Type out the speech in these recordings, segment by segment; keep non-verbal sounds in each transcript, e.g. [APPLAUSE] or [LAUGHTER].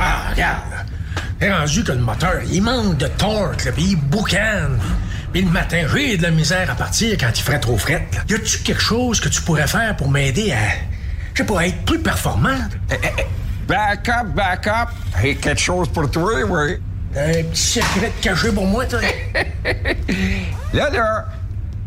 Ah, regarde. C'est rendu que le moteur, il manque de torque, là, puis il boucane. Puis le matin, j'ai de la misère à partir quand il ferait trop fret. là. Y a-tu quelque chose que tu pourrais faire pour m'aider à, je sais pas, à être plus performant? Eh, eh, eh, Back up, back up. Quelque chose pour toi, oui. Un petit secret caché pour moi, toi? [LAUGHS] Là, là,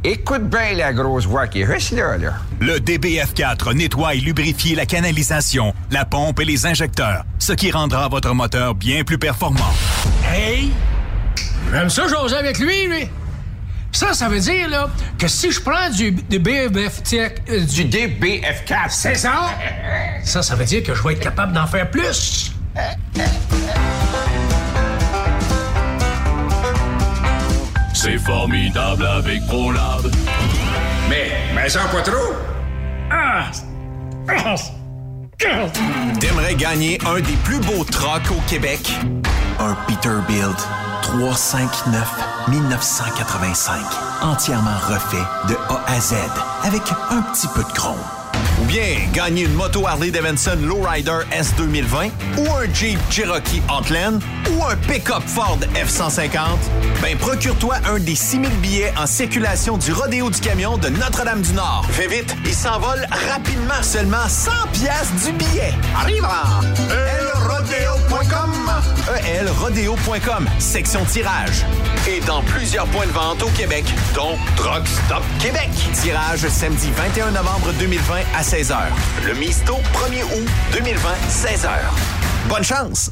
écoute bien la grosse voix qui est là, là. Le DBF4 nettoie et lubrifie la canalisation, la pompe et les injecteurs, ce qui rendra votre moteur bien plus performant. Hey! J'aime ça jaser avec lui, lui. Ça, ça veut dire, là, que si je prends du, du BF... euh, du DBF4. C'est ça? Ça, ça veut dire que je vais être capable d'en faire plus. C'est formidable avec ProLab. Mais, mais ça pas trop. Ah! Ah! Ah! T'aimerais gagner un des plus beaux trucks au Québec? Un Peterbilt 359 1985. Entièrement refait de A à Z avec un petit peu de chrome. Bien gagner une moto Harley Davidson Lowrider S 2020 ou un Jeep Cherokee Outland ou un pick-up Ford F-150? Ben procure-toi un des 6000 billets en circulation du Rodéo du Camion de Notre-Dame-du-Nord. Fais vite, il s'envole rapidement. Seulement 100 piastres du billet. Arrive elrodeo.com elrodeo.com, section tirage. Et dans plusieurs points de vente au Québec, dont Truck Stop Québec. Tirage samedi 21 novembre 2020 à 16h. Le Misto 1er août 2020, 16h. Bonne chance!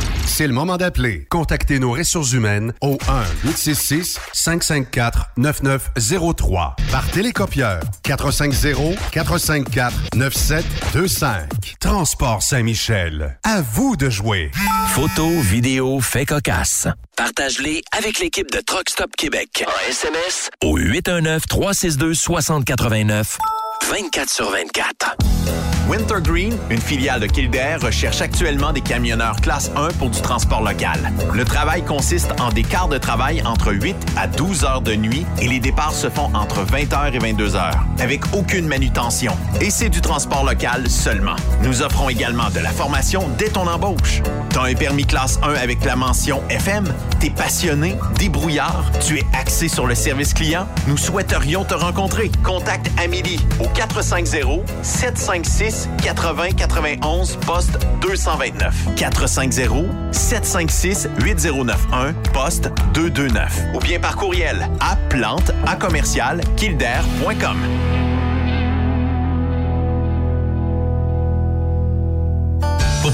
C'est le moment d'appeler. Contactez nos ressources humaines au 1-866-554-9903 par télécopieur 450-454-9725. Transport Saint-Michel. À vous de jouer. Photos, vidéos, faits cocasse. Partage-les avec l'équipe de Truck Stop Québec. En SMS au 819-362-6089. 24 sur 24. Wintergreen, une filiale de Kildare, recherche actuellement des camionneurs classe 1 pour du transport local. Le travail consiste en des quarts de travail entre 8 à 12 heures de nuit et les départs se font entre 20h et 22h, avec aucune manutention. Et c'est du transport local seulement. Nous offrons également de la formation dès ton embauche. T'as un permis classe 1 avec la mention FM? T'es passionné, débrouillard, tu es axé sur le service client? Nous souhaiterions te rencontrer. Contacte Amélie au 450 756 80 91 poste 229 450 756 8091 poste 229 ou bien par courriel à plante à commercial kildare.com.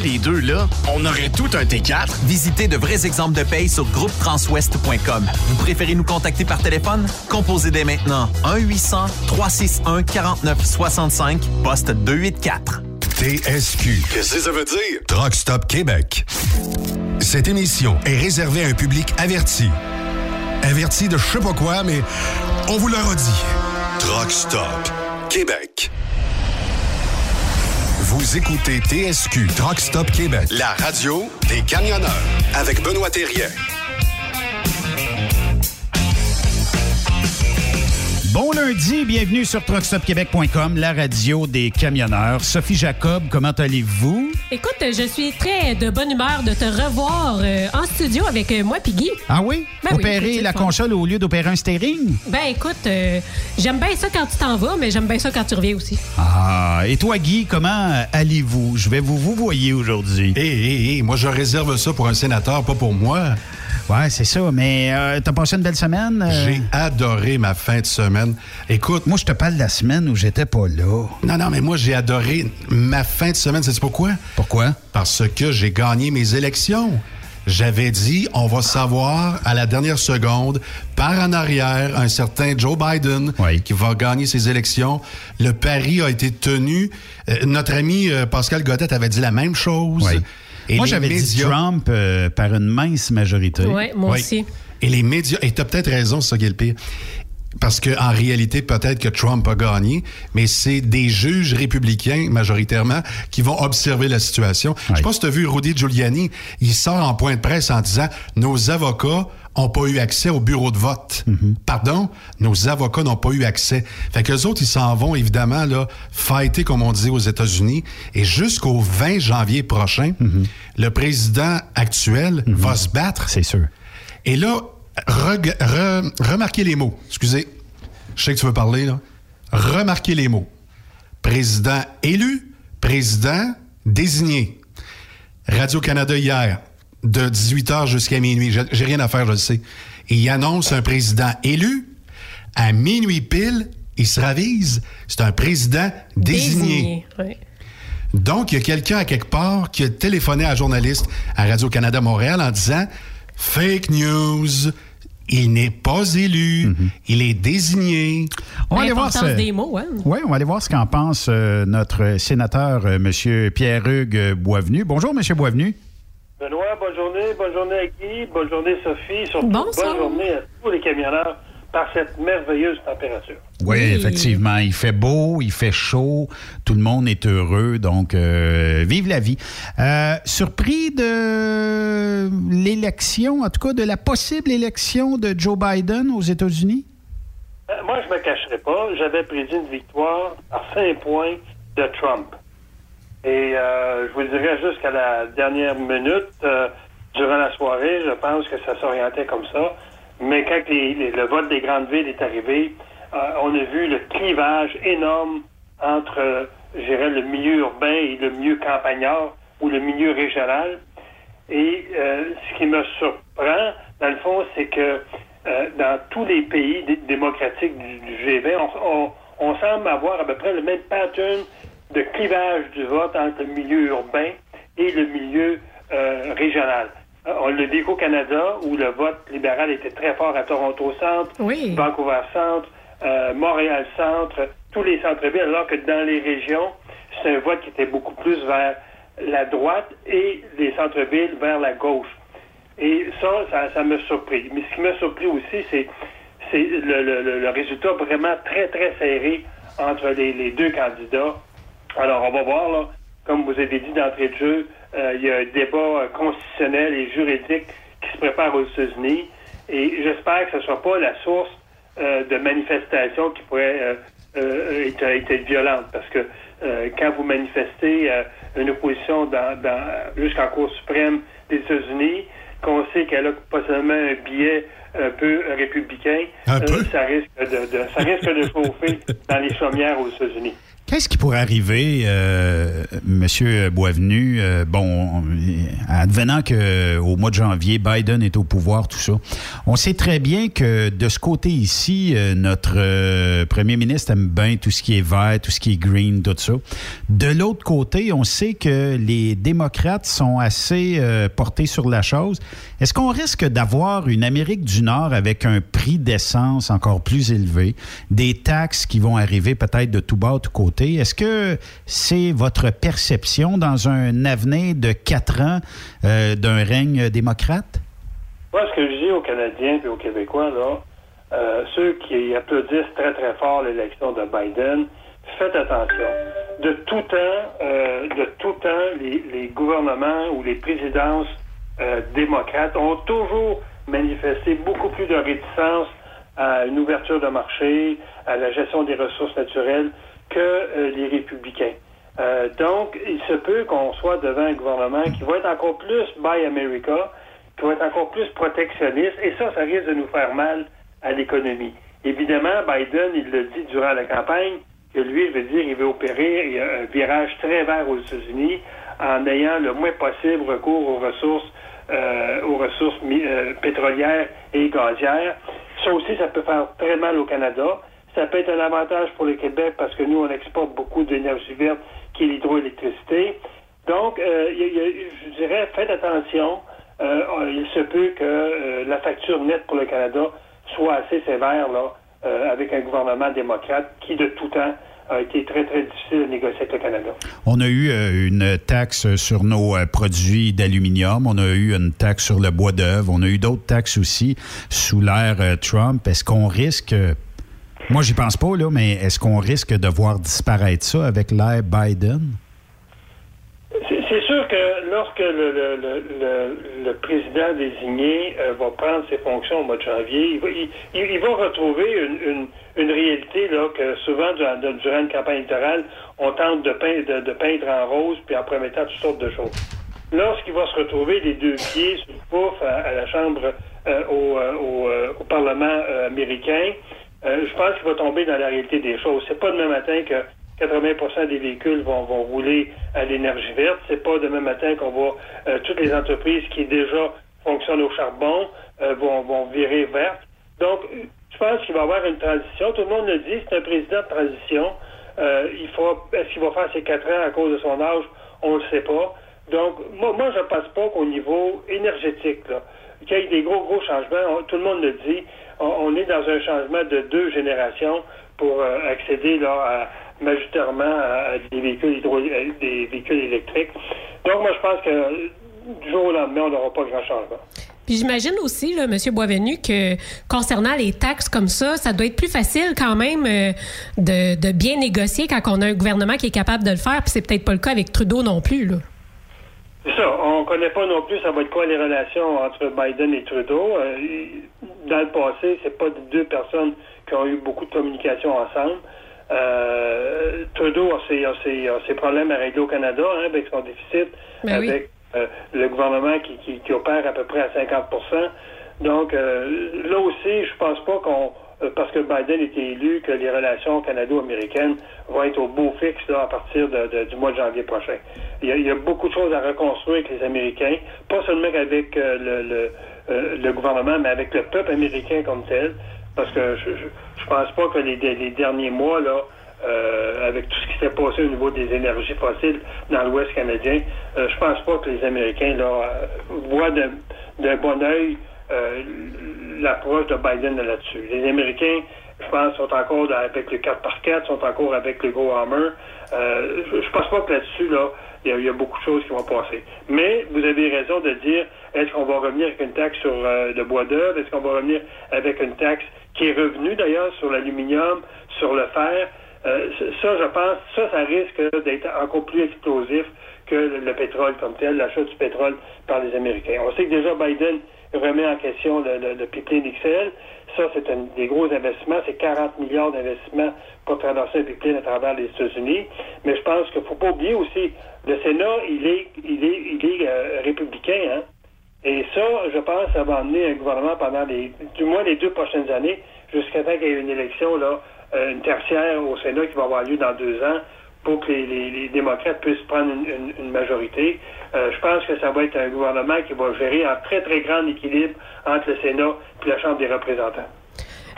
les deux, là, on aurait tout un T4. Visitez de vrais exemples de paye sur groupetranswest.com. Vous préférez nous contacter par téléphone? Composez dès maintenant 1-800-361-4965, poste 284. TSQ. Qu'est-ce que ça veut dire? Truck Stop Québec. Cette émission est réservée à un public averti. Averti de je sais pas quoi, mais on vous le redit. Truck Stop Québec. Vous écoutez TSQ Truck Stop Québec, la radio des camionneurs avec Benoît Thérien. Bon lundi, bienvenue sur truckstopquebec.com, la radio des camionneurs. Sophie Jacob, comment allez-vous? Écoute, je suis très de bonne humeur de te revoir euh, en studio avec euh, moi Piggy. Ah oui? Ben Opérer la fun. console au lieu d'opérer un steering? Ben écoute, euh, j'aime bien ça quand tu t'en vas, mais j'aime bien ça quand tu reviens aussi. Ah, et toi, Guy, comment allez-vous? Je vais vous vous voyez aujourd'hui. Hé, hé, hé, moi, je réserve ça pour un sénateur, pas pour moi. Ouais, c'est ça, mais euh, t'as passé une belle semaine? euh? J'ai adoré ma fin de semaine. Écoute, Moi, je te parle de la semaine où j'étais pas là. non, non, mais moi, j'ai adoré ma fin de semaine. C'est pourquoi? Pourquoi? Parce que j'ai gagné mes élections. J'avais dit, on va savoir à la dernière seconde, par en arrière, un certain Joe Biden Oui. qui va gagner ses élections. Le pari a été tenu. Euh, notre ami Pascal Godette avait dit la même chose. Oui. Et Moi, j'avais dit Trump euh, par une mince majorité. Ouais, moi Oui. aussi. Et les médias, et tu as peut-être raison, ça qui est le pire. Parce qu'en réalité, peut-être que Trump a gagné, mais c'est des juges républicains, majoritairement, qui vont observer la situation. Je sais pas si tu as vu Rudy Giuliani, il sort en point de presse en disant Nos avocats ont pas eu accès au bureau de vote. Pardon? Nos avocats n'ont pas eu accès. Fait que les autres, ils s'en vont, évidemment, là, fighter, comme on dit aux États-Unis. Et jusqu'au 20 janvier prochain, le président actuel va se battre. C'est sûr. Et là, re- remarquez les mots. Excusez. Je sais que tu veux parler, là. Remarquez les mots. Président élu, président désigné. Radio-Canada hier, de 18h jusqu'à minuit. J'ai rien à faire, je le sais. Et il annonce un président élu. À minuit pile, il se ravise. C'est un président désigné. Donc, il y a quelqu'un à quelque part qui a téléphoné à un journaliste à Radio-Canada Montréal en disant Fake news, il n'est pas élu, il est désigné. On va aller voir ce- des mots, hein? Oui, on va aller voir ce qu'en pense euh, notre sénateur, euh, M. Pierre-Hugues Boisvenu. Bonjour, M. Boisvenu. Benoît, bonne journée. Bonne journée à Guy. Bonne journée, Sophie. Surtout, Bonsoir. bonne journée à tous les camionneurs par cette merveilleuse température. Oui, effectivement. Il fait beau, il fait chaud, tout le monde est heureux, donc euh, vive la vie. Euh, surpris de l'élection, en tout cas de la possible élection de Joe Biden aux États-Unis? Euh, moi, je me cacherai pas. J'avais prédit une victoire par 5 points de Trump. Et euh, je vous dirais jusqu'à la dernière minute, euh, durant la soirée, je pense que ça s'orientait comme ça. Mais quand les- le vote des grandes villes est arrivé, euh, on a vu le clivage énorme entre, je dirais, le milieu urbain et le milieu campagnard ou le milieu régional. Et euh, ce qui me surprend, dans le fond, c'est que euh, dans tous les pays dé- démocratiques du, du G20, on, on- on semble avoir à peu près le même pattern de clivage du vote entre le milieu urbain et le milieu euh, régional. Euh, On le dit qu'au Canada, où le vote libéral était très fort à Toronto Centre, Vancouver Centre, euh, Montréal Centre, tous les centres-villes, alors que dans les régions, c'est un vote qui était beaucoup plus vers la droite et les centres-villes vers la gauche. Et ça, ça, ça m'a surpris. Mais ce qui m'a surpris aussi, c'est le, le- le- le résultat vraiment très, très serré entre les, les deux candidats. Alors, on va voir, là, comme vous avez dit d'entrée de jeu, euh, il y a un débat euh, constitutionnel et juridique qui se prépare aux États-Unis. Et j'espère que ce ne soit pas la source euh, de manifestations qui pourraient euh, être, être violentes. Parce que quand vous manifestez une opposition dans, dans, jusqu'en Cour suprême des États-Unis, qu'on sait qu'elle a possiblement un biais un peu républicain, Un peu? ça risque de, de- ça risque de chauffer [LAUGHS] dans les chaumières aux États-Unis. Qu'est-ce qui pourrait arriver, euh, Monsieur Boisvenu, euh, bon, advenant qu'au mois de janvier, Biden est au pouvoir, tout ça. On sait très bien que de ce côté ici, euh, notre euh, premier ministre aime bien tout ce qui est vert, tout ce qui est green, tout ça. De l'autre côté, on sait que les démocrates sont assez euh, portés sur la chose. Est-ce qu'on risque d'avoir une Amérique du Nord avec un prix d'essence encore plus élevé, des taxes qui vont arriver peut-être de tout bas, de tout côté? Est-ce que c'est votre perception dans un avenir de quatre ans euh, d'un règne démocrate? Moi, ce que je dis aux Canadiens et aux Québécois, euh, ceux qui applaudissent très, très fort l'élection de Biden, faites attention. De tout temps, euh, de tout temps, les, gouvernements ou les présidences démocrates ont toujours manifesté beaucoup plus de réticence à une ouverture de marché, à la gestion des ressources naturelles que euh, les républicains. Euh, donc, il se peut qu'on soit devant un gouvernement qui va être encore plus Buy America, qui va être encore plus protectionniste, et ça, ça risque de nous faire mal à l'économie. Évidemment, Biden, il le dit durant la campagne, que lui, je veux dire, il veut opérer un virage très vert aux États-Unis en ayant le moins possible recours aux ressources, euh, aux ressources euh, pétrolières et gazières. Ça aussi, ça peut faire très mal au Canada. Ça peut être un avantage pour le Québec parce que nous, on exporte beaucoup d'énergie verte qui est l'hydroélectricité. Donc, euh, je dirais, faites attention. Euh, il se peut que euh, la facture nette pour le Canada soit assez sévère, là, avec un gouvernement démocrate qui, de tout temps, a été très, très difficile à négocier avec le Canada. On a eu une taxe sur nos produits d'aluminium, on a eu une taxe sur le bois d'œuvre, on a eu d'autres taxes aussi sous l'ère Trump. Est-ce qu'on risque, moi j'y pense pas, là, mais est-ce qu'on risque de voir disparaître ça avec l'ère Biden? C'est sûr que lorsque le, président désigné euh, va prendre ses fonctions au mois de janvier, il va, retrouver une, réalité là, que souvent durant, une campagne électorale, on tente de peindre, de, peindre en rose puis en promettant toutes sortes de choses. Lorsqu'il va se retrouver les deux pieds sur le pouf à, la Chambre, euh, au, euh, au, Parlement américain, euh, je pense qu'il va tomber dans la réalité des choses. C'est pas demain matin que 80% des véhicules vont, rouler à l'énergie verte. C'est pas demain matin qu'on va euh, toutes les entreprises qui déjà fonctionnent au charbon euh, vont, vont virer vertes. Donc, je pense qu'il va y avoir une transition. Tout le monde le dit, c'est un président de transition. Il faut, est-ce qu'il va faire ses quatre ans à cause de son âge? On ne le sait pas. Donc, moi, moi je ne pense pas qu'au niveau énergétique, qu'il y ait des gros, gros changements. Tout le monde le dit. On, est dans un changement de deux générations pour euh, accéder là, à, majoritairement à, des véhicules hydro, à des véhicules électriques. Donc, moi, je pense que euh, du jour au lendemain, on n'aura pas grand changement. Puis j'imagine aussi, là, M. Boisvenu, que concernant les taxes comme ça, ça doit être plus facile quand même euh, de, de bien négocier quand on a un gouvernement qui est capable de le faire. Puis c'est peut-être pas le cas avec Trudeau non plus. Là. C'est ça. On ne connaît pas non plus ça va être quoi les relations entre Biden et Trudeau. Euh, dans le passé, c'est pas deux personnes qui ont eu beaucoup de communication ensemble. Euh, Trudeau a ses, a ses- a ses problèmes à régler au Canada hein, avec son déficit, Ben oui. avec euh, le gouvernement qui, qui, qui opère à peu près à 50% Donc euh, là aussi, je pense pas qu'on parce que Biden était élu, que les relations canado-américaines vont être au beau fixe à partir de- du mois de janvier prochain. Il y, a, beaucoup de choses à reconstruire avec les Américains, pas seulement avec euh, le, euh, le gouvernement, mais avec le peuple américain comme tel. Parce que je, je, je pense pas que les, derniers mois, là, euh, avec tout ce qui s'est passé au niveau des énergies fossiles dans l'Ouest canadien, euh, je pense pas que les Américains euh, voient d'un bon œil euh, l'approche de Biden là-dessus. Les Américains, je pense, sont encore avec le 4 par 4 sont encore avec le Go Hammer. Euh, je, je pense pas que là-dessus, là, il y, a- il y a beaucoup de choses qui vont passer. Mais vous avez raison de dire, est-ce qu'on va revenir avec une taxe sur euh, le bois d'œuvre? Est-ce qu'on va revenir avec une taxe qui est revenue d'ailleurs sur l'aluminium, sur le fer? Euh, ça, je pense, ça, ça risque d'être encore plus explosif que le, le pétrole comme tel, l'achat du pétrole par les Américains. On sait que déjà Biden remet en question le, pipeline XL. Ça, c'est un des gros investissements. C'est 40 milliards d'investissements pour traverser un pipeline à travers les États-Unis. Mais je pense qu'il faut pas oublier aussi, le Sénat, il est, il est, il est euh, républicain, hein. Et ça, je pense, ça va amener un gouvernement pendant les, du moins les deux prochaines années, jusqu'à temps qu'il y ait une élection, là, euh, une tertiaire au Sénat qui va avoir lieu dans deux ans, pour que les, démocrates puissent prendre une, majorité. Euh, je pense que ça va être un gouvernement qui va gérer en très, très grand équilibre entre le Sénat et la Chambre des représentants.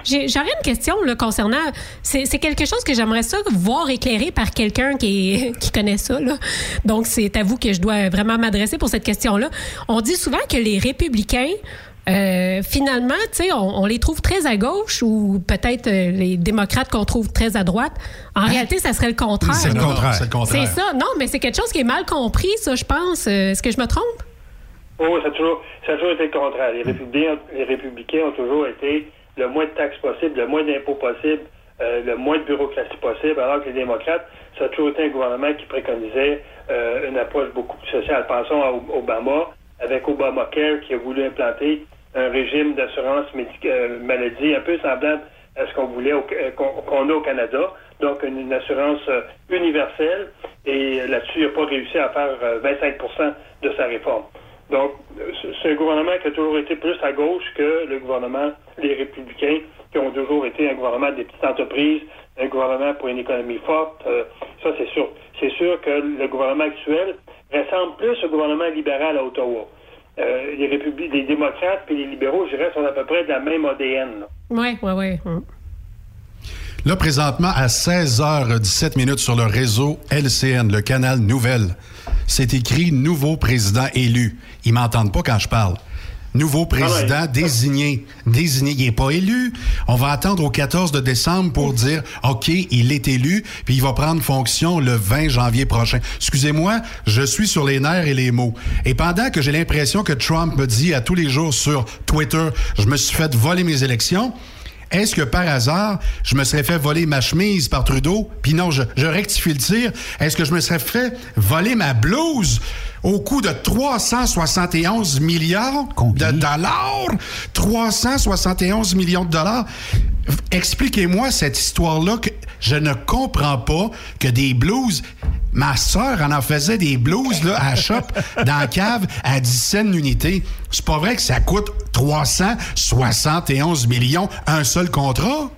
J'aurais une question là, concernant. C'est quelque chose que j'aimerais ça voir éclairé par quelqu'un qui, [LAUGHS] qui connaît ça. Là. Donc, c'est à vous que je dois vraiment m'adresser pour cette question-là. On dit souvent que les républicains. Euh, finalement, tu sais, on, on les trouve très à gauche ou peut-être euh, les démocrates qu'on trouve très à droite. En réalité, ça serait le contraire. C'est le contraire. C'est le contraire. C'est ça. Non, mais c'est quelque chose qui est mal compris, ça, je pense. Euh, Est-ce que je me trompe? Oh, ça a toujours, ça a toujours été le contraire. Les républicains, les républicains ont toujours été le moins de taxes possible, le moins d'impôts possible, euh, le moins de bureaucratie possible, alors que les démocrates, ça a toujours été un gouvernement qui préconisait euh, une approche beaucoup plus sociale. Pensons à Obama, avec Obamacare, qui a voulu implanter un régime d'assurance euh, maladie un peu semblable à ce qu'on voulait euh, qu'on a au Canada, donc une, assurance euh, universelle. Et là-dessus, il n'a pas réussi à faire euh, 25% de sa réforme. Donc, c'est- un gouvernement qui a toujours été plus à gauche que le gouvernement, les républicains, qui ont toujours été un gouvernement des petites entreprises, un gouvernement pour une économie forte. Ça, c'est sûr. C'est sûr que le gouvernement actuel ressemble plus au gouvernement libéral à Ottawa. Euh, les, républi- les démocrates et les libéraux, je dirais, sont à peu près de la même ADN. Oui, oui, oui. Là, présentement, à 16h17 minutes sur le réseau LCN, le canal Nouvelle, c'est écrit Nouveau président élu. Ils m'entendent pas quand je parle. Nouveau président désigné. Désigné. Il n'est pas élu. On va attendre au 14 de décembre pour dire, OK, il est élu, puis il va prendre fonction le 20 janvier prochain. Excusez-moi, je suis sur les nerfs et les mots. Et pendant que j'ai l'impression que Trump me dit à tous les jours sur Twitter, je me suis fait voler mes élections, est-ce que par hasard, je me serais fait voler ma chemise par Trudeau? Puis non, je, je rectifie le tir. Est-ce que je me serais fait voler ma blouse au coût de 371 milliards de dollars? 371 millions de dollars? Expliquez-moi cette histoire-là que je ne comprends pas que des blouses... Ma sœur en en faisait des blouses là, à la shop, dans la cave, à 10 cents l'unité. C'est pas vrai que ça coûte 371 millions un seul contrat?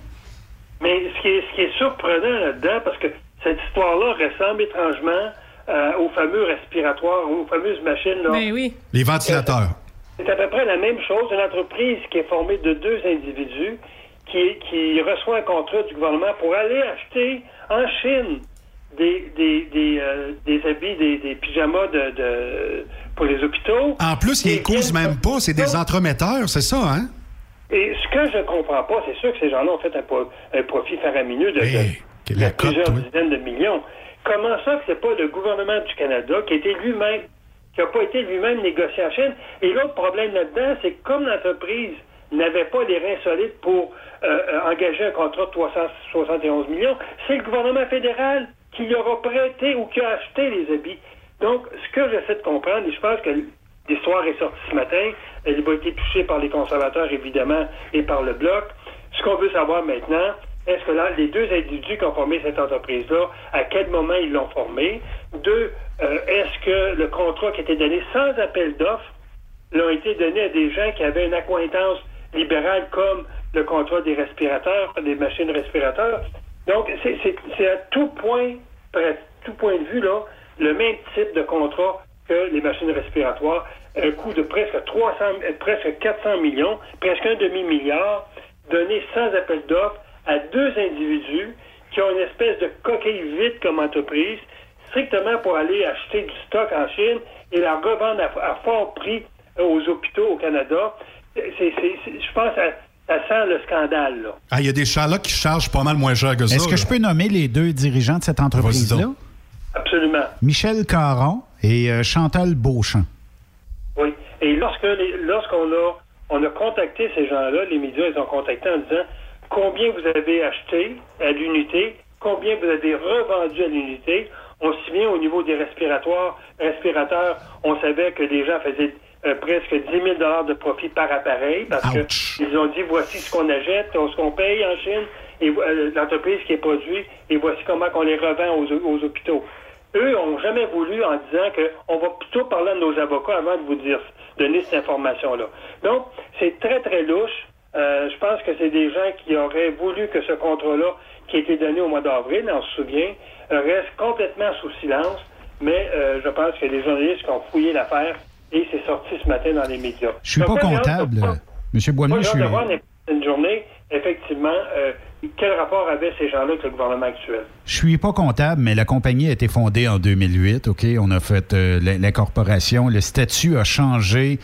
Mais ce qui est, ce qui est surprenant là-dedans, parce que cette histoire-là ressemble étrangement euh, aux fameux respiratoires, aux fameuses machines. Là. Ben oui. Les ventilateurs. C'est à peu près la même chose. Une entreprise qui est formée de deux individus qui, qui reçoit un contrat du gouvernement pour aller acheter en Chine des, des, des, euh, des habits, des, des pyjamas de, de- pour les hôpitaux. En plus, ils les causent même pas, c'est des entremetteurs, c'est ça, hein? Et ce que je comprends pas, c'est sûr que ces gens-là ont fait un, profit faramineux de, de- quelle de la cote, plusieurs dizaines de millions. Comment ça que c'est pas le gouvernement du Canada qui a été lui-même, qui n'a pas été lui-même négocié en Chine? Et l'autre problème là-dedans, c'est que comme l'entreprise n'avait pas les reins solides pour euh, euh, engager un contrat de 371 millions, c'est le gouvernement fédéral qui leur a prêté ou qui a acheté les habits. Donc, ce que j'essaie de comprendre, et je pense que l'histoire est sortie ce matin, elle a été touchée par les conservateurs, évidemment, et par le Bloc. Ce qu'on veut savoir maintenant, est-ce que là, les deux individus qui ont formé cette entreprise-là, à quel moment ils l'ont formé? Deux, euh, est-ce que le contrat qui été donné sans appel d'offres l'a été donné à des gens qui avaient une accointance libérale comme le contrat des respirateurs, des machines respirateurs? Donc, c'est à tout point, à tout point de vue, là, le même type de contrat que les machines respiratoires, un coût de presque 300, euh, presque 400 millions, presque un demi-milliard, donné sans appel d'offres à deux individus qui ont une espèce de coquille vide comme entreprise, strictement pour aller acheter du stock en Chine et la revendre à, fort prix aux hôpitaux au Canada. je pense que ça sent le scandale. Là. Ah, il y a des chats là qui chargent pas mal moins cher que ça. Est-ce que je peux nommer les deux dirigeants de cette entreprise-là? Absolument. Michel Caron et euh, Chantal Beauchamp. Oui. Et lorsque lorsqu'on a on a contacté ces gens-là, les médias, ils ont contacté en disant combien vous avez acheté à l'unité, combien vous avez revendu à l'unité? On se souvient au niveau des respiratoires, respirateurs, on savait que les gens faisaient euh, presque 10 000 de profit par appareil parce qu'ils ont dit voici ce qu'on achète, ce qu'on paye en Chine et euh, l'entreprise qui est produit et voici comment on les revend aux, hôpitaux. Eux n'ont jamais voulu en disant qu'on va plutôt parler à nos avocats avant de vous dire donner cette information-là. Donc, c'est très, très louche. Euh, je pense que c'est des gens qui auraient voulu que ce contrat-là, qui a été donné au mois d'avril, on se souvient, reste complètement sous silence. Mais euh, je pense que les journalistes qui ont fouillé l'affaire et c'est sorti ce matin dans les médias. Je suis pas comptable, M. Boisneau. Je suis... une journée, effectivement, euh, quel rapport avaient ces gens-là avec le gouvernement actuel? Je suis pas comptable, mais la compagnie a été fondée en 2008. OK, on a fait euh, l'incorporation. Le statut a changé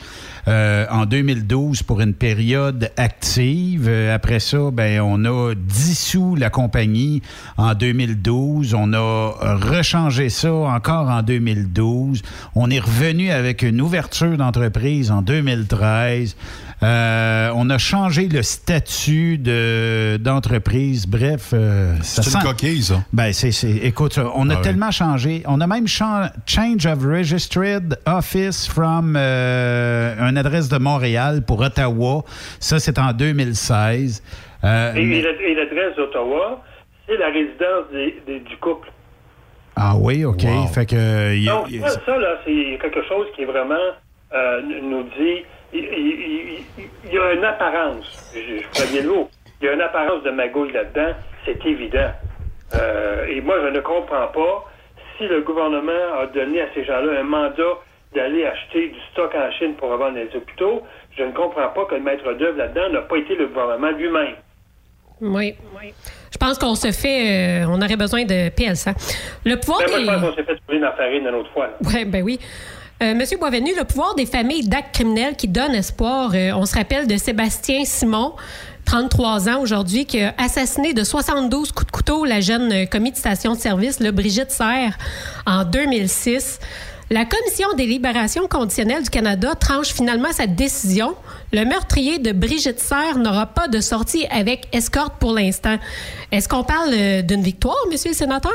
euh, en 2012 pour une période active. Euh, après ça, ben on a dissous la compagnie en 2012. On a rechangé ça encore en 2012. On est revenu avec une ouverture d'entreprise en 2013. On a changé le statut d'entreprise. Bref, ça c'est une coquille, ça. Ben, c'est, écoute, on a ah tellement changé. On a même change of registered office from euh, une adresse de Montréal pour Ottawa. Ça, c'est en 2016. Euh, et, l'adresse d'Ottawa, c'est la résidence du couple. Ah oui, OK. Fait que, Donc, ça, là, c'est quelque chose qui vraiment euh, nous dit il, y a une apparence, je, je bien le mot, il y a une apparence de magouille là-dedans, c'est évident. Euh, et moi, je ne comprends pas si le gouvernement a donné à ces gens-là un mandat d'aller acheter du stock en Chine pour revendre les hôpitaux. Je ne comprends pas que le maître d'œuvre là-dedans n'a pas été le gouvernement lui-même. Oui, oui. Je pense qu'on se fait. Euh, on aurait besoin de PLSA. Le pouvoir. Ben, moi, je pense qu'on s'est fait trouver dans la farine une autre fois. Oui, ben oui. Euh, Monsieur Boisvenu, le pouvoir des familles d'actes criminels qui donne espoir. on se rappelle de Sébastien Simon, 33 ans aujourd'hui, qui a assassiné de 72 coups de couteau la jeune euh, commis de station de service, le Brigitte Serre, en 2006. La Commission des libérations conditionnelles du Canada tranche finalement sa décision. Le meurtrier de Brigitte Serre n'aura pas de sortie avec escorte pour l'instant. Est-ce qu'on parle euh, d'une victoire, monsieur le sénateur?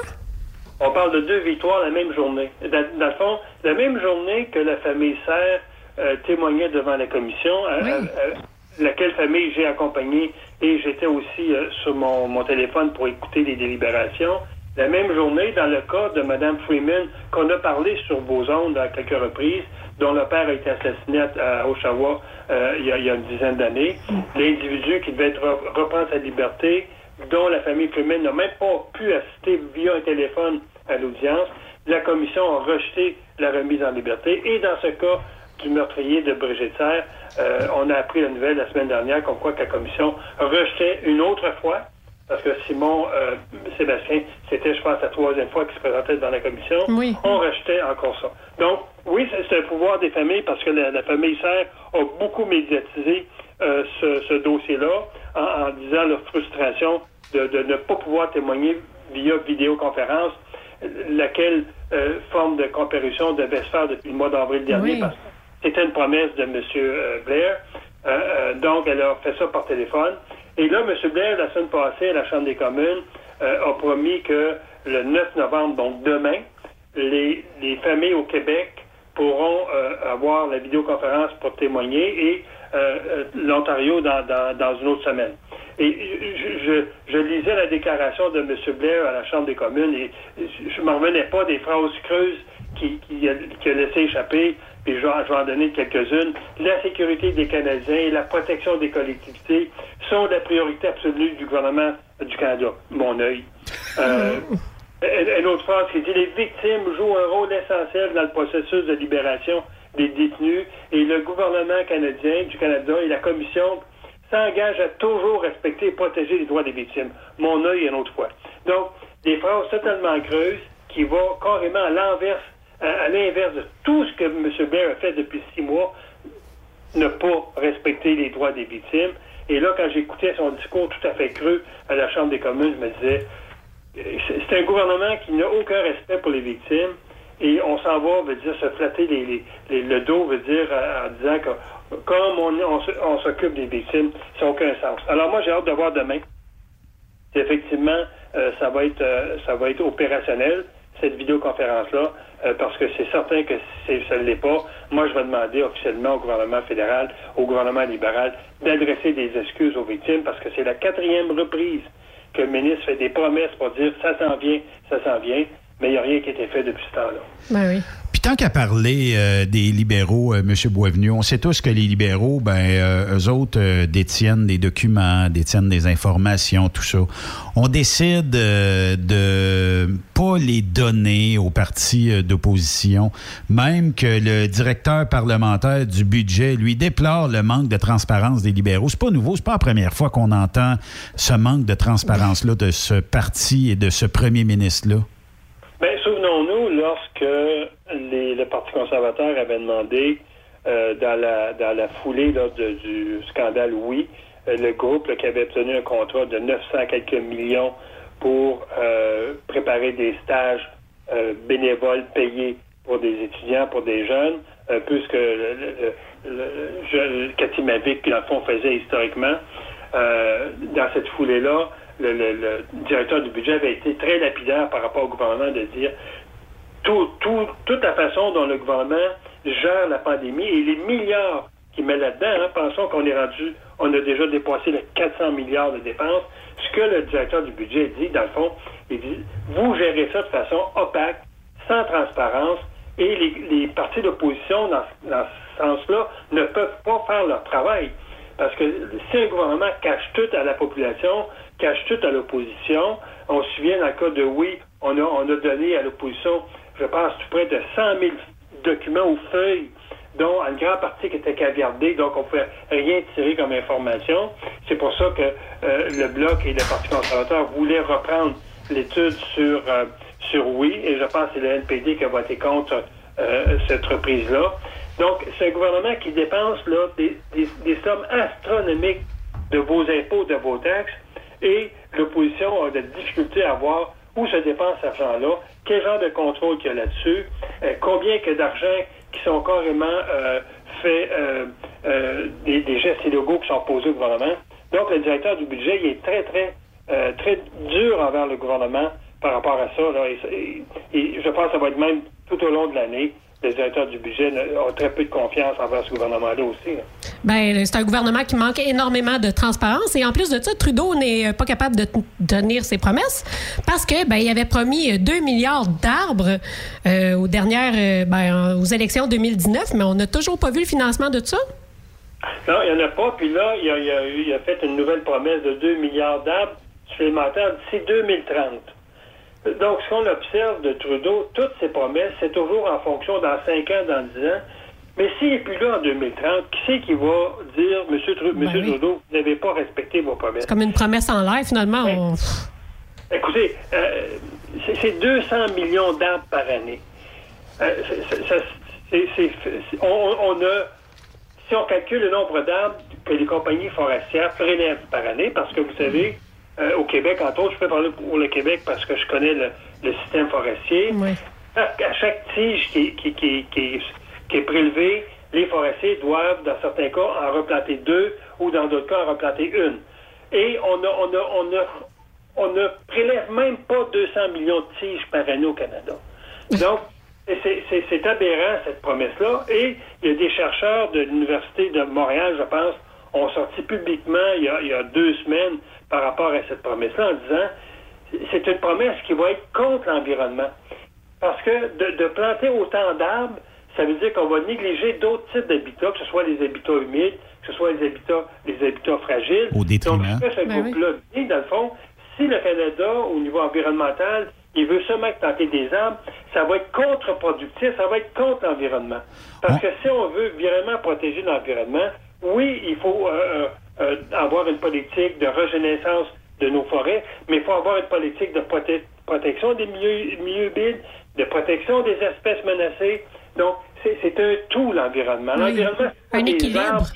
On parle de deux victoires la même journée. Dans, le fond, la même journée que la famille Serre euh, témoignait devant la commission, laquelle famille j'ai accompagné et j'étais aussi euh, sur mon, mon, téléphone pour écouter les délibérations. La même journée, dans le cas de Mme Freeman, qu'on a parlé sur vos ondes à quelques reprises, dont le père a été assassiné à Oshawa euh, il, y a, une dizaine d'années, l'individu qui devait être reprendre sa liberté, dont la famille Freeman n'a même pas pu assister via un téléphone à l'audience, la commission a rejeté la remise en liberté. Et dans ce cas du meurtrier de Brigitte Serre, euh, on a appris la nouvelle la semaine dernière comme quoi que la commission rejetait une autre fois, parce que Simon euh, Sébastien, c'était, je pense, la troisième fois qu'il se présentait dans la commission. On rejetait encore ça. Donc, oui, c'est un pouvoir des familles parce que la, famille Serre a beaucoup médiatisé euh, ce, dossier-là en, disant leur frustration de, ne pas pouvoir témoigner via vidéoconférence, laquelle forme de comparution devait se faire depuis le mois d'avril dernier. Parce c'était une promesse de M. Euh, Blair. Euh, euh, donc, elle a fait ça par téléphone. Et là, M. Blair, la semaine passée, à la Chambre des communes, a promis que le 9 novembre, donc demain, les, familles au Québec pourront avoir la vidéoconférence pour témoigner et l'Ontario dans, une autre semaine. Et je, lisais la déclaration de M. Blair à la Chambre des communes et je ne m'en revenais pas des phrases creuses qui, qui, a, qui a laissé échapper, puis je vais, en donner quelques-unes. La sécurité des Canadiens et la protection des collectivités sont la priorité absolue du gouvernement du Canada. Mon œil. Euh, une autre phrase qui dit les victimes jouent un rôle essentiel dans le processus de libération des détenus et le gouvernement canadien du Canada et la Commission s'engagent à toujours respecter et protéger les droits des victimes. Mon œil une autre fois. Donc, des phrases totalement creuses qui vont carrément à l'inverse à, à l'inverse de tout ce que M. Blair a fait depuis six mois, ne pas respecter les droits des victimes. Et là, quand j'écoutais son discours tout à fait creux à la Chambre des communes, je me disais, euh, c'est un gouvernement qui n'a aucun respect pour les victimes et on s'en va, veut dire, se flatter les, les- le dos, veut dire, en, disant que comme on, on s'occupe des victimes, ça n'a aucun sens. Alors moi, j'ai hâte de voir demain effectivement euh, ça va être euh, ça va être opérationnel cette vidéoconférence-là, euh, parce que c'est certain que si ça ne l'est pas, moi je vais demander officiellement au gouvernement fédéral, au gouvernement libéral, d'adresser des excuses aux victimes, parce que c'est la quatrième reprise que le ministre fait des promesses pour dire ça s'en vient, ça s'en vient, mais il n'y a rien qui a été fait depuis ce temps-là. Ben oui. Tant qu'à parler euh, des libéraux, euh, M. Boisvenu, on sait tous que les libéraux, ben, euh, eux autres détiennent des documents, détiennent des informations, tout ça. On décide de pas les donner aux partis d'opposition, même que le directeur parlementaire du budget, lui, déplore le manque de transparence des libéraux. C'est pas nouveau, c'est pas la première fois qu'on entend ce manque de transparence-là de ce parti et de ce premier ministre-là. Bien, souvenons-nous, lorsque le Parti conservateur avait demandé, euh, dans, la, foulée de- du scandale Oui, euh, le groupe qui avait obtenu un contrat de 900 quelques millions pour euh, préparer des stages bénévoles payés pour des étudiants, pour des jeunes, un peu ce que le, Cathy Mavic, dans le fond, faisait historiquement. Dans cette foulée-là, le directeur du budget avait été très lapidaire par rapport au gouvernement de dire tout, tout- toute la façon dont le gouvernement gère la pandémie et les milliards qu'il met là-dedans. hein, pensons qu'on est rendu, on a déjà dépassé les 400 milliards de dépenses. Ce que le directeur du budget dit, dans le fond, il dit, vous gérez ça de façon opaque, sans transparence, et les, partis d'opposition, dans, ce sens-là, ne peuvent pas faire leur travail. Parce que si un gouvernement cache tout à la population, cache tout à l'opposition, on se souvient dans cas de oui, on a donné à l'opposition, je pense, tout près de 100 000 documents ou feuilles, dont une grande partie qui était caviardée, donc on ne pouvait rien tirer comme information. C'est pour ça que euh, le Bloc et le Parti conservateur voulaient reprendre l'étude sur, euh, sur oui, et je pense que c'est le NPD qui a voté contre euh, cette reprise-là. Donc, c'est un gouvernement qui dépense là, des, sommes astronomiques de vos impôts, de vos taxes, et l'opposition a de difficultés à voir où se dépense cet argent-là, quel genre de contrôle qu'il y a là-dessus, euh, combien que d'argent qui sont carrément euh, fait euh, euh, des, des gestes illégaux qui sont posés au gouvernement. Donc, le directeur du budget, il est très, très, très dur envers le gouvernement par rapport à ça. Et je pense que ça va être même tout au long de l'année. Les directeurs du budget ont très peu de confiance envers ce gouvernement-là aussi. Ben, c'est un gouvernement qui manque énormément de transparence et en plus de ça, Trudeau n'est euh, pas capable de tenir ses promesses parce que ben, il avait promis euh, 2 milliards d'arbres euh, aux dernières euh, ben, aux élections 2019, mais on n'a toujours pas vu le financement de ça. Non, il n'y en a pas. Puis là, il a, il a eu- il a fait une nouvelle promesse de 2 milliards d'arbres supplémentaires d'ici 2030. Donc, ce qu'on observe de Trudeau, toutes ces promesses, c'est toujours en fonction dans 5 ans, dans 10 ans. Mais s'il n'est plus là en 2030, qui c'est qui va dire, M. Trudeau, Ben oui. Trudeau, vous n'avez pas respecté vos promesses? C'est comme une promesse en l'air finalement. on- Écoutez, euh, c'est- c'est 200 millions d'arbres par année. Euh, ça- c'est- on a, si on calcule le nombre d'arbres que les compagnies forestières prélèvent par année, parce que vous savez, euh, au Québec, entre autres, je peux parler pour le Québec parce que je connais le, le système forestier. À, à chaque tige qui, qui, qui, qui, qui est prélevée, les forestiers doivent, dans certains cas, en replanter deux ou dans d'autres cas, en replanter une. Et on a, on a, on a, on ne prélève même pas 200 millions de tiges par année au Canada. [LAUGHS] Donc, c'est- aberrant, cette promesse-là. Et il y a des chercheurs de l'Université de Montréal, je pense, ont sorti publiquement il y a, il y a deux semaines par rapport à cette promesse-là en disant c'est une promesse qui va être contre l'environnement. Parce que de, de planter autant d'arbres, ça veut dire qu'on va négliger d'autres types d'habitats, que ce soit les habitats humides, que ce soit les habitats, les habitats fragiles. Au détriment. Donc, ce Ben groupe-là dit, dans le fond, si le Canada, au niveau environnemental, il veut seulement planter des arbres, ça va être contre-productif, ça va être contre l'environnement. Parce que si on veut vraiment protéger l'environnement, oui, il faut euh, euh, avoir une politique de régénérescence de nos forêts, mais il faut avoir une politique de protection des milieux, milieux humides, de protection des espèces menacées. Donc, c'est un tout, l'environnement. Oui. L'environnement, Un équilibre. arbres.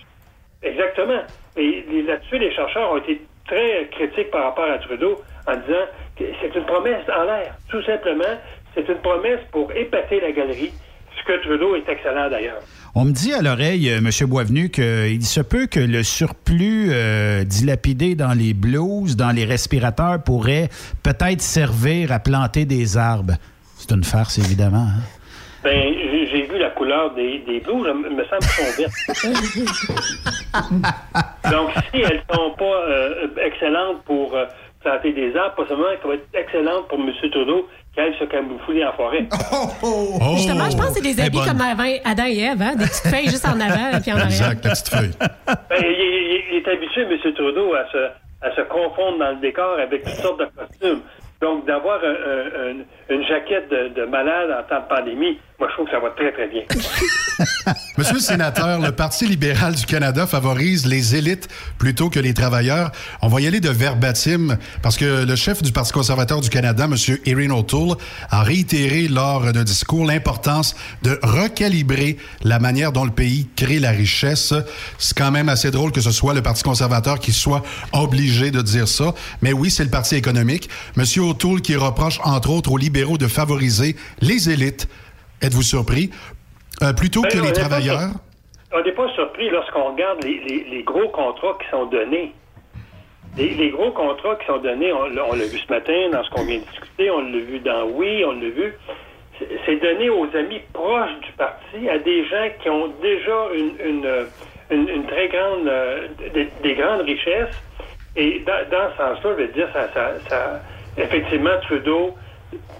Exactement. Et là-dessus, les chercheurs ont été très critiques par rapport à Trudeau en disant que c'est une promesse en l'air. Tout simplement, c'est une promesse pour épater la galerie, ce que Trudeau est excellent d'ailleurs. On me dit à l'oreille, euh, M. Boisvenu, qu'il se peut que le surplus euh, dilapidé dans les blouses, dans les respirateurs, pourrait peut-être servir à planter des arbres. C'est une farce, évidemment. hein? Ben, j'ai vu la couleur des, des blouses, il me semble qu'elles sont vertes. [LAUGHS] Donc, si elles sont pas euh, excellentes pour euh, planter des arbres, pas seulement qu'elles vont être excellentes pour M. Trudeau qui aille se camoufler en forêt. [LAUGHS] Justement, je pense que c'est des Eh, habits bonne. comme avant Adam et Ève, hein? des petites feuilles juste en avant puis en arrière. Exact, la petite feuille. Ben, il, il- il est habitué, M. Trudeau, à se, à se confondre dans le décor avec toutes sortes de costumes. Donc, d'avoir un- un- un- une jaquette de, de malade en temps de pandémie, moi, je trouve que ça va très, très bien. [LAUGHS] Monsieur le sénateur, le Parti libéral du Canada favorise les élites plutôt que les travailleurs. On va y aller de verbatim parce que le chef du Parti conservateur du Canada, Monsieur Erin O'Toole, a réitéré lors d'un discours l'importance de recalibrer la manière dont le pays crée la richesse. C'est quand même assez drôle que ce soit le Parti conservateur qui soit obligé de dire ça. Mais oui, c'est le Parti économique. Monsieur O'Toole qui reproche entre autres aux libéraux de favoriser les élites. Êtes-vous surpris? Euh, plutôt Ben, que on les travailleurs? On n'est pas surpris lorsqu'on regarde les, les- les gros contrats qui sont donnés. Les, les gros contrats qui sont donnés, on, l'a- on l'a vu ce matin dans ce qu'on vient de discuter, on l'a vu dans Oui, on l'a vu. C'est- donné aux amis proches du parti, à des gens qui ont déjà une, une, une- une très grande, euh, des, des grandes richesses. Et dans, dans ce sens-là, je veux dire, ça, ça, ça- effectivement, Trudeau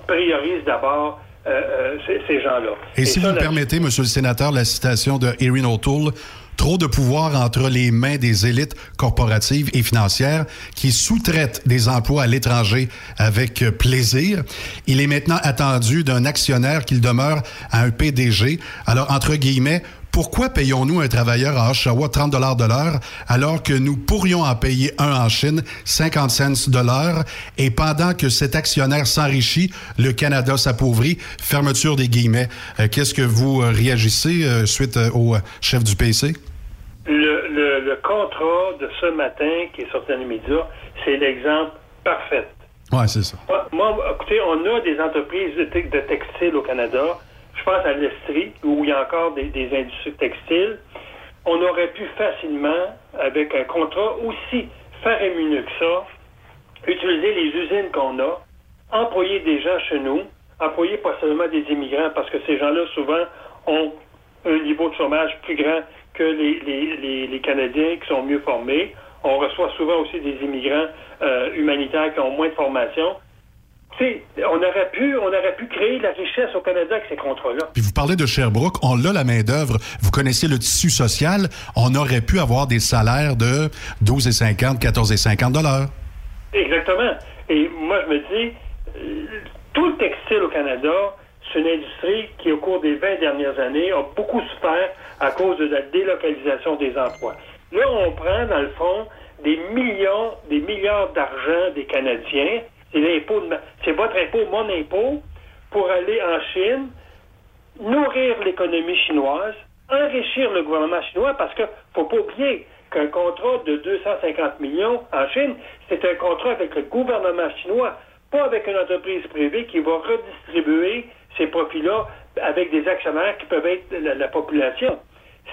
priorise d'abord euh, euh, ces, ces gens-là. Et si ça, vous me permettez, Monsieur le sénateur, la citation de Erin O'Toole, trop de pouvoir entre les mains des élites corporatives et financières qui sous-traitent des emplois à l'étranger avec plaisir. Il est maintenant attendu d'un actionnaire qu'il demeure à un PDG. Alors, entre guillemets, pourquoi payons-nous un travailleur à Oshawa 30 de l'heure alors que nous pourrions en payer un en Chine 50 cents de l'heure? Et pendant que cet actionnaire s'enrichit, le Canada s'appauvrit? Fermeture des guillemets. Euh, Qu'est-ce que vous euh, réagissez euh, suite au chef du PC? Le, le- le contrat de ce matin qui est sorti dans les médias, c'est l'exemple parfait. Ouais, c'est ça. Moi, moi, écoutez, on a des entreprises de, te- de textiles au Canada. Je pense à l'Estrie, où il y a encore des, industries textiles. On aurait pu facilement, avec un contrat aussi faramineux que ça, utiliser les usines qu'on a, employer des gens chez nous, employer pas seulement des immigrants, parce que ces gens-là, souvent, ont un niveau de chômage plus grand que les Canadiens qui sont mieux formés. On reçoit souvent aussi des immigrants euh, humanitaires qui ont moins de formation. On aurait pu, on aurait pu créer de la richesse au Canada avec ces contrats-là. Puis vous parlez de Sherbrooke, on a la main-d'œuvre. Vous connaissez le tissu social. On aurait pu avoir des salaires de 12,50, 14,50 dollars. Exactement. Et moi, je me dis, tout le textile au Canada, c'est une industrie qui, au cours des 20 dernières années, a beaucoup souffert à cause de la délocalisation des emplois. Là, on prend, dans le fond, des millions, des milliards d'argent des Canadiens. C'est votre impôt, mon impôt, pour aller en Chine, nourrir l'économie chinoise, enrichir le gouvernement chinois, parce que faut pas oublier qu'un contrat de 250 millions en Chine, c'est un contrat avec le gouvernement chinois, pas avec une entreprise privée qui va redistribuer ces profits-là avec des actionnaires qui peuvent être la population.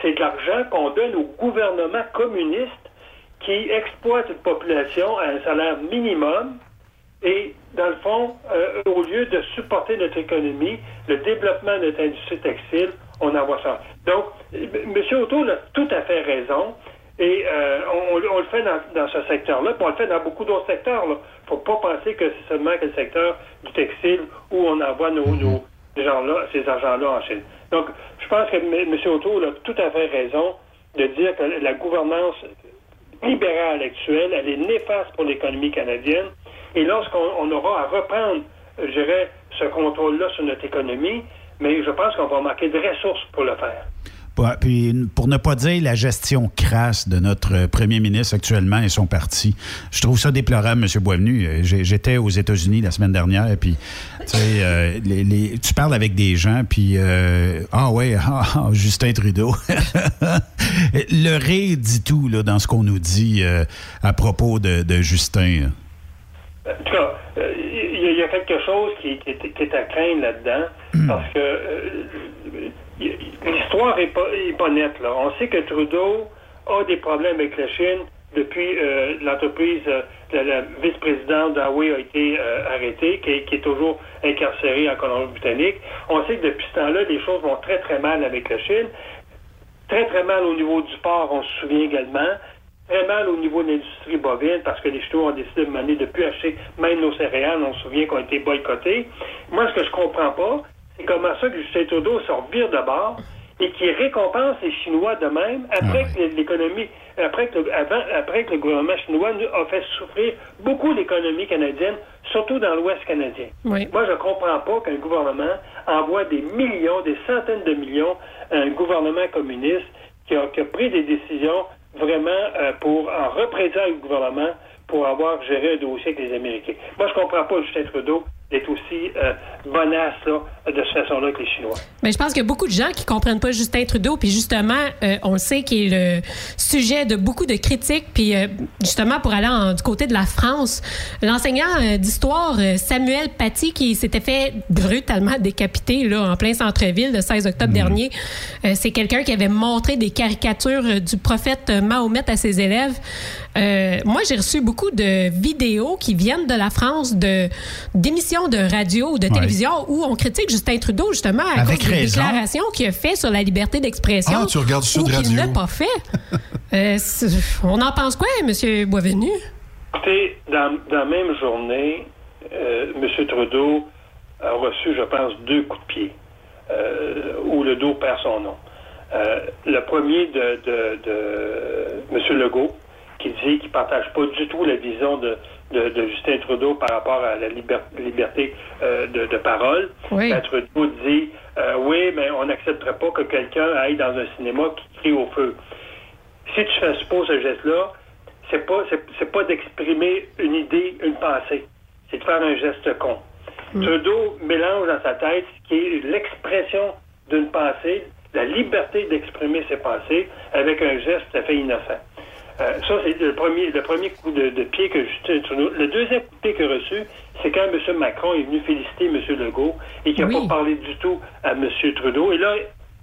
C'est de l'argent qu'on donne au gouvernement communiste qui exploite une population à un salaire minimum et, dans le fond, euh, au lieu de supporter notre économie, le développement de notre industrie textile, on envoie ça. Donc, M. O'Toole a tout à fait raison. Et euh, on, le fait dans, ce secteur-là, puis on le fait dans beaucoup d'autres secteurs. Il ne faut pas penser que c'est seulement que le secteur du textile où on envoie nos, nos gens-là, ces agents-là en Chine. Donc, je pense que M. Otto a tout à fait raison de dire que la gouvernance libérale actuelle, elle est néfaste pour l'économie canadienne. Et lorsqu'on on aura à reprendre, je dirais, ce contrôle-là sur notre économie, mais je pense qu'on va manquer de ressources pour le faire. Puis pour ne pas dire la gestion crasse de notre premier ministre actuellement et son parti, je trouve ça déplorable, M. Boisvenu. Euh, J'étais aux États-Unis la semaine dernière, puis tu sais, euh, tu parles avec des gens, puis euh, ah ouais, ah, ah, Justin Trudeau. [LAUGHS] Le rire dit tout là, dans ce qu'on nous dit euh, à propos de Justin. En tout cas, euh, il y, a- il y a quelque chose qui, qui est, qui est à craindre là-dedans, parce que euh, l'histoire est pas, est pas nette. Là. On sait que Trudeau a des problèmes avec la Chine depuis euh, l'entreprise, euh, la, la vice-présidente d'Huawei a été euh, arrêtée, qui est, qui est toujours incarcérée en Colombie-Britannique. On sait que depuis ce temps-là, les choses vont très, très mal avec la Chine. Très, très mal au niveau du port, on se souvient également. Très mal au niveau de l'industrie bovine, parce que les Chinois ont décidé de mener de plus acheter même nos céréales, on se souvient qu'on a été boycottés. Moi, ce que je comprends pas, c'est comment ça que Justin Trudeau se revire de bord et qui récompense les Chinois de même après que l'économie, après que, avant, après que le gouvernement chinois nous a fait souffrir beaucoup l'économie canadienne, surtout dans l'Ouest canadien. Moi, je comprends pas qu'un gouvernement envoie des millions, des centaines de millions à un gouvernement communiste qui a, qui a pris des décisions vraiment euh, pour en représailles au gouvernement pour avoir géré un dossier avec les Américains. Moi, je comprends pas Justin Trudeau d'être aussi euh, bonasse là, de cette façon-là que les Chinois. Mais je pense qu'il y a beaucoup de gens qui comprennent pas Justin Trudeau, puis justement, euh, on le sait qu'il est le sujet de beaucoup de critiques, puis euh, justement pour aller en- du côté de la France, l'enseignant euh, d'histoire euh, Samuel Paty qui s'était fait brutalement décapiter là en plein centre-ville le 16 octobre dernier, euh, c'est quelqu'un qui avait montré des caricatures euh, du prophète Mahomet à ses élèves. Euh, moi, j'ai reçu beaucoup de vidéos qui viennent de la France, de d'émissions de radio ou de Ouais. télévision où on critique Justin Trudeau justement à Avec cause des raison. déclarations qu'il a fait sur la liberté d'expression. Ah, tu regardes ou qu'il Radio. n'a pas fait. [LAUGHS] Euh, on en pense quoi, M. Boisvenu? Écoutez, dans, dans la même journée, euh, M. Trudeau a reçu, je pense, deux coups de pied, euh, où le dos perd son nom. Euh, le premier de, de, de M. Legault, qui dit qu'il ne partage pas du tout la vision de, de, de Justin Trudeau par rapport à la liber- liberté euh, de, de parole. Oui. Ben, Trudeau dit euh, Oui, mais on n'accepterait pas que quelqu'un aille dans un cinéma qui crie au feu. Si tu fais pas ce geste-là, c'est pas c'est, pas d'exprimer une idée, une pensée. C'est de faire un geste con. Trudeau mélange dans sa tête ce qui est l'expression d'une pensée, la liberté d'exprimer ses pensées avec un geste tout à fait innocent. Euh, ça, c'est le premier, le premier coup de, de pied que Justin Trudeau. Le deuxième coup de pied qu'il a reçu, c'est quand M. Macron est venu féliciter M. Legault et qu'il n'a Oui. pas parlé du tout à M. Trudeau. Et là,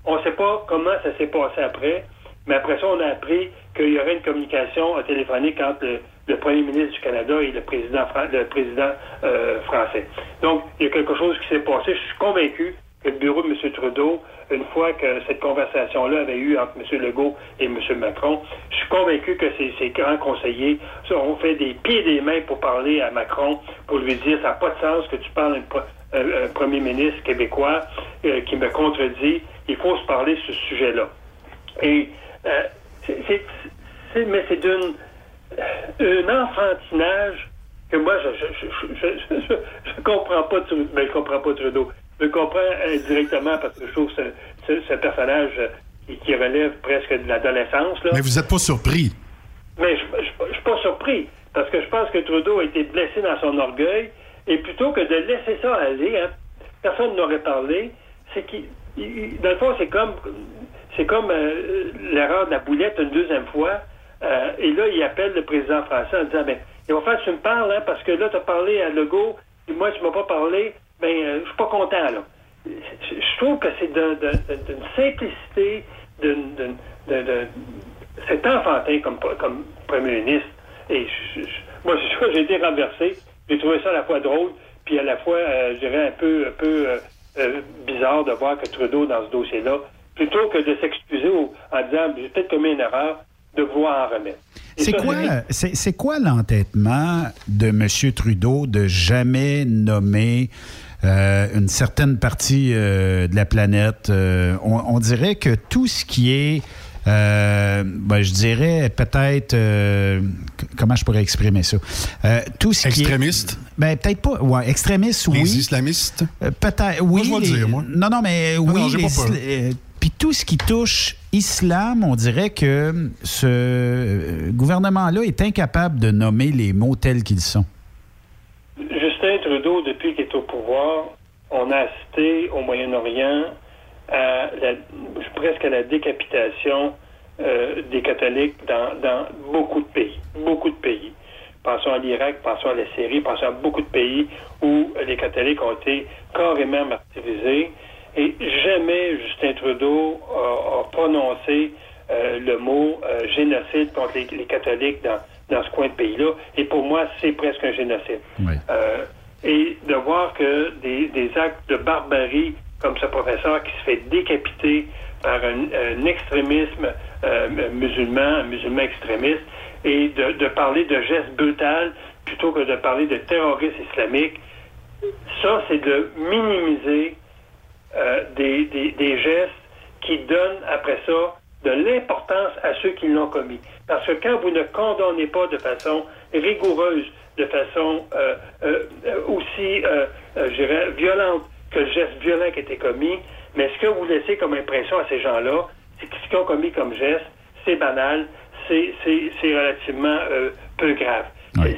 on ne sait pas comment ça s'est passé après, mais après ça, on a appris qu'il y aurait une communication téléphonique entre le, le premier ministre du Canada et le président, fran- le président euh, français. Donc, il y a quelque chose qui s'est passé. Je suis convaincu que le bureau de M. Trudeau, une fois que cette conversation-là avait eu entre M. Legault et M. Macron, je suis convaincu que ces, grands conseillers ont fait des pieds et des mains pour parler à Macron, pour lui dire ça n'a pas de sens que tu parles à un, premier ministre québécois euh, qui me contredit. Il faut se parler sur ce sujet-là. Et euh, mais c'est d'une un enfantinage que moi je je, je, je, comprends pas mais je comprends pas Trudeau. Je le comprends indirectement parce que je trouve ce, ce, ce personnage euh, qui, qui relève presque de l'adolescence. Là. Mais vous n'êtes pas surpris. Mais je ne suis pas surpris, parce que je pense que Trudeau a été blessé dans son orgueil, et plutôt que de laisser ça aller, hein, personne n'aurait parlé, c'est il- Dans le fond, c'est comme c'est comme euh, l'erreur de la boulette une deuxième fois, euh, et là, il appelle le président français en disant, ben, il va faire que tu me parles, hein, parce que là, tu as parlé à Legault, et moi, tu m'as pas parlé, ben, euh, je suis pas content, là. Je je trouve que c'est d'un- d'un- d'une simplicité, d'une... c'est enfantin comme, comme premier ministre. Et je- je- moi, [LAUGHS] j'ai été renversé. J'ai trouvé ça à la fois drôle, puis à la fois, euh, je dirais, un peu, un peu euh, euh, bizarre de voir que Trudeau, dans ce dossier-là, plutôt que de s'excuser en disant j'ai peut-être commis une erreur, de vouloir en remettre. C'est quoi, c'est quoi l'entêtement de M. Trudeau de jamais nommer euh, une certaine partie euh, de la planète? Euh, on, dirait que tout ce qui est, ben, je dirais peut-être, comment je pourrais exprimer ça? tout ce Extrémiste? Qui ben, peut-être pas. Ouais, extrémiste, oui. Les islamistes? peut-être, oui. Moi, je vais le dire, moi. Non, non, mais oui. Non, puis tout ce qui touche islam, on dirait que ce gouvernement-là est incapable de nommer les mots tels qu'ils sont. Justin Trudeau, depuis qu'il est au pouvoir, on a assisté au Moyen-Orient à presque à la décapitation euh, des catholiques dans, dans, beaucoup de pays. Beaucoup de pays. Pensons à l'Irak, pensons à la Syrie, pensons à beaucoup de pays où les catholiques ont été carrément martyrisés. Et jamais Justin Trudeau a, prononcé euh, le mot euh, génocide contre les, catholiques dans, dans, ce coin de pays-là. Et pour moi, c'est presque un génocide. Euh, et de voir que des, actes de barbarie comme ce professeur qui se fait décapiter par un, extrémisme musulman, un musulman extrémiste, et de, parler de gestes brutals plutôt que de parler de terrorisme islamique, ça, c'est de minimiser euh, des, des, gestes qui donnent après ça de l'importance à ceux qui l'ont commis. Parce que quand vous ne condamnez pas de façon rigoureuse, de façon euh, euh, aussi, je dirais, violente que le geste violent qui a été commis, mais ce que vous laissez comme impression à ces gens-là, c'est que ce qu'ils ont commis comme geste, c'est banal, c'est relativement peu grave.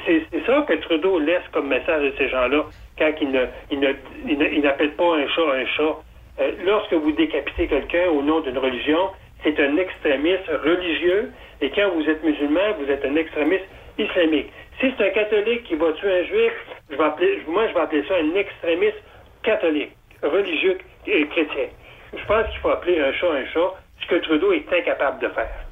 C'est ça que Trudeau laisse comme message à ces gens-là quand il ne, il ne, il n'appelle pas un chat un chat, euh, lorsque vous décapitez quelqu'un au nom d'une religion, c'est un extrémiste religieux, et quand vous êtes musulman, vous êtes un extrémiste islamique. Si c'est un catholique qui va tuer un juif, je vais appeler, moi, je vais appeler ça un extrémiste catholique, religieux et chrétien. Je pense qu'il faut appeler un chat un chat, ce que Trudeau est incapable de faire.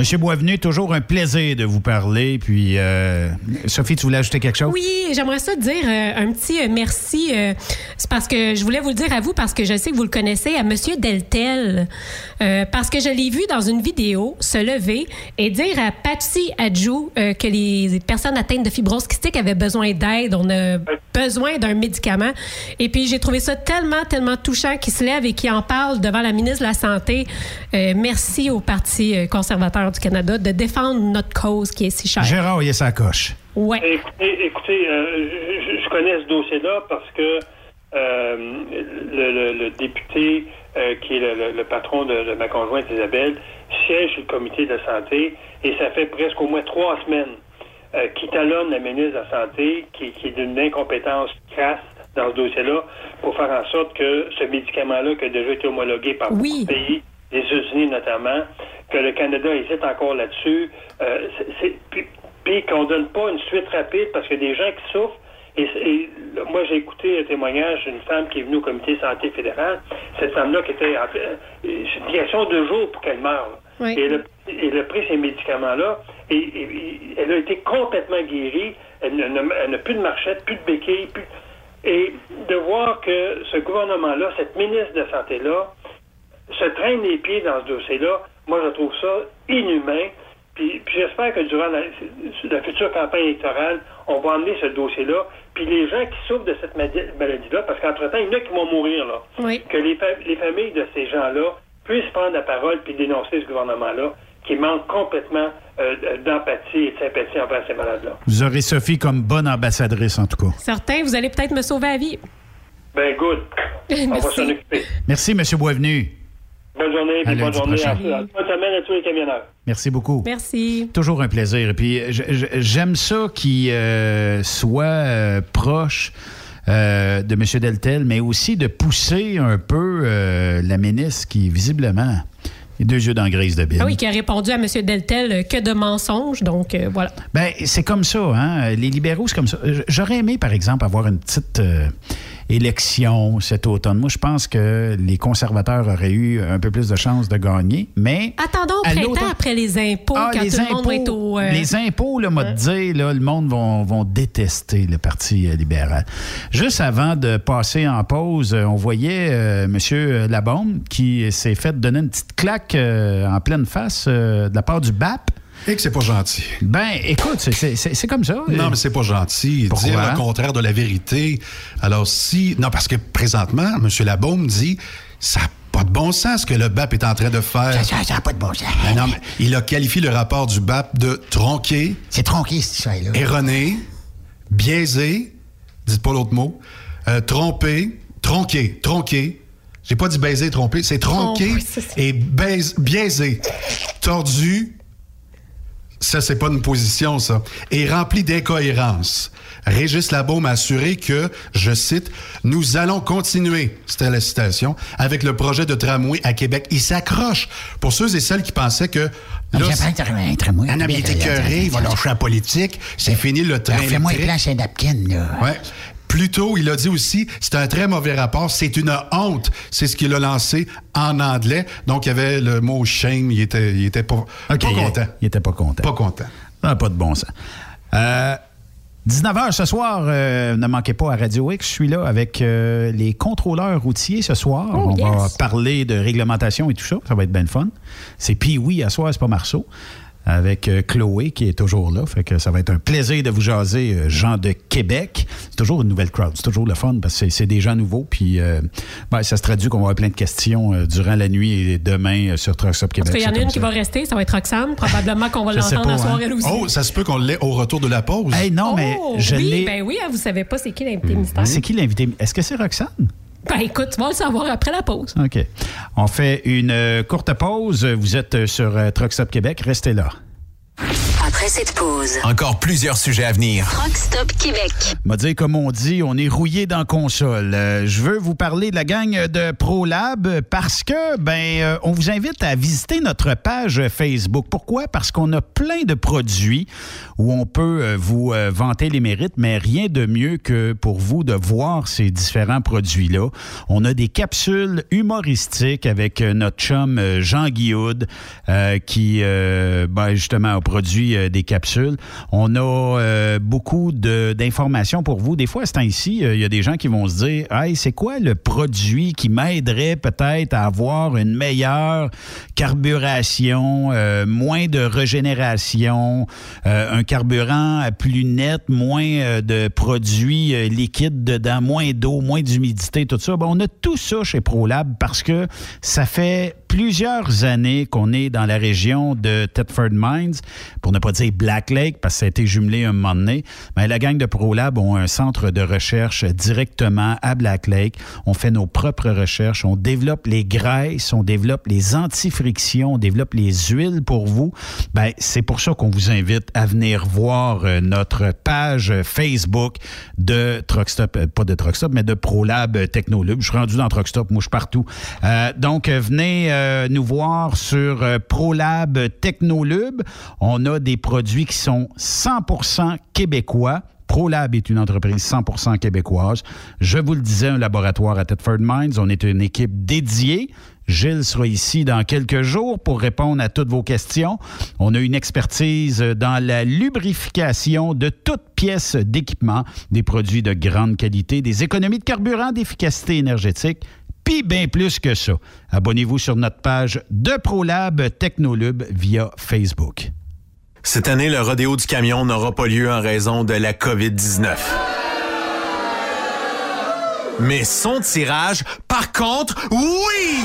Monsieur Boisvenu, toujours un plaisir de vous parler. Puis, euh, Sophie, tu voulais ajouter quelque chose? Oui, j'aimerais ça dire euh, un petit euh, merci. c'est parce que je voulais vous le dire à vous, parce que je sais que vous le connaissez, à Monsieur Deltel. parce que je l'ai vu dans une vidéo se lever et dire à Patsy Adjou que les personnes atteintes de fibrose kystique avaient besoin d'aide. On a besoin d'un médicament. Et puis, j'ai trouvé ça tellement, tellement touchant qu'il se lève et qu'il en parle devant la ministre de la Santé. merci au Parti conservateur du Canada de défendre notre cause qui est si chère. Gérard, il est sa coche. Ouais. Écoutez, euh, je, connais ce dossier-là parce que euh, le, député euh, qui est le, patron de, ma conjointe Isabelle siège sur le comité de santé et ça fait presque au moins trois semaines qu'il talonne la ministre de la Santé qui, est d'une incompétence crasse dans ce dossier-là pour faire en sorte que ce médicament-là qui a déjà été homologué par beaucoup de pays, les États-Unis notamment, que le Canada hésite encore là-dessus, euh, puis, qu'on donne pas une suite rapide parce qu'il y a des gens qui souffrent. Et, moi, j'ai écouté un témoignage d'une femme qui est venue au comité santé fédéral. Cette femme-là qui était en c'est une question de jours pour qu'elle meure. Et, elle a, pris ces médicaments-là et, elle a été complètement guérie. Elle n'a plus de marchette, plus de béquilles. Et de voir que ce gouvernement-là, cette ministre de Santé-là, se traîne les pieds dans ce dossier-là, moi, je trouve ça inhumain. Puis, j'espère que durant la, future campagne électorale, on va emmener ce dossier-là. Puis les gens qui souffrent de cette maladie-là, parce qu'entre-temps, il y en a qui vont mourir, là. Que les, familles de ces gens-là puissent prendre la parole puis dénoncer ce gouvernement-là qui manque complètement euh, d'empathie et de sympathie envers ces malades-là. Vous aurez Sophie comme bonne ambassadrice, en tout cas. Certain, vous allez peut-être me sauver la vie. Ben, good. [LAUGHS] On va s'en occuper. Merci, M. Boisvenu. Bonne journée, puis bonne journée à, bonne semaine à tous les camionneurs. Merci beaucoup. Merci. Toujours un plaisir. Et puis j'aime ça qu'il euh, soit euh, proche euh, de M. Deltel, mais aussi de pousser un peu la ministre qui, visiblement, les deux yeux dans la grise de Bill. Ah oui, qui a répondu à M. Deltel que de mensonges, donc voilà. Ben c'est comme ça, hein. Les libéraux, c'est comme ça. J'aurais aimé, par exemple, avoir une petite élection cet automne. Moi, je pense que les conservateurs auraient eu un peu plus de chances de gagner, mais... Attendons au printemps après les impôts, Ah, quand les tout le monde va être impôts, au... euh, les impôts, là, m'a dit, là, le monde vont, vont détester le Parti euh, libéral. Juste avant de passer en pause, euh, on voyait euh, M. Labombe qui s'est fait donner une petite claque euh, en pleine face de la part du BAP. Et que c'est pas gentil. Ben, écoute, c'est- comme ça. Non, mais c'est pas gentil. Pourquoi? Dire le contraire de la vérité. Alors, si. Non, parce que présentement, M. Labaume dit ça n'a pas de bon sens ce que le BAP est en train de faire. Ça n'a pas de bon sens. Ben non, mais il a qualifié le rapport du BAP de tronqué. C'est tronqué, cette histoire-là. Erroné, biaisé, dites pas l'autre mot, euh, trompé, tronqué, tronqué. J'ai pas dit baiser, trompé, c'est tronqué Oh, oui, et baise- biaisé, tordu. Ça, c'est pas une position, ça. Et rempli d'incohérences. Régis Labaume a assuré que, je cite, nous allons continuer, c'était la citation, avec le projet de tramway à Québec. Il s'accroche. Pour ceux et celles qui pensaient que. Non, pas un tramway, un tramway. Ah non, mais il est écœuré, il va lâcher la politique, c'est fini le train. Fais-moi un électrique. plan chez Napkin, là. Ouais. Plus tôt, il a dit aussi, c'est un très mauvais rapport, c'est une honte. C'est ce qu'il a lancé en anglais. Donc, il y avait le mot shame, il était, il était pas, il- content. Il était pas content. Pas content. Ah, pas de bon sens. Euh, 19h ce soir, euh, ne manquez pas à Radio X. Je suis là avec euh, les contrôleurs routiers ce soir. Oh, On va parler de réglementation et tout ça. Ça va être bien le fun. C'est puis oui à soir, c'est pas Marceau. Avec euh, Chloé qui est toujours là. Fait que ça va être un plaisir de vous jaser, euh, gens de Québec. C'est toujours une nouvelle crowd. C'est toujours le fun parce que c'est- des gens nouveaux. Puis euh, ben, ça se traduit qu'on va avoir plein de questions euh, durant la nuit et demain euh, sur Truck Stop Québec. Parce qu'il y en C'est a une comme qui ça. va rester, ça va être Roxane. Probablement qu'on va [LAUGHS] l'entendre soir hein. elle aussi. Oh, ça se peut qu'on l'ait au retour de la pause. Hey, non, mais Oh, je oui, l'ai. ben oui, hein, vous savez pas c'est qui l'invité mystère. C'est qui l'invité? Est-ce que c'est Roxane? Ben écoute, tu vas le savoir après la pause. OK. On fait une euh, courte pause. Vous êtes euh, sur euh, Truck Stop Québec. Restez là. Après cette pause, Encore plusieurs sujets à venir. Rock Stop Québec. m'a dit, comme on dit, on est rouillé dans console. Euh, je veux vous parler de la gang de ProLab parce que, ben, euh, on vous invite à visiter notre page Facebook. Pourquoi? Parce qu'on a plein de produits où on peut euh, vous euh, vanter les mérites, mais rien de mieux que pour vous de voir ces différents produits-là. On a des capsules humoristiques avec euh, notre chum euh, Jean Guillaude euh, qui, euh, ben, justement, a produit euh, des capsules. On a euh, beaucoup d'informations pour vous. Des fois, à ce euh, il y a des gens qui vont se dire Hey, c'est quoi le produit qui m'aiderait peut-être à avoir une meilleure carburation, euh, moins de régénération, un carburant plus net, moins de produits liquides dedans, moins d'eau, moins d'humidité, tout ça. Ben, on a tout ça chez ProLab parce que ça fait plusieurs années qu'on est dans la région de Thetford Mines, pour ne pas dire Black Lake, parce que ça a été jumelé un moment donné. Mais la gang de ProLab ont un centre de recherche directement à Black Lake. On fait nos propres recherches, on développe les graisses, on développe les antifrictions, on développe les huiles pour vous. Ben, c'est pour ça qu'on vous invite à venir voir euh, notre page Facebook de Truckstop, euh, pas de Truckstop, mais de ProLab Technolub. Je suis rendu dans Truckstop, moi je suis partout. Euh, donc, euh, venez euh, nous voir sur euh, ProLab Technolub. On a des produits qui sont 100% québécois. ProLab est une entreprise 100% québécoise. Je vous le disais, un laboratoire à Thetford Mines. On est une équipe dédiée. Gilles sera ici dans quelques jours pour répondre à toutes vos questions. On a une expertise dans la lubrification de toutes pièces d'équipement, des produits de grande qualité, des économies de carburant, d'efficacité énergétique, puis bien plus que ça. Abonnez-vous sur notre page de ProLab Technolub via Facebook. Cette année, le rodéo du camion n'aura pas lieu en raison de la COVID-19. Mais son tirage, par contre, oui!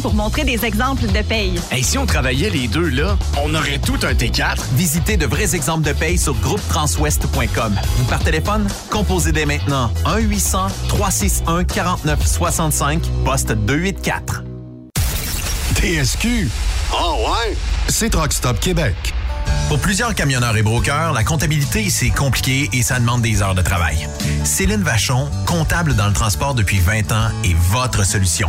pour montrer des exemples de paye. Hey, si on travaillait les deux, là, on aurait tout un T4. Visitez de vrais exemples de paye sur groupetranswest.com. Ou par téléphone, composez dès maintenant 1-800-361-4965, poste 284. TSQ. Ah ouais? C'est Truck Stop Québec. Pour plusieurs camionneurs et brokers, la comptabilité, c'est compliqué et ça demande des heures de travail. Céline Vachon, comptable dans le transport depuis 20 ans, est votre solution.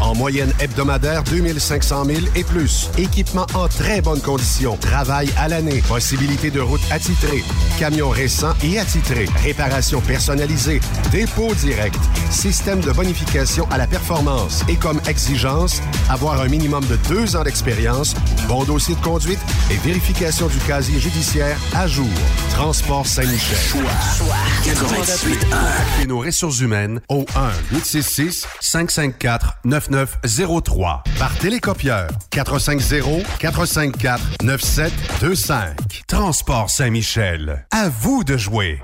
En moyenne hebdomadaire, 2500 000 et plus. Équipement en très bonne condition. Travail à l'année. Possibilité de route attitrée. Camions récents et attitrés. Réparation personnalisée. Dépôt direct. Système de bonification à la performance. Et comme exigence, avoir un minimum de deux ans d'expérience, bon dossier de conduite et vérification du casier judiciaire à jour. Transport Saint-Michel. Choix. 98 Appelez nos ressources humaines au 1-866-554-9903. Par télécopieur. 450-454-9725. Transport Saint-Michel. À vous de jouer.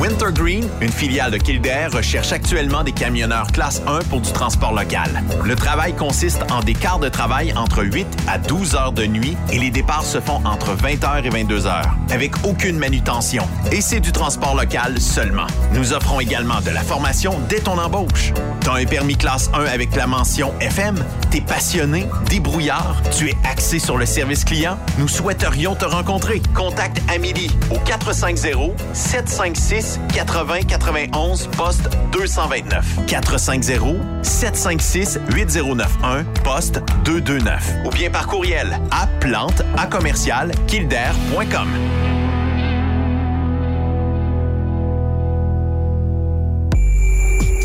Wintergreen, une filiale de Kildare, recherche actuellement des camionneurs classe 1 pour du transport local. Le travail consiste en des quarts de travail entre 8 à 12 heures de nuit et les départs se font entre 20h et 22h, avec aucune manutention. Et c'est du transport local seulement. Nous offrons également de la formation dès ton embauche. T'as un permis classe 1 avec la mention FM? T'es passionné, débrouillard, tu es axé sur le service client? Nous souhaiterions te rencontrer. Contacte Amélie au 450 756 80 91 poste 229. 450 756 8091 poste 229. Ou bien par courriel à plante à commercial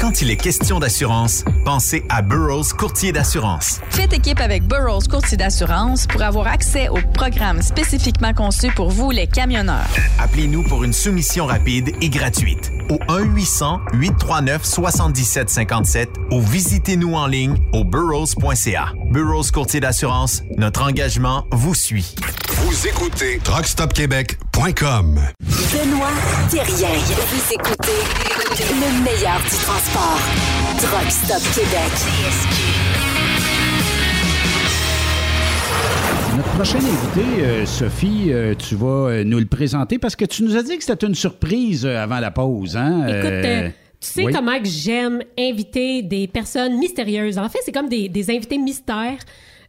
Quand il est question d'assurance, pensez à Burroughs Courtier d'assurance. Faites équipe avec Burroughs Courtier d'assurance pour avoir accès aux programmes spécifiquement conçus pour vous, les camionneurs. Appelez-nous pour une soumission rapide et gratuite au 1-800-839-7757 ou visitez-nous en ligne au burrows.ca. Burroughs Courtier d'assurance, notre engagement vous suit. Vous écoutez TruckStopQuébec.com. Benoît Thérien. Vous écoutez le meilleur du transport. Truck Stop Québec. Notre prochaine invitée, euh, Sophie, euh, tu vas euh, nous le présenter parce que tu nous as dit que c'était une surprise avant la pause. Hein? Écoute, euh, tu sais oui. comment que j'aime inviter des personnes mystérieuses. En fait, c'est comme des, des invités mystères.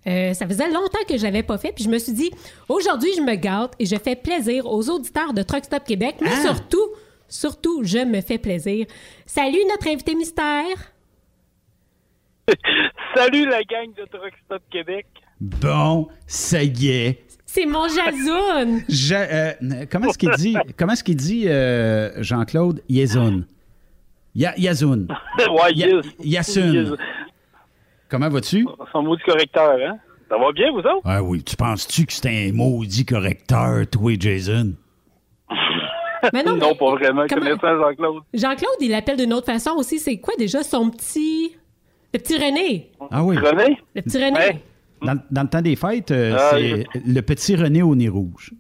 Euh, ça faisait longtemps que je l'avais pas fait, puis je me suis dit, aujourd'hui, je me gâte et je fais plaisir aux auditeurs de Truck Stop Québec, mais Ah! surtout, Surtout, je me fais plaisir. Salut, notre invité mystère. [LAUGHS] Salut la gang de Truck Stop Québec. Bon, ça y est. C'est mon Jazoun. Ja- euh, comment est-ce qu'il dit, [LAUGHS] comment est-ce qu'il dit euh, Jean-Claude? Yezoun? Ya- Yazoun. [LAUGHS] ouais, Ya- yes. Yasun. Comment vas-tu? Son maudit correcteur, hein? Ça va bien, vous autres? Ah oui, tu penses-tu que c'est un maudit correcteur, toi, Jason? Mais non, non mais pas vraiment. comment- Connaissant Jean-Claude. Jean-Claude, il l'appelle d'une autre façon aussi. C'est quoi déjà son petit. Le petit René? Ah oui. René? Le petit René. Dans, dans le temps des fêtes, euh, Ah, c'est le petit René au nez rouge.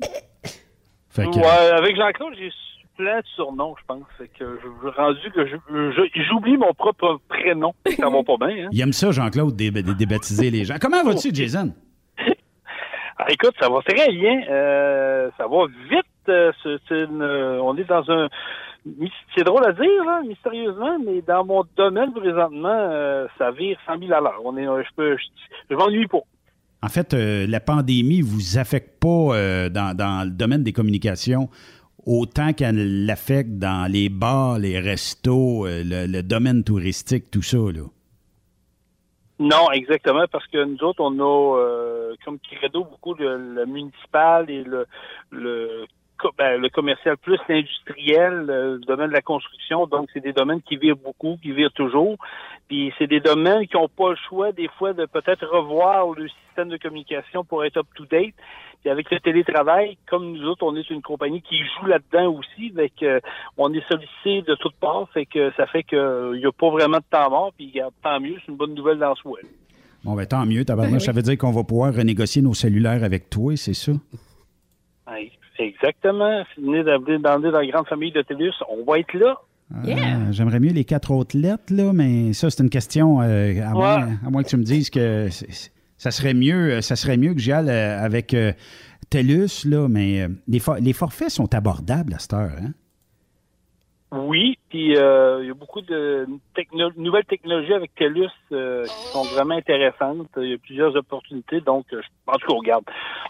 Fait que- Ouais, avec Jean-Claude, j'ai plein de surnoms, je pense. Fait que je, rendu que j'oublie mon propre prénom. Ça va pas bien, hein? Il aime ça, Jean-Claude, dé- dé- débaptiser les gens. Comment vas-tu, Jason? [LAUGHS] Ah, écoute, ça va très bien. Euh, ça va vite. Euh, c'est- une- euh, on est dans un... C'est drôle à dire, là, mystérieusement, mais dans mon domaine, présentement, euh, ça vire 100 000 à l'heure. On est, je peux, je, je m'ennuie pas. En fait, euh, la pandémie vous affecte pas euh, dans, dans le domaine des communications autant qu'elle l'affecte dans les bars, les restos, le, le domaine touristique, tout ça. Là. Non, exactement, parce que nous autres, on a comme credo beaucoup le, le municipal et le, ben, le commercial plus l'industriel, euh, le domaine de la construction. Donc, c'est des domaines qui virent beaucoup, qui virent toujours. Puis, c'est des domaines qui n'ont pas le choix, des fois, de peut-être revoir le système de communication pour être up-to-date. Puis, avec le télétravail, comme nous autres, on est une compagnie qui joue là-dedans aussi. Fait que, on est sollicité de toutes parts. Fait que ça fait qu'il n'y a pas vraiment de temps mort. Puis, regarde, tant mieux, c'est une bonne nouvelle dans ce web. Bon, ben tant mieux, [LAUGHS] tabarnak. Ça veut dire qu'on va pouvoir renégocier nos cellulaires avec toi, c'est ça? Oui, Exactement. Venez d'amener dans la grande famille de TELUS. On va être là. Ah, J'aimerais mieux les quatre autres lettres, là, mais ça, c'est une question, euh, à, moins, à moins que tu me dises que ça serait mieux, euh, ça serait mieux que j'y aille euh, avec euh, TELUS, là, mais euh, les, for- les forfaits sont abordables à cette heure. Hein? Oui, puis euh, il y a beaucoup de nouvelles technologies avec TELUS euh, qui sont vraiment intéressantes. Il y a plusieurs opportunités. Donc, euh, je- en tout cas, on regarde.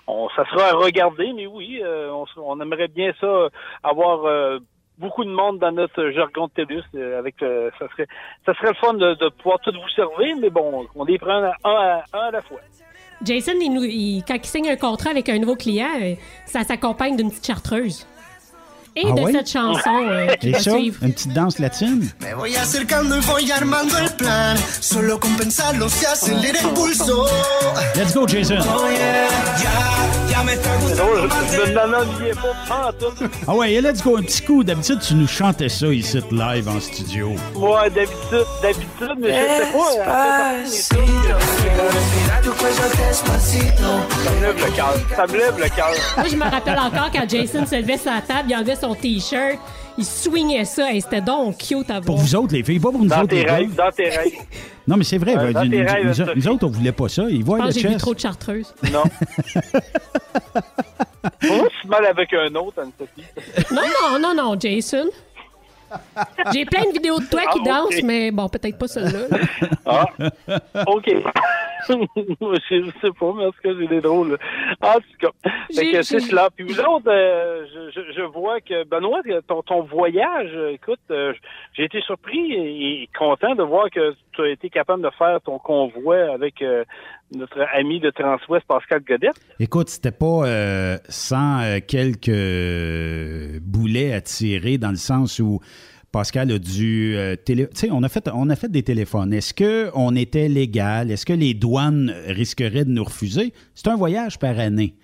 On, ça sera à regarder, mais oui, euh, on, on aimerait bien ça, avoir euh, beaucoup de monde dans notre jargon de TELUS. euh, avec, euh, ça, serait, ça serait le fun de, de pouvoir tout vous servir, mais bon, on les prend un à, un à la fois. Jason, il il- quand il signe un contrat avec un nouveau client, euh, ça s'accompagne d'une petite chartreuse. Et Ah de ouais? cette chanson euh, [LAUGHS] qui Et va ça, suivre. une petite danse latine? Me voy acercando y voy armando el plan. Solo con pensarlo se acelera el pulso. Let's go, Jason! Oh yeah, ya, ya me está gustando. Ah ouais, let's go, un petit coup. D'habitude, tu nous chantais ça ici live en studio. Ouais, d'habitude, d'habitude, mais je sais pas. Ça me lève le cœur. Ça me lève le cœur. Moi, je me rappelle encore quand Jason se levait sur la table, il enlevait son T-shirt, il swingait ça, et c'était donc cute à voir. Pour vous autres, les filles, pas pour nous Dans autres, les tes gars. rêves, dans tes rêves. [LAUGHS] Non, mais c'est vrai. Ouais, nous, dans tes nous- rêves, nous- Sophie. nous autres, on voulait pas ça. Ils voient pense le j'ai vu trop de chartreuses. Non. [LAUGHS] Pourquoi tu mêles avec un autre, Anne-Sophie? Non, non, non, non, Jason. J'ai plein de vidéos de toi qui Ah, ok. dansent, mais bon, peut-être pas celle-là. là. Ah, OK. Je sais pas, mais en tout cas, j'ai des drôles. En tout cas, fait J'ai- que c'est j'ai- cela. Puis vous autres, euh, je, je, vois que, Benoît, ton, ton voyage, écoute, euh, j'ai été surpris et, et content de voir que tu as été capable de faire ton convoi avec euh, notre ami de Transwest, Pascal Godette. Écoute, c'était pas euh, sans euh, quelques euh, boulets à tirer dans le sens où Pascal a dû euh, télé... On a fait on a fait des téléphones. Est-ce que on était légal? Est-ce que les douanes risqueraient de nous refuser? C'est un voyage par année.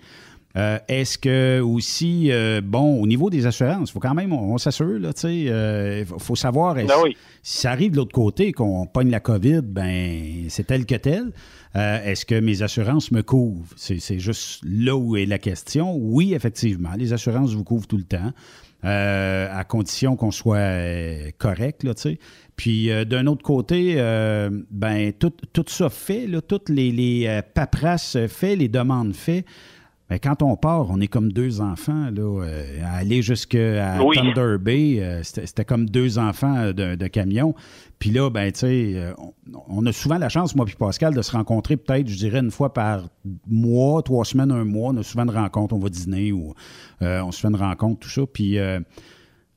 Euh, Est-ce que aussi, euh, bon, au niveau des assurances, faut quand même, on, on s'assure, là, tu sais, euh, faut, savoir, Ben oui. si ça arrive de l'autre côté, qu'on pogne la COVID, ben c'est tel que tel. Est-ce que mes assurances me couvrent? C'est c'est juste là où est la question. Oui, effectivement, les assurances vous couvrent tout le temps, euh, à condition qu'on soit euh, correct, là, tu sais. Puis euh, d'un autre côté, ben tout, tout ça fait, toutes les, les paperasses fait, les demandes fait. Quand on part, on est comme deux enfants. Là, euh, aller jusqu'à Oui. Thunder Bay, euh, c'était comme deux enfants euh, de, de camion. Puis là, ben, tu sais, euh, on, on a souvent la chance, moi puis Pascal, de se rencontrer peut-être, je dirais, une fois par mois, trois semaines, un mois. On a souvent une rencontre, on va dîner ou on se fait une rencontre, tout ça. Puis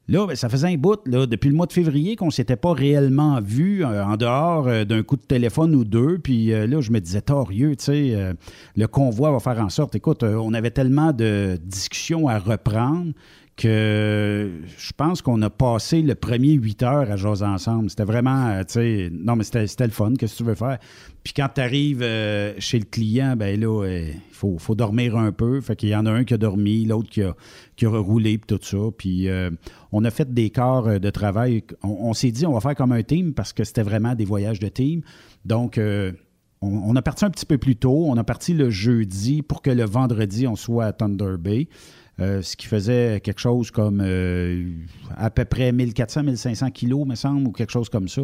Là, ben, ça faisait un bout, là, depuis le mois de février, qu'on ne s'était pas réellement vu euh, en dehors euh, d'un coup de téléphone ou deux. Puis euh, là, je me disais, torieux, tu sais, le convoi va faire en sorte. Écoute, on avait tellement de discussions à reprendre que je pense qu'on a passé le premier huit heures à jaser ensemble. C'était vraiment, euh, tu sais, non, mais c'était le fun, qu'est-ce que tu veux faire? Puis quand tu arrives chez le client, ben là, euh, il faut, dormir un peu. Fait qu'il y en a un qui a dormi, l'autre qui a, roulé, puis tout ça. Puis euh, on a fait des euh, de travail. On, on s'est dit, on va faire comme un team parce que c'était vraiment des voyages de team. Donc, euh, on, on a parti un petit peu plus tôt. On a parti le jeudi pour que le vendredi, on soit à Thunder Bay. Euh, ce qui faisait quelque chose comme euh, à peu près 1400-1500 kilos, me semble, ou quelque chose comme ça.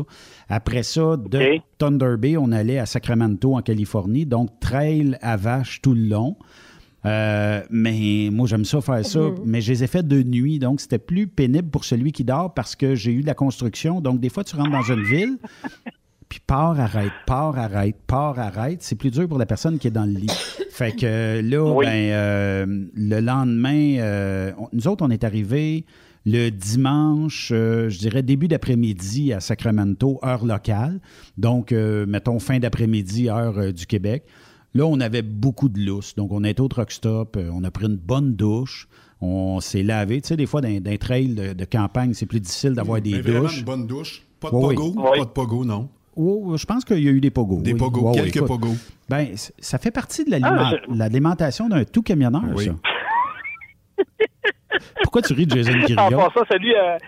Après ça, de Thunder Bay, on allait à Sacramento, en Californie, donc trail à vache tout le long. Euh, mais moi, j'aime ça faire ça. Mhm. Mais je les ai fait de nuit, donc c'était plus pénible pour celui qui dort parce que j'ai eu de la construction. Donc, des fois, tu rentres dans une ville, puis pars, arrête, pars, arrête, pars, arrête. C'est plus dur pour la personne qui est dans le lit. [COUGHS] Fait que là, Oui. ben, euh, le lendemain, euh, on- nous autres, on est arrivés le dimanche, euh, je dirais début d'après-midi à Sacramento, heure locale. Donc, euh, mettons fin d'après-midi, heure euh, du Québec. Là, on avait beaucoup de lousse. Donc, on est au truck stop, euh, on a pris une bonne douche, on s'est lavé. Tu sais, des fois, dans d'un trail de, de campagne, c'est plus difficile d'avoir des Mais vraiment douches. une bonne douche. Pas de Oui, pogo, oui. pas de pogo, non. Oh, je pense qu'il y a eu des pogos. Des oui. pogos, quelques écoute. pogos. Ben, ça fait partie de l'aliment- Ah, je- l'alimentation d'un tout camionneur, Oui. ça. [LAUGHS] Pourquoi tu ris de Jason En Quirillon? passant, salut à,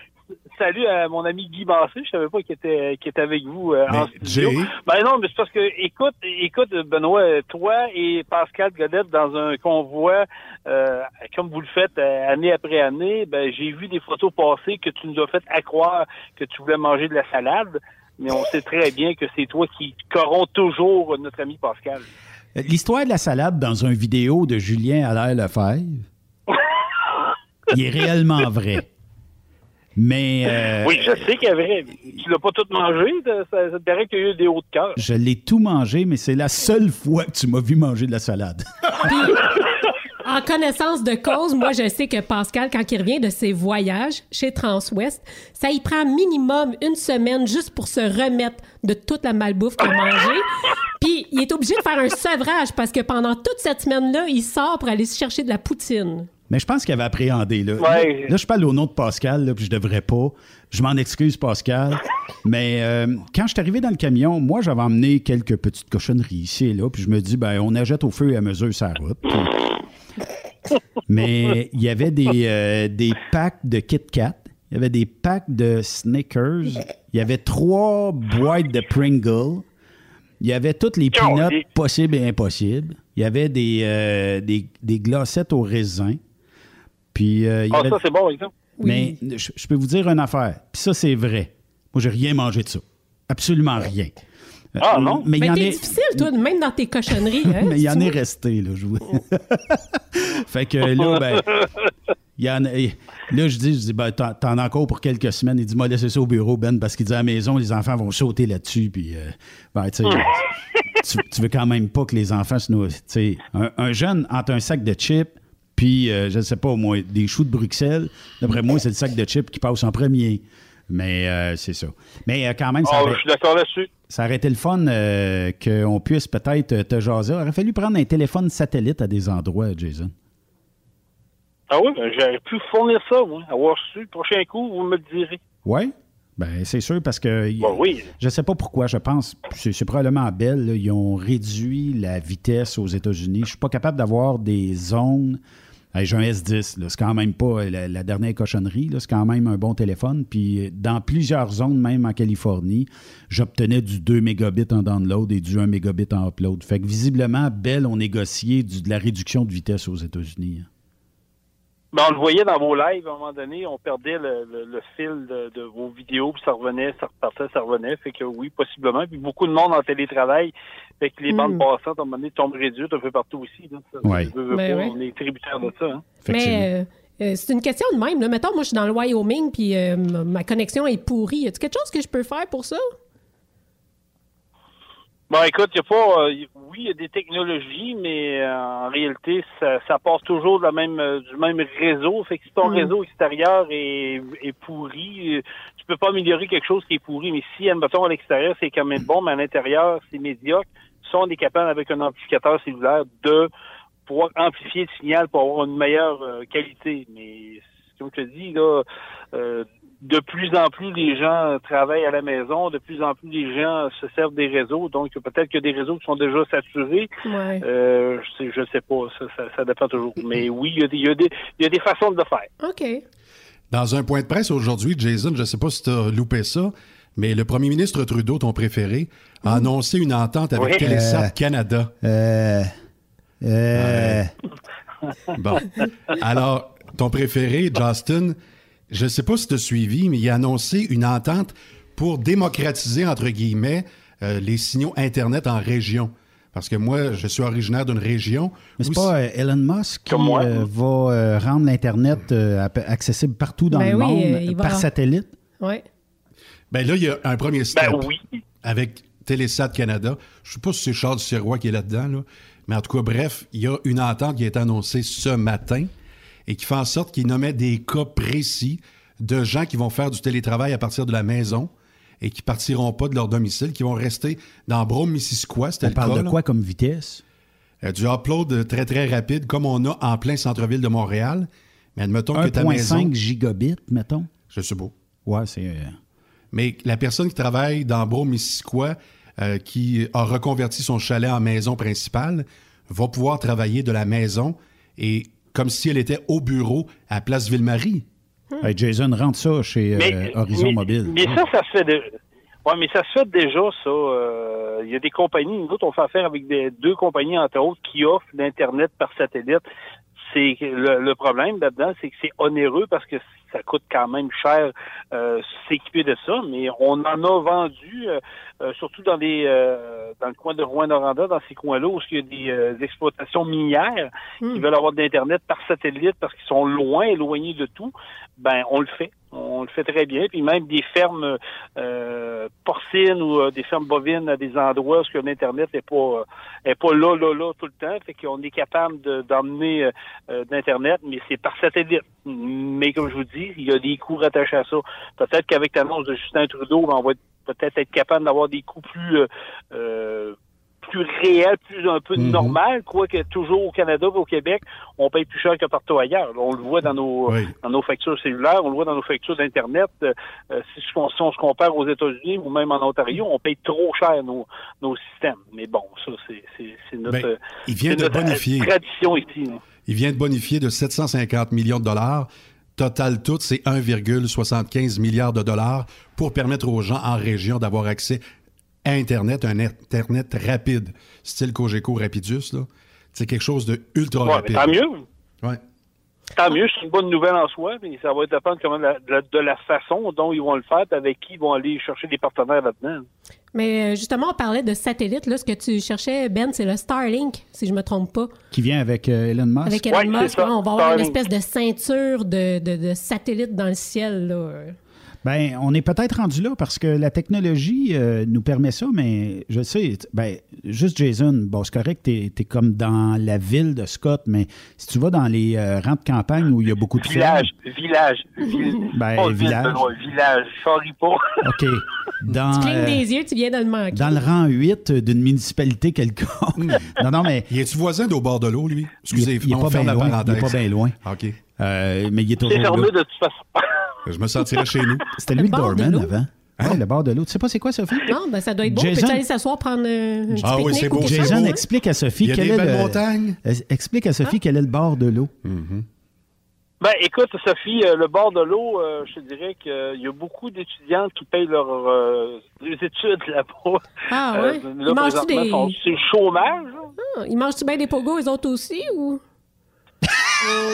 salut à mon ami Guy Bassé. Je savais pas qu'il était, avec vous euh, en studio. Jay? Ben non, mais c'est parce que, écoute, écoute, Benoît, toi et Pascal Godette dans un convoi, euh, comme vous le faites euh, année après année, ben, j'ai vu des photos passer que tu nous as fait accroire que tu voulais manger de la salade. Mais on sait très bien que c'est toi qui corromps toujours notre ami Pascal. L'histoire de la salade dans une vidéo de Julien Allaire Lefebvre, il est réellement vrai. Mais euh, Oui, je sais qu'il est vrai. Tu l'as pas tout mangé. Ça, te paraît qu'il y a eu des hauts de cœur. je l'ai tout mangé, mais c'est la seule fois que tu m'as vu manger de la salade. En connaissance de cause, moi, je sais que Pascal, quand il revient de ses voyages chez Transwest, ça y prend minimum une semaine juste pour se remettre de toute la malbouffe qu'il a mangée. Puis, il est obligé de faire un sevrage parce que pendant toute cette semaine-là, il sort pour aller se chercher de la poutine. Mais je pense qu'il avait appréhendé. Là, Ouais. là, là, je parle au nom de Pascal, là, puis je devrais pas. Je m'en excuse, Pascal. Mais euh, quand je suis arrivé dans le camion, moi, j'avais emmené quelques petites cochonneries ici et là, puis je me dis, ben, on achète au feu et à mesure sa route. Puis- Mais il y avait des, euh, des packs de Kit Kat, il y avait des packs de Snickers, il y avait trois boîtes de Pringle, il y avait toutes les peanuts possibles et impossibles, il y avait des, euh, des, des glacettes au raisin, puis euh, il y Ah, avait... ça, c'est bon, exemple. Mais je, je peux vous dire une affaire, puis ça, c'est vrai. Moi, j'ai rien mangé de ça. Absolument rien. Euh, Ah, non? Mais il y en t'es est... difficile, toi, même dans tes cochonneries. Hein, [LAUGHS] mais il y en est resté, là, je vous... [LAUGHS] fait que là, ben, il y en a... Là, je dis, je dis, ben, t'en t'en as encore pour quelques semaines. Il dit, moi, laissez ça au bureau, Ben, parce qu'il dit, à la maison, les enfants vont sauter là-dessus, puis, euh, ben, tu sais, [LAUGHS] tu, veux quand même pas que les enfants se noient. Tu sais, un, un jeune entre un sac de chips, puis, euh, je ne sais pas, au moins, des choux de Bruxelles, d'après moi, c'est le sac de chips qui passe en premier. Mais euh, c'est ça. Mais euh, quand même, ça Ah, aurait- je suis d'accord là-dessus. ça aurait été le fun euh, qu'on puisse peut-être te jaser. Il aurait fallu prendre un téléphone satellite à des endroits, Jason. Ah oui, ben, j'aurais pu fournir ça, moi, avoir su. Le prochain coup, vous me le direz. Oui? Ben, c'est sûr, parce que Ben oui. je sais pas pourquoi, je pense, c'est probablement à Bell, là, ils ont réduit la vitesse aux États-Unis. Je suis pas capable d'avoir des zones. J'ai un S10, là, c'est quand même pas la, dernière cochonnerie, c'est quand même un bon téléphone. Puis dans plusieurs zones, même en Californie, j'obtenais du 2 mégabits en download et du 1 mégabit en upload. Fait que visiblement, Bell ont négocié du- de la réduction de vitesse aux États-Unis. hein. Ben, on le voyait dans vos lives, à un moment donné, on perdait le, le- le fil de, de vos vidéos, puis ça revenait, ça repartait, ça revenait. Fait que oui, possiblement. Puis beaucoup de monde en télétravail. Fait que les Hmm. bandes passantes, à un moment donné, tombent réduites un peu partout aussi. Là. Ça, Ouais. je veux- veux Ben pas, ouais. On est tributaire de ça. Hein. Mais euh, euh, c'est une question de même. Là. Mettons, moi, je suis dans le Wyoming, puis euh, ma connexion est pourrie. Y a quelque chose que je peux faire pour ça? Bon, écoute, il y a pas. euh, oui, il y a des technologies, mais euh, en réalité, ça, ça passe toujours de la même, euh, du même réseau. Fait que si ton Mm. réseau extérieur est, est pourri, euh, tu peux pas améliorer quelque chose qui est pourri. Mais si, admettons, à l'extérieur, c'est quand même bon, mais à l'intérieur, c'est médiocre, ça, on est capable, avec un amplificateur cellulaire, de pouvoir amplifier le signal pour avoir une meilleure euh, qualité. Mais comme je te dis, là, euh, de plus en plus les gens travaillent à la maison, de plus en plus les gens se servent des réseaux, donc peut-être qu'il y a des réseaux qui sont déjà saturés. Ouais. Euh, je sais, je sais pas, ça, ça, ça dépend toujours. Mais oui, il y, a des, il, y a des, il y a des façons de le faire. OK. Dans un point de presse aujourd'hui, Jason, je ne sais pas si tu as loupé ça, mais le premier ministre Trudeau, ton préféré, a annoncé une entente avec Oui. Télésat Euh, Canada. Euh, euh, Bon. Alors, ton préféré, Justin, je ne sais pas si tu as suivi, mais il a annoncé une entente pour démocratiser, entre guillemets, euh, les signaux Internet en région. Parce que moi, je suis originaire d'une région. mais c'est pas euh, Elon Musk qui Comme moi. euh, va euh, rendre l'Internet euh, accessible partout dans Ben le oui, monde euh, va- par satellite? Ouais. Ben là, il y a un premier step Ben oui. avec Télésat Canada. Je ne sais pas si c'est Charles Sirois qui est là-dedans, là. mais en tout cas, bref, il y a une entente qui a été annoncée ce matin et qui fait en sorte qu'il nommait des cas précis de gens qui vont faire du télétravail à partir de la maison et qui partiront pas de leur domicile, qui vont rester dans Brome-Missisquoi, c'était On le parle cas, de là. quoi comme vitesse? Euh, du upload très, très rapide, comme on a en plein centre-ville de Montréal. Mais admettons que ta maison... 1.5 gigabits, mettons. Je sais pas. Ouais, c'est... Mais la personne qui travaille dans Brome-Missisquoi, euh, qui a reconverti son chalet en maison principale, va pouvoir travailler de la maison et comme si elle était au bureau à Place Ville-Marie. Hey, Jason, rentre ça chez euh, Mais- Horizon mais- Mobile. Mais ça, ça se fait de... Ouais, mais ça se fait déjà, ça. Euh, Il y a des compagnies, nous autres, on fait affaire avec des, deux compagnies, entre autres, qui offrent l'Internet par satellite. C'est le, le problème là-dedans, c'est que c'est onéreux parce que ça coûte quand même cher euh, s'équiper de ça, mais on en a vendu, euh, euh, surtout dans les euh, dans le coin de Rouen-Noranda, dans ces coins-là où il y a des euh, exploitations minières qui veulent avoir de l'Internet par satellite parce qu'ils sont loin, éloignés de tout, ben on le fait. On le fait très bien. Puis même des fermes euh, porcines ou euh, des fermes bovines à des endroits où l'Internet n'est pas euh, est pas là, là, là tout le temps. Fait qu'on est capable de- d'emmener euh, euh, d'Internet, mais c'est par satellite. Mais comme je vous dis, il y a des coûts rattachés à ça. Peut-être qu'avec l'annonce de Justin Trudeau, ben, on va être- peut-être être capable d'avoir des coûts plus plus réels, plus un peu Mhm. normal, quoique toujours au Canada et au Québec, on paye plus cher que partout ailleurs. On le voit dans nos dans nos factures cellulaires, on le voit dans nos factures d'Internet. Euh, euh, si, on, si on se compare aux États-Unis ou même en Ontario, on paye trop cher nos, nos systèmes. Mais bon, ça, c'est- notre, Ben, il vient c'est de notre, bonifier. tradition ici. là. Il vient de bonifier de 750 millions de dollars. Total tout, c'est 1,75 milliard de dollars pour permettre aux gens en région d'avoir accès à Internet, un Internet rapide, style Cogeco Rapidus. là. C'est quelque chose de ultra Ouais, rapide. tant mieux. Ouais. Tant mieux, c'est une bonne nouvelle en soi, mais ça va dépendre comment de, la, de la façon dont ils vont le faire, avec qui ils vont aller chercher des partenaires là-dedans. Mais euh, justement, on parlait de satellite. Là, ce que tu cherchais, Ben, c'est le Starlink, si je me trompe pas. Qui vient avec euh, Elon Musk. Avec Elon Ouais, Musk, là, on va avoir une espèce de ceinture de, de, de satellites dans le ciel. Là. Ben, on est peut-être rendu là parce que la technologie euh, nous permet ça, mais je sais, ben, juste Jason, bon, c'est correct, t'es es comme dans la ville de Scott, mais si tu vas dans les euh, rangs de campagne où il y a beaucoup de Village, village, ville. Ben, Pas ville, village. Benoît, village, sorry pas. [LAUGHS] OK. Dans, Tu clignes euh, des yeux, tu viens de le manquer. dans le rang 8 d'une municipalité quelconque. [LAUGHS] non, non, mais. Il est-tu voisin d'au bord de l'eau, lui? Excusez, il, il est pas bien loin. Il est pas bien loin. OK. Euh, mais il est C'est toujours fermé là. de toute façon. Je me sentirais chez nous. C'était lui le doorman avant. Ouais, le bord de l'eau. Tu sais pas c'est quoi, Sophie? Non, ben ça doit être beau. Jason- Peux-tu aller s'asseoir, prendre euh, petite Ah oui, c'est ou beau? Jason, beau. explique à Sophie Il y a quel des est belles le... montagnes. Explique à Sophie quel est le bord de l'eau. Ben, écoute, Sophie, euh, le bord de l'eau, euh, je te dirais qu'il y a beaucoup d'étudiantes qui payent leurs euh, les études là-bas. Ah Euh, ouais? là, Ils mangent-tu présentement, des- C'est le chômage. là. Ah, ils mangent-tu bien des pogos, eux autres aussi? Ou...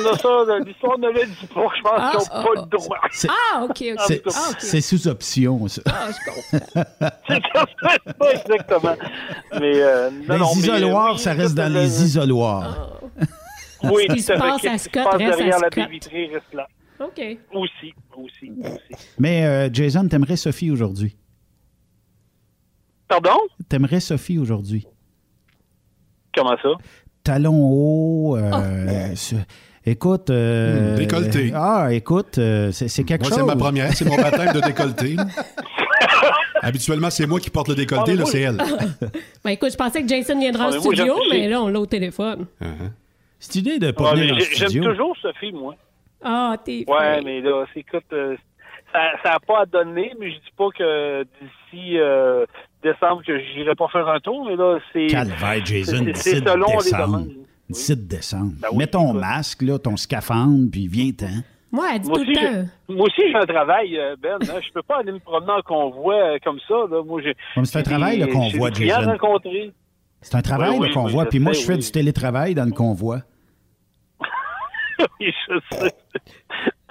Là, ça, l'histoire ne le dit pas. Je pense Ah, qu'ils ah, n'ont pas ah. le droit. C'est- Ah, OK, OK. C'est Ah, OK. c'est sous option, ça. Ah, je comprends. [LAUGHS] C'est comme ça, pas exactement. Mais, euh, non, les non, mais, isoloirs, oui, ça reste dans le- les isoloirs. Oui, Ce qui se tout fait. passe à se Scott passe reste à derrière la baie vitrée reste là. OK. Aussi, aussi, aussi. Mais euh, Jason, t'aimerais Sophie aujourd'hui? Pardon? T'aimerais Sophie aujourd'hui? Comment ça? Talons hauts. euh, ce- Écoute. euh, décolleté. Ah, écoute, euh, c'est c'est quelque Moi, chose. c'est ma première. C'est mon baptême de décolleté. [LAUGHS] Habituellement, c'est moi qui porte le décolleté, là, c'est elle. [LAUGHS] Ben, écoute, je pensais que Jason viendra Ah, en mais moi, studio, mais là, on l'a au téléphone. Cette idée de pas Ouais, venir J'aime toujours Sophie, moi. Ah, t'es Ouais, mais là, c'est écoute, euh, ça n'a pas à donner, mais je dis pas que d'ici euh, décembre que j'irai pas faire un tour, mais là, c'est. Calvaire, Jason, c'est- C'est 17 selon les décembre. demandes. 17 décembre. Ben oui, Mets ton masque, là, ton scaphandre, puis viens-t'en. Moi, elle dit Moi tout aussi, le temps. moi aussi, j'ai un travail, euh, Ben. hein. Je peux pas aller me promener en convoi euh, comme ça. Là. Moi, c'est un travail, le convoi, Jason. C'est un travail, Oui, oui, le convoi. oui, Puis moi, je fais oui. du télétravail dans le convoi. [LAUGHS] oui, je sais.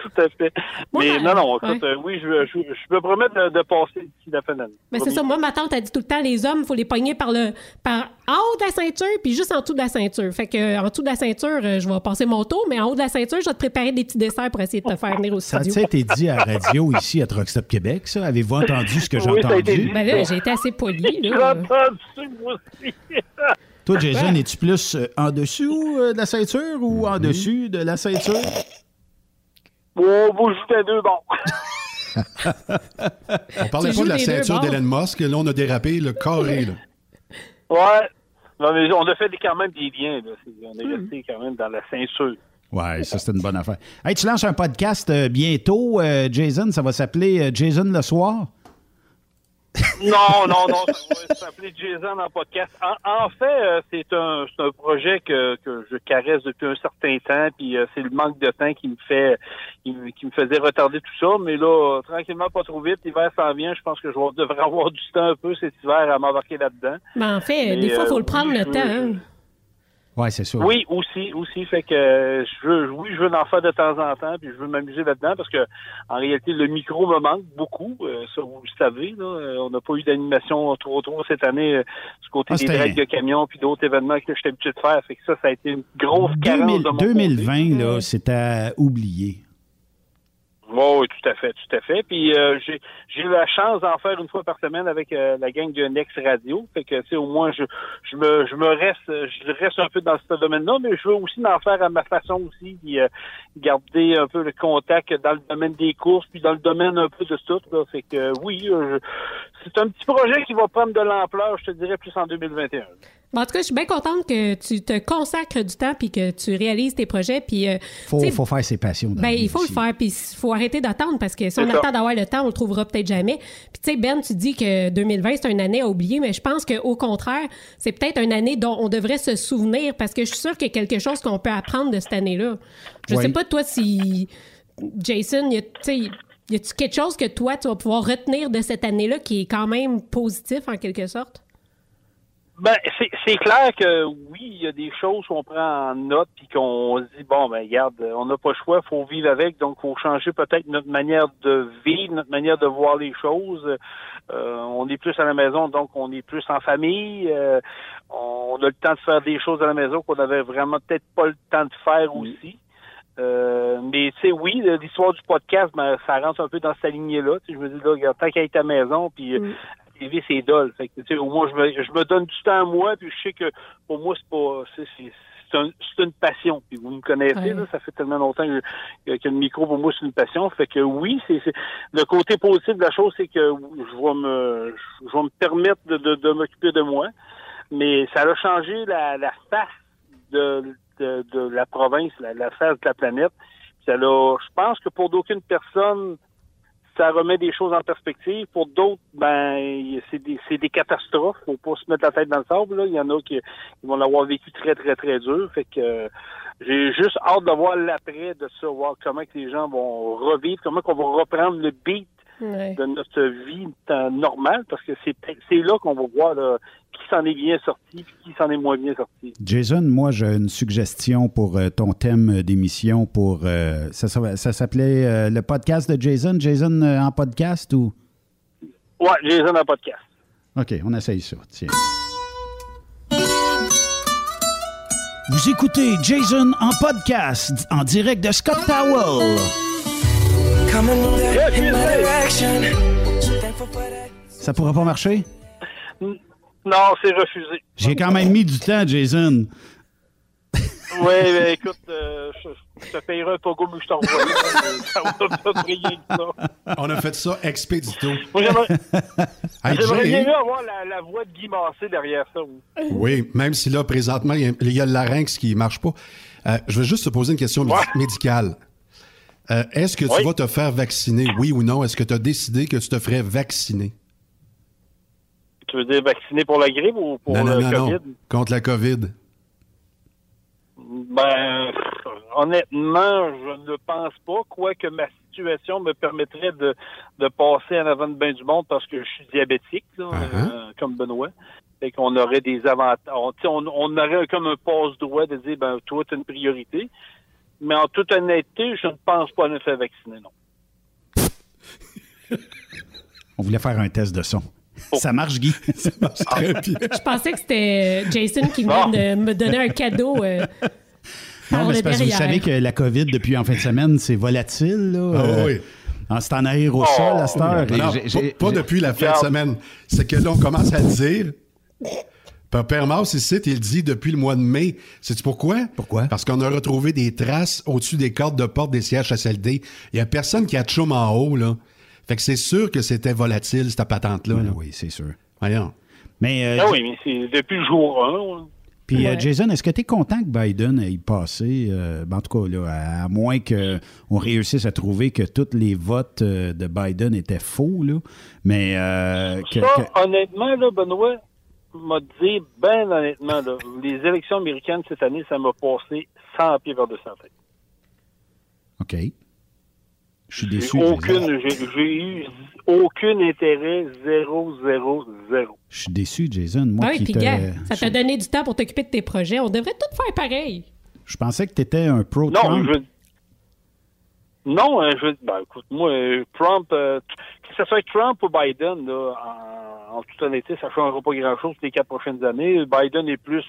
Tout à fait. mais non, non, écoute, ouais. euh, oui, je, je, je me promets de, de passer d'ici la fin. Mais c'est ça, moi, ma tante a dit tout le temps, les hommes, il faut les pogner par le par en haut de la ceinture, puis juste en dessous de la ceinture. Fait que euh, en dessous de la ceinture, euh, je vais passer mon tour, mais en haut de la ceinture, je vais te préparer des petits desserts pour essayer de te faire venir au Ça a studio. été dit à la radio ici à Truck Stop Québec, ça? Avez-vous entendu ce que j'ai Oui, entendu? Ben là, j'ai été assez poli, J'ai entendu, moi aussi. Toi, Jason, es-tu plus en dessous de la ceinture ou en dessus de la ceinture? Bon, vous jouez deux bons. [LAUGHS] On parlait Tu pas de la ceinture d'Elon Musk. Là, on a dérapé le carré. Là. [LAUGHS] Ouais. Non, mais on a fait quand même des liens. Là. On est Hmm. resté quand même dans la ceinture. Ouais, ça, c'est une bonne affaire. Hey, tu lances un podcast euh, bientôt, euh, Jason. Ça va s'appeler euh, Jason le soir? Non, non, non, ça va [LAUGHS] s'appeler Jason en podcast. En, en fait, euh, c'est un, un projet que, que je caresse depuis un certain temps, puis euh, c'est le manque de temps qui me fait qui, me- qui me faisait retarder tout ça. Mais là, tranquillement, pas trop vite, l'hiver s'en vient. Je pense que je devrais avoir du temps un peu cet hiver à m'embarquer là-dedans. Ben, en fait, Mais, des fois, il faut euh, le prendre le temps. hein. Ouais, c'est sûr. Oui, aussi, aussi. Fait que je veux, oui, je veux en faire de temps en temps, puis je veux m'amuser là-dedans parce que en réalité, le micro me manque beaucoup. euh, ça, vous le savez. Là, Euh, on n'a pas eu d'animation trop trop cette année euh, du côté Ah, des c'était- drags de camions puis d'autres événements que j'étais habitué de faire. Fait que ça, ça a été une grosse carence 2000 de mon 2020, côté. là, c'est à oublier. Oui, tout à fait, tout à fait. Puis euh, j'ai j'ai eu la chance d'en faire une fois par semaine avec euh, la gang de Next Radio. Fait que tu au moins je, je me je me reste je reste un peu dans ce domaine-là, mais je veux aussi en faire à ma façon aussi, euh, garder un peu le contact dans le domaine des courses, puis dans le domaine un peu de tout. Là. Fait que oui, euh, c'est un petit projet qui va prendre de l'ampleur, je te dirais, plus en 2021. En tout cas, je suis bien contente que tu te consacres du temps puis que tu réalises tes projets. Puis, euh, Faut, faire ses passions. dans Ben, il faut aussi. le faire, puis il faut arrêter d'attendre parce que si on ça. attend d'avoir le temps, on le trouvera peut-être jamais. Puis tu sais, Ben, tu dis que 2020, c'est une année à oublier, mais je pense qu'au contraire, c'est peut-être une année dont on devrait se souvenir parce que je suis sûre qu'il y a quelque chose qu'on peut apprendre de cette année-là. Je Oui. sais pas, toi, si Jason, y a, tu sais, y a-tu quelque chose que toi, tu vas pouvoir retenir de cette année-là qui est quand même positif en quelque sorte? Ben, c'est, c'est clair que oui, il y a des choses qu'on prend en note puis qu'on se dit bon ben regarde, on n'a pas le choix, faut vivre avec, donc faut changer peut-être notre manière de vivre, notre manière de voir les choses. Euh, on est plus à la maison, donc on est plus en famille. Euh, on a le temps de faire des choses à la maison qu'on avait vraiment peut-être pas le temps de faire aussi. Euh, mais tu sais, oui, l'histoire du podcast, ben, ça rentre un peu dans cette lignée-là. Tu sais, je me dis là, regarde, tant qu'à être à la maison, puis TV, c'est dole. Fait que, au moins, je me, je me donne du temps à moi, puis je sais que pour moi, c'est pas. C'est, c'est, c'est, un- c'est une passion. Puis vous me connaissez, là, ça fait tellement longtemps que, que le micro, pour moi, c'est une passion. Fait que oui, c'est, c'est le côté positif de la chose, c'est que je vais me je vais me permettre de, de, de m'occuper de moi. Mais ça a changé la, la face de, de, de la province, la, la face de la planète. Ça l'a, je pense que pour d'aucune personne, ça remet des choses en perspective. Pour d'autres, ben, c'est des, c'est des catastrophes. Faut pas se mettre la tête dans le sable. Là. Il y en a qui, qui vont l'avoir vécu très, très, très dur. Fait que euh, j'ai juste hâte de voir l'après de ça, voir comment que les gens vont revivre, comment qu'on va reprendre le beat Ouais. de notre vie normale, parce que c'est c'est là qu'on va voir là, qui s'en est bien sorti, puis qui s'en est moins bien sorti. Jason, moi, j'ai une suggestion pour euh, ton thème d'émission. Pour euh, ça, ça, ça s'appelait euh, le podcast de Jason. Jason euh, en podcast ou? Ouais, Jason en podcast. Ok, on essaye ça. Tiens. Vous écoutez Jason en podcast en direct de Scott Powell. Ça pourra pas marcher? Non, c'est refusé. J'ai quand même mis du temps, Jason. Oui, mais écoute, euh, je, je te payerai un pogo, mais je t'envoie. On a fait ça expédito. Moi, j'aimerais [LAUGHS] bien mieux avoir la, la voix de Guy Massé derrière ça. oui. Oui, même si là, présentement, il y a, il y a le larynx qui marche pas. Euh, je veux juste te poser une question médi- médicale. Euh, Est-ce que tu Oui. vas te faire vacciner, oui ou non? Est-ce que tu as décidé que tu te ferais vacciner? Tu veux dire vacciner pour la grippe ou pour non, non, le non, COVID? non. Contre la COVID. Ben, honnêtement, je ne pense pas, quoique ma situation me permettrait de, de passer en avant de bain du monde parce que je suis diabétique, là, Uh-huh. euh, comme Benoît. Fait qu'on aurait des avantages. On aurait comme un passe-droit de dire, ben, toi, tu une priorité. Mais en toute honnêteté, je ne pense pas me faire vacciner, non. On voulait faire un test de son. Ça marche, Guy. [LAUGHS] Ça marche très bien. Je pensais que c'était euh, Jason qui venait de me donner un cadeau. euh, Non, mais parce que vous savez que la COVID, depuis en fin de semaine, c'est volatile. Là, Ah Euh, oui. ah, C'est en aérosol à cette heure. Non, pas, pas depuis la fin de semaine. C'est que là, on commence à le dire. Père Mars, ici, il dit depuis le mois de mai. Sais-tu pourquoi? Pourquoi? Parce qu'on a retrouvé des traces au-dessus des cordes de porte des CHSLD. Il n'y a personne qui a de chaume en haut, là. Fait que c'est sûr que c'était volatile, cette patente-là. là. Oui, c'est sûr. Voyons. Mais, euh, Ah oui, mais c'est depuis le jour 1. Puis, euh. Jason, est-ce que tu es content que Biden ait passé, euh, ben, en tout cas, là, à, à moins qu'on réussisse à trouver que tous les votes euh, de Biden étaient faux, là, mais euh, que- Ça, que- honnêtement, là, Benoît, m'a dit, ben honnêtement, là, les élections américaines cette année, ça m'a passé 100 pieds vers-dessus la tête. OK. Je suis déçu. Jason. aucune, j'ai eu aucun intérêt, zéro, zéro, zéro. Je suis déçu, Jason. Moi Ah oui, qui puis te- gars, ça t'a donné du temps pour t'occuper de tes projets. On devrait tout faire pareil. Je pensais que tu étais un Non, pro-Trump. je non, hein, je ben, écoute, moi, euh, Trump, euh, que ce soit Trump ou Biden, là, en, en toute honnêteté, ça ne changera pas grand-chose les quatre prochaines années. Biden est plus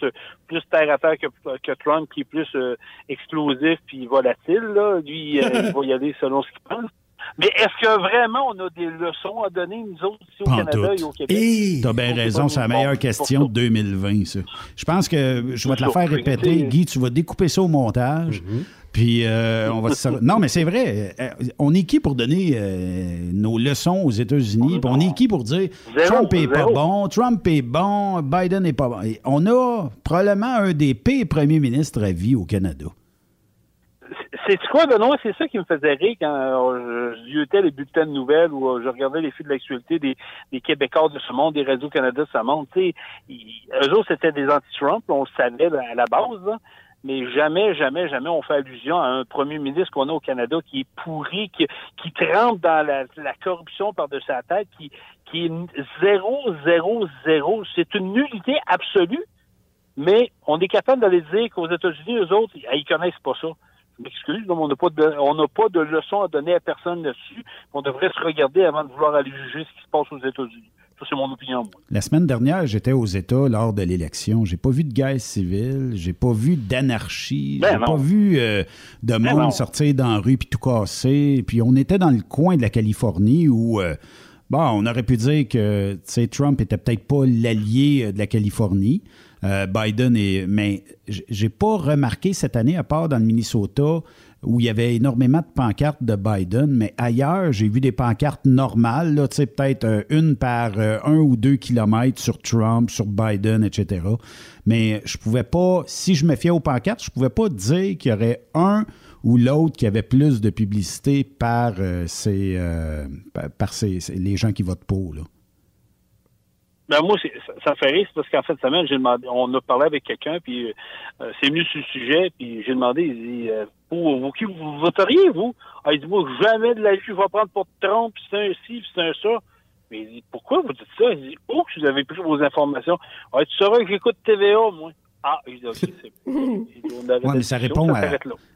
plus terre à terre que, que Trump, qui est plus euh, explosif puis volatile. Là. Lui, euh, [LAUGHS] il va y aller selon ce qu'il pense. Mais est-ce que vraiment on a des leçons à donner, nous autres, ici au Canada tout. et au Québec? T'as bien raison, c'est la meilleure question de 2020, ça. Je pense que je vais te la faire répéter. Guy, tu vas découper ça au montage. Puis euh, on va se... Non, mais c'est vrai. euh, On est qui pour donner euh, nos leçons aux États-Unis? Puis on est qui pour dire Zéro, Trump est pas zéro. bon, Trump est bon, Biden est pas bon. Et on a probablement un des pires premiers ministres à vie au Canada. C'est quoi, Benoît? C'est ça qui me faisait rire quand je vieutais les bulletins de nouvelles ou je regardais les fils de l'actualité des, des Québécois de ce monde, des Radio-Canada de ce monde. Ils- eux autres, c'était des anti-Trump, on le savait à la base, là. Mais jamais, jamais, jamais on fait allusion à un premier ministre qu'on a au Canada qui est pourri, qui, qui trempe dans la, la corruption par-dessus sa tête, qui, qui est zéro, zéro, zéro. C'est une nullité absolue, mais on est capable d'aller dire qu'aux États-Unis, eux autres, ils, connaissent pas ça. Je m'excuse, on n'a pas de, on n'a pas de leçon à donner à personne là-dessus. On devrait se regarder avant de vouloir aller juger ce qui se passe aux États-Unis. Ça, c'est mon opinion, moi. La semaine dernière, j'étais aux États lors de l'élection. J'ai pas vu de guerre civile, j'ai pas vu d'anarchie, Ben j'ai pas vu euh, de Ben monde non. sortir dans la rue puis tout casser. Puis on était dans le coin de la Californie où, euh, bon, on aurait pu dire que Trump était peut-être pas l'allié euh, de la Californie. Euh, Biden est. Mais j'ai pas remarqué cette année, à part dans le Minnesota, où il y avait énormément de pancartes de Biden, mais ailleurs, j'ai vu des pancartes normales, là, peut-être euh, une par euh, un ou deux kilomètres sur Trump, sur Biden, etc. Mais je pouvais pas, si je me fiais aux pancartes, je pouvais pas dire qu'il y aurait un ou l'autre qui avait plus de publicité par, euh, ces, par, ces- les gens qui votent pour. Là. Ben moi, ça, ça fait rire, parce qu'en fin de semaine, j'ai demandé, on a parlé avec quelqu'un, puis euh, c'est venu sur le sujet, puis j'ai demandé, il dit, euh, pour vous, qui vous voteriez, vous? Ah, il dit, moi, jamais de la vie, je vais prendre pour Trump, puis c'est un ci, puis c'est un ça. Mais il dit, pourquoi vous dites ça? Il dit, où que vous avez pris vos informations? Ah, tu sauras que j'écoute TVA, moi. Ah, il dit, OK, c'est [LAUGHS] Il dit, on arrête Ouais, mais ça répond, à,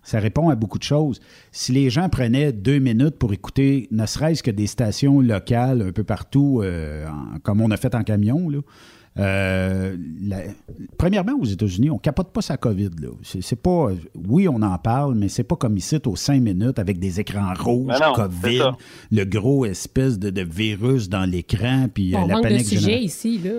ça répond à beaucoup de choses. Si les gens prenaient deux minutes pour écouter, ne serait-ce que des stations locales un peu partout, euh, en- comme on a fait en camion, là, euh, la- premièrement, aux États-Unis, on capote pas sa COVID. Là. C'est, c'est pas, oui, on en parle, mais c'est pas comme ici, aux cinq minutes, avec des écrans rouges, Ben non, COVID, le gros espèce de, de virus dans l'écran, puis euh, On la de panique générale. ici, là.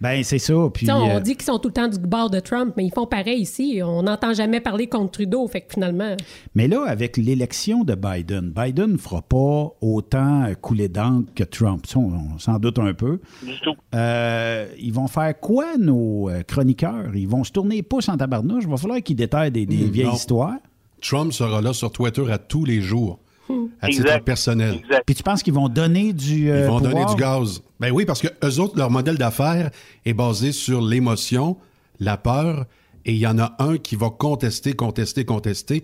Ben, c'est ça. Puis, on euh, dit qu'ils sont tout le temps du bord de Trump, mais ils font pareil ici. On n'entend jamais parler contre Trudeau, fait que finalement... Mais là, avec l'élection de Biden, Biden ne fera pas autant couler d'encre que Trump. Ça, on, on s'en doute un peu. Du tout. Euh, ils vont faire quoi, nos euh, chroniqueurs? Ils vont se tourner les pouces en tabarnouche? Il va falloir qu'ils détaillent des, des Hmm, vieilles non. histoires. Trump sera là sur Twitter à tous les jours, à titre Exact. personnel. Puis tu penses qu'ils vont donner du. euh, Ils vont pouvoir? donner du gaz. Ben oui, parce que eux autres, leur modèle d'affaires est basé sur l'émotion, la peur, et il y en a un qui va contester, contester, contester.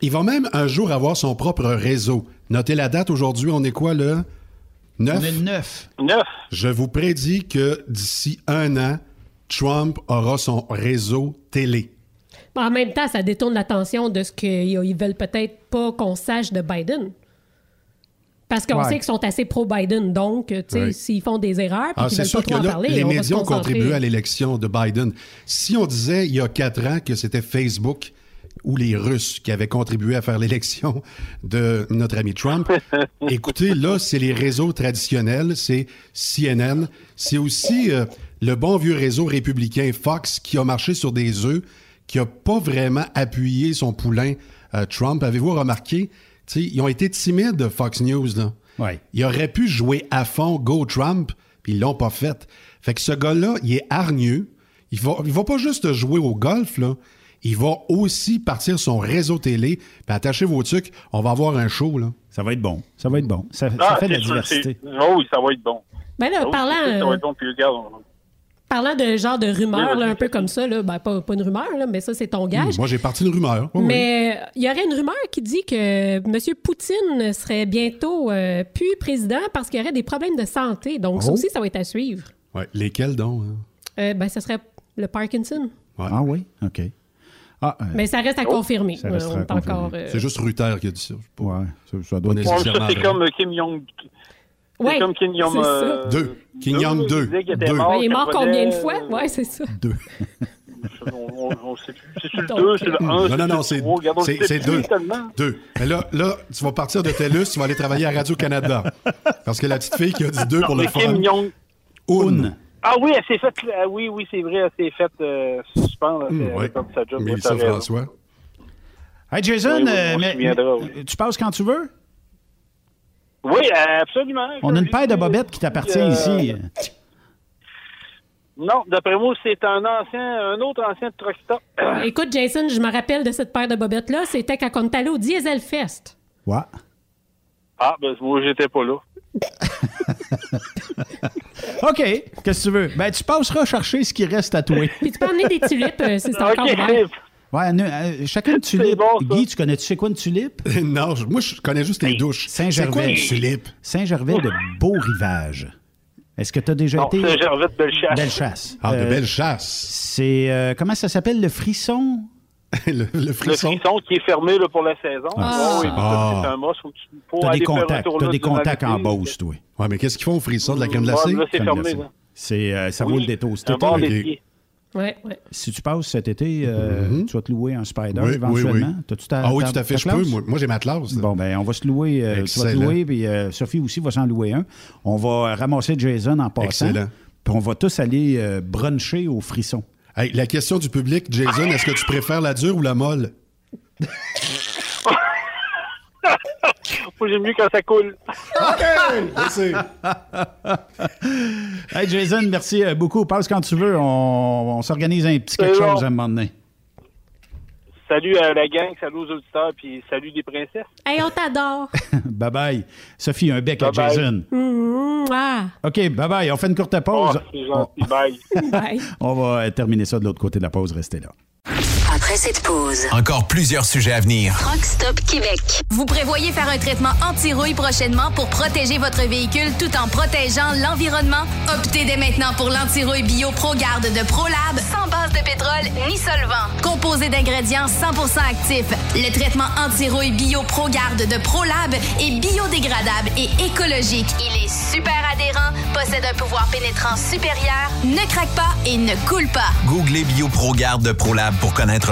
Il va même un jour avoir son propre réseau. Notez la date aujourd'hui, on est quoi, le 9? On est le 9. 9. Je vous prédis que d'ici un an, Trump aura son réseau télé. En même temps, ça détourne l'attention de ce qu'ils veulent peut-être pas qu'on sache de Biden. Parce qu'on Ouais. sait qu'ils sont assez pro-Biden, donc, tu sais, Ouais. s'ils font des erreurs puis Ah, qu'ils c'est veulent sûr pas que trop en là, parler, les on médias ont contribué à l'élection de Biden. Si on disait il y a quatre ans que c'était Facebook ou les Russes qui avaient contribué à faire l'élection de notre ami Trump, [LAUGHS] écoutez, là, c'est les réseaux traditionnels, c'est CNN, c'est aussi euh, le bon vieux réseau républicain Fox qui a marché sur des œufs, qui a pas vraiment appuyé son poulain euh, Trump. Avez-vous remarqué? Ils ont été timides, Fox News, là. Ouais. Il aurait pu jouer à fond Go Trump, puis ils l'ont pas fait. Fait que ce gars-là, il est hargneux. Il va, il va pas juste jouer au golf, là. Il va aussi partir son réseau télé, puis attachez vos trucs, on va avoir un show, là. Ça va être bon. Ça va être bon. Ça, ça Ah, fait de la c'est sûr, diversité. c'est- Oh oui, ça va être bon. Ben là, Oh parlant, Ça va euh, être bon, puis regarde, on- Parlant de genre de là, vas-y, un peu comme ça, là, ben, pas, pas une rumeur, là, mais ça, c'est ton gage. Moi, j'ai parti une rumeur. Mais il y aurait une rumeur qui dit que M. Poutine serait bientôt euh, plus président parce qu'il y aurait des problèmes de santé. Donc, ça Oh. aussi, ça va être à suivre. Ouais, lesquels donc? hein? Euh, ben, ce serait le Parkinson. Ah oui? OK. Ah, euh, Mais ça reste à confirmer. Euh, à confirmer. euh, C'est juste Ruther qui a dit ça. Ouais, ça, ça doit être c'est comme Kim Jong. C'est Ouais, comme c'est ça. euh, Deux. Kim Jong deux. Il disait qu'il était Deux. mort, il est mort combien de fois? euh, Ouais, c'est ça. Deux. [LAUGHS] On, on, on sait plus. C'est sur le Donc, 2, c'est le 1. Non, non, non, c'est c'est- c'est deux. Deux. Mais là, là, tu vas partir de TELUS, tu vas aller travailler à Radio-Canada. Parce que la petite fille qui a dit deux pour le Mais fun. Kim Jong. Un. Ah oui, elle s'est faite. ah oui, oui, c'est vrai, elle s'est faite euh, suspendre. S'est- ouais. perdu sa job. Raison. François. Hey, Jason, Oui, oui, euh, mais- mais- tu passes quand tu veux? Oui, absolument. On a une paire de bobettes qui t'appartient Euh, ici. Non, d'après moi, c'est un ancien, un autre ancien de truck [COUGHS] stop. Écoute, Jason, je me rappelle de cette paire de bobettes-là. C'était quand on est allé au Diesel Fest. Ouais. Ah, ben moi, j'étais pas là. [LAUGHS] OK. Qu'est-ce que tu veux? Ben, tu passeras chercher ce qui reste à toi. Puis tu peux emmener des tulipes euh, si c'est [LAUGHS] encore ouvert. Ouais, ne- euh, chacun une [LAUGHS] tulipe. Guy, tu connais-tu c'est quoi une tulipe? [LAUGHS] non, moi, je connais juste les douches. Saint-Gervais. C'est tulipe? Saint-Gervais de [LAUGHS] Beau-Rivage. Est-ce que tu as déjà Non, été? Saint-Gervais de Bellechasse. Bellechasse. Ah, de Euh, Bellechasse. C'est. euh, comment ça s'appelle? Le frisson? le, le Le frisson. frisson qui est fermé là, pour la saison. Ah. oui, Ah. c'est un must. Faut que tu- T'as aller des faire un contacts. tour T'as là des contacts en. Beauce, toi. Ouais, mais qu'est-ce qu'ils font au frisson de la crème Ouais, glacée? là, c'est fermé. là. C'est, euh, ça Oui. roule des toasts. Un. Ouais, ouais. Si tu passes cet été, euh, tu vas te louer un Spider Mhm. Oui, oui, éventuellement? oui. T'as-tu ta- Ah oui, ta- tout à fait, je peux. Moi, moi, j'ai ma classe. Bon, ben, on va se louer. euh, tu vas te louer, puis euh, Sophie aussi va s'en louer un. On va ramasser Jason en passant. Excellent. Puis on va tous aller euh, bruncher au frisson. Hey, la question du public, Jason, est-ce que tu préfères la dure ou la molle? [LAUGHS] [LAUGHS] Moi, j'aime mieux quand ça coule. Merci. Hey Jason, merci euh, beaucoup. Passe quand tu veux. On, on s'organise un petit quelque bon. chose à un moment donné. Salut à la gang, salut aux auditeurs, puis salut des princesses. Hey, on t'adore. [LAUGHS] bye bye. Sophie, un bec à bye. Jason. Mmh, ah. OK, bye bye. On fait une courte pause. Oh, c'est gentil, bye. Bye. [LAUGHS] On va terminer ça de l'autre côté de la pause. Restez là. Après cette pause, Encore plusieurs sujets à venir. Truck Stop Québec. Vous prévoyez faire un traitement anti-rouille prochainement pour protéger votre véhicule tout en protégeant l'environnement? Optez dès maintenant pour l'anti-rouille bio ProGarde de ProLab, sans base de pétrole ni solvant. Composé d'ingrédients 100% actifs, le traitement anti-rouille bio ProGarde de ProLab est biodégradable et écologique. Il est super adhérent, possède un pouvoir pénétrant supérieur, ne craque pas et ne coule pas. Googlez BioProGuard de ProLab pour connaître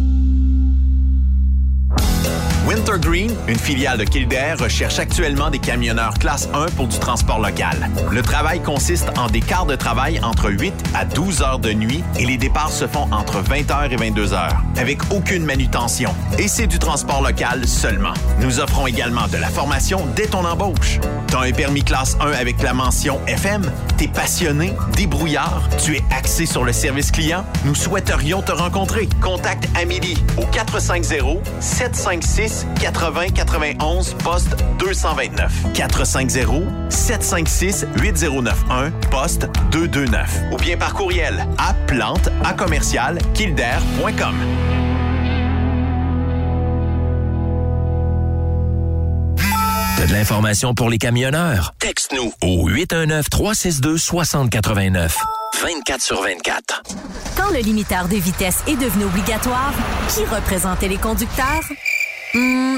Wintergreen, une filiale de Kildare, recherche actuellement des camionneurs classe 1 pour du transport local. Le travail consiste en des quarts de travail entre 8 à 12 heures de nuit et les départs se font entre 20h et 22h, avec aucune manutention. Et c'est du transport local seulement. Nous offrons également de la formation dès ton embauche. T'as un permis classe 1 avec la mention FM? T'es passionné, débrouillard, tu es axé sur le service client? Nous souhaiterions te rencontrer. Contacte Amélie au 450 756 80 91 poste 229 450 756 8091 poste 229 ou bien par courriel à plante à commercial kildare.com. T'as de l'information pour les camionneurs? Texte-nous au 819-362-6089. 24 sur 24. Quand le limiteur de vitesse est devenu obligatoire, qui représentait les conducteurs? Hmm,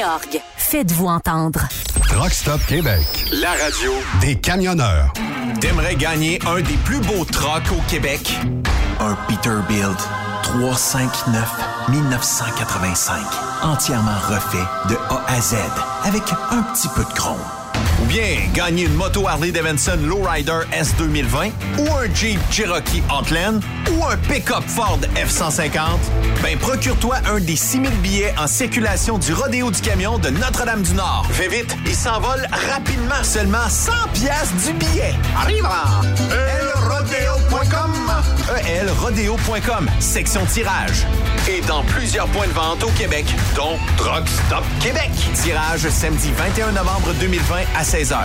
Faites-vous entendre. Truck Stop Québec. La radio Des camionneurs. T'aimerais gagner un des plus beaux trucks au Québec? Un Peterbilt 359 1985. Entièrement refait de A à Z avec un petit peu de chrome. Ou bien gagner une moto Harley Davidson Lowrider S 2020 ou un Jeep Cherokee Outland ou un pick-up Ford F-150? Ben, procure-toi un des 6000 billets en circulation du Rodéo du Camion de Notre-Dame-du-Nord. Fais vite, il s'envole rapidement. Seulement 100 piastres du billet. Arrive elrodeo.com elrodeo.com, section tirage. Et dans plusieurs points de vente au Québec, dont Truck Stop Québec. Tirage samedi 21 novembre 2020 à 16h.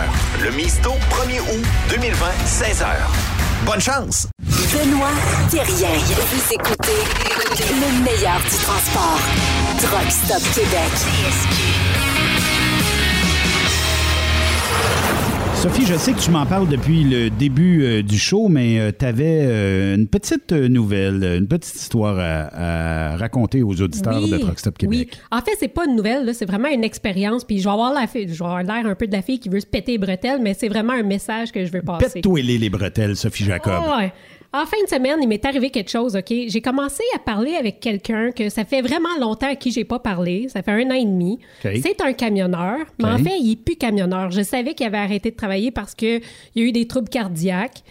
Le Misto 1er août 2020, 16h. Bonne chance! Benoît Thérien. Vous écoutez le meilleur du transport. Truck Stop Québec. Sophie, je sais que tu m'en parles depuis le début euh, du show, mais tu avais une petite euh, nouvelle, une petite histoire à, à raconter aux auditeurs Oui, de Truck Stop Québec. Oui. En fait, c'est pas une nouvelle, c'est vraiment une expérience. Puis je vais avoir l'air un peu de la fille qui veut se péter les bretelles, mais c'est vraiment un message que je veux passer. Pète-toi les, les bretelles, Sophie Jacob. Ah ouais. En fin de semaine, il m'est arrivé quelque chose, OK? J'ai commencé à parler avec quelqu'un que ça fait vraiment longtemps à qui j'ai pas parlé. Ça fait un an et demi. C'est un camionneur, mais en fait, il est plus camionneur. Je savais qu'il avait arrêté de travailler parce qu'il y a eu des troubles cardiaques.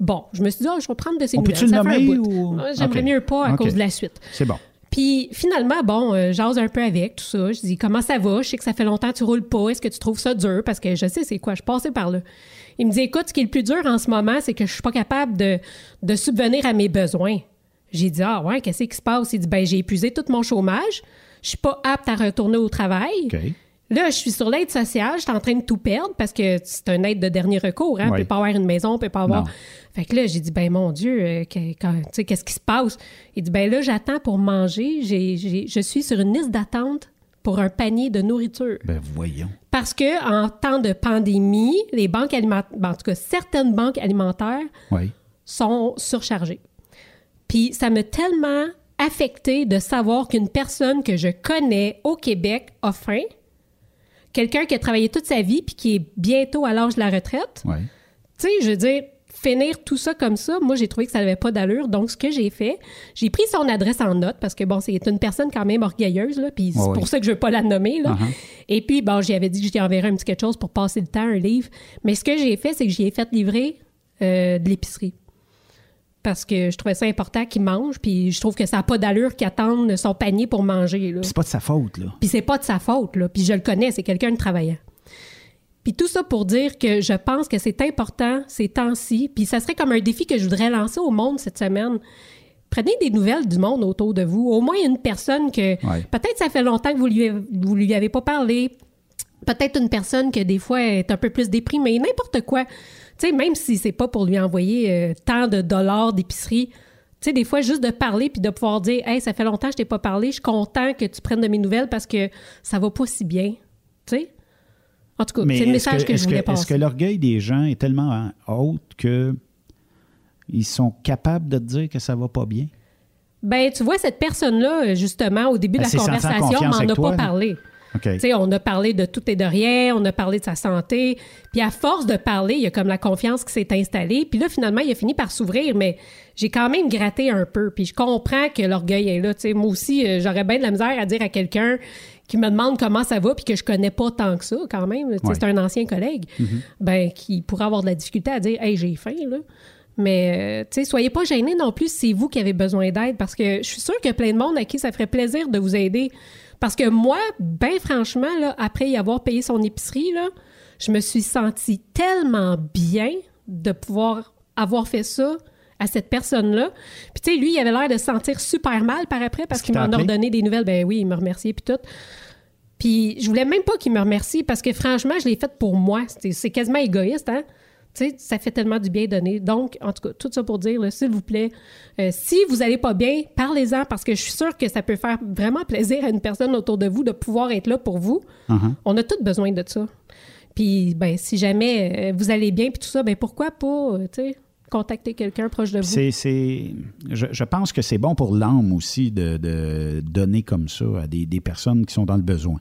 Bon, je me suis dit, Ah, je vais prendre de ses On nouvelles. peut-tu le nommer ou- Ah, J'aimerais mieux pas à cause de la suite. C'est bon. Puis finalement, bon, euh, j'ose un peu avec tout ça. Je dis comment ça va? Je sais que ça fait longtemps que tu roules pas. Est-ce que tu trouves ça dur? Parce que je sais c'est quoi. Je passais par là. Il me dit écoute, ce qui est le plus dur en ce moment, c'est que je suis pas capable de, de subvenir à mes besoins. J'ai dit ah ouais, qu'est-ce qui se passe? Il dit ben j'ai épuisé tout mon chômage. Je suis pas apte à retourner au travail. Là, je suis sur l'aide sociale, je suis en train de tout perdre parce que c'est un aide de dernier recours. Hein? On Ouais. peut pas avoir une maison, on peut pas avoir. Non. Fait que là, j'ai dit, ben mon Dieu, euh, qu'est-ce qui se passe? Il dit, ben là, j'attends pour manger. Je suis sur une liste d'attente pour un panier de nourriture. Ben voyons. Parce que en temps de pandémie, les banques alimentaires, en tout cas certaines banques alimentaires Oui. sont surchargées. Puis ça m'a tellement affecté de savoir qu'une personne que je connais au Québec a faim, quelqu'un qui a travaillé toute sa vie puis qui est bientôt à l'âge de la retraite. Oui. Tu sais, je veux dire, finir tout ça comme ça, moi, j'ai trouvé que ça n'avait pas d'allure. Donc, ce que j'ai fait, j'ai pris son adresse en note parce que, bon, c'est une personne quand même orgueilleuse, là, puis c'est pour ça que je veux pas la nommer, là. Uh-huh. Et puis, bon, j'y avais dit que j'y enverrais un petit quelque chose pour passer le temps, un livre. Mais ce que j'ai fait, c'est que j'y ai fait livrer euh, de l'épicerie. Parce que je trouvais ça important qu'il mange, puis je trouve que ça n'a pas d'allure qu'il attende son panier pour manger, là. C'est pas de sa faute, là. Puis c'est pas de sa faute, là. Puis je le connais, c'est quelqu'un de travaillant. Puis tout ça pour dire que je pense que c'est important ces temps-ci. Puis ça serait comme un défi que je voudrais lancer au monde cette semaine. Prenez des nouvelles du monde autour de vous. Au moins une personne que Ouais. peut-être ça fait longtemps que vous lui, vous lui avez pas parlé. Peut-être une personne que des fois est un peu plus déprimée. N'importe quoi. Tu sais, même si c'est pas pour lui envoyer euh, tant de dollars d'épicerie. Tu sais, des fois, juste de parler puis de pouvoir dire Hey, ça fait longtemps que je t'ai pas parlé, je suis content que tu prennes de mes nouvelles parce que ça va pas si bien. Tu sais? En tout cas, c'est le est-ce message que, je est-ce voulais Est-ce passer. que l'orgueil des gens est tellement hein, haute que ils sont capables de te dire que ça va pas bien? Ben, tu vois, cette personne-là, justement, au début de Elle la conversation, m'en avec a toi, pas parlé. On a parlé de tout et de rien, on a parlé de sa santé. Puis à force de parler, il y a comme la confiance qui s'est installée. Puis là, finalement, il a fini par s'ouvrir, mais j'ai quand même gratté un peu. Puis je comprends que l'orgueil est là. Moi aussi, euh, j'aurais bien de la misère à dire à quelqu'un qui me demande comment ça va, puis que je connais pas tant que ça, quand même. Ouais. C'est un ancien collègue. Mhm. Ben, qui pourrait avoir de la difficulté à dire, hey, j'ai faim, là. Mais, euh, tu sais, soyez pas gênés non plus si c'est vous qui avez besoin d'aide, parce que je suis sûre qu'il y a plein de monde à qui ça ferait plaisir de vous aider. Parce que moi, ben franchement, là, après y avoir payé son épicerie, là, je me suis sentie tellement bien de pouvoir avoir fait ça à cette personne-là. Puis tu sais, lui, il avait l'air de se sentir super mal par après parce qu'il m'en a redonné des nouvelles. Ben oui, il me remerciait puis tout. Puis je voulais même pas qu'il me remercie parce que franchement, je l'ai fait pour moi. C'est- quasiment égoïste, hein? Tu sais, ça fait tellement du bien donner. Donc, en tout cas, tout ça pour dire, s'il vous plaît, euh, si vous allez pas bien, parlez-en parce que je suis sûre que ça peut faire vraiment plaisir à une personne autour de vous de pouvoir être là pour vous. Uh-huh. On a tous besoin de ça. Puis, ben, si jamais euh, vous allez bien, puis tout ça, ben, pourquoi pas, euh, tu sais, contacter quelqu'un proche de vous? C'est, je, je pense que c'est bon pour l'âme aussi de, de donner comme ça à des, des personnes qui sont dans le besoin.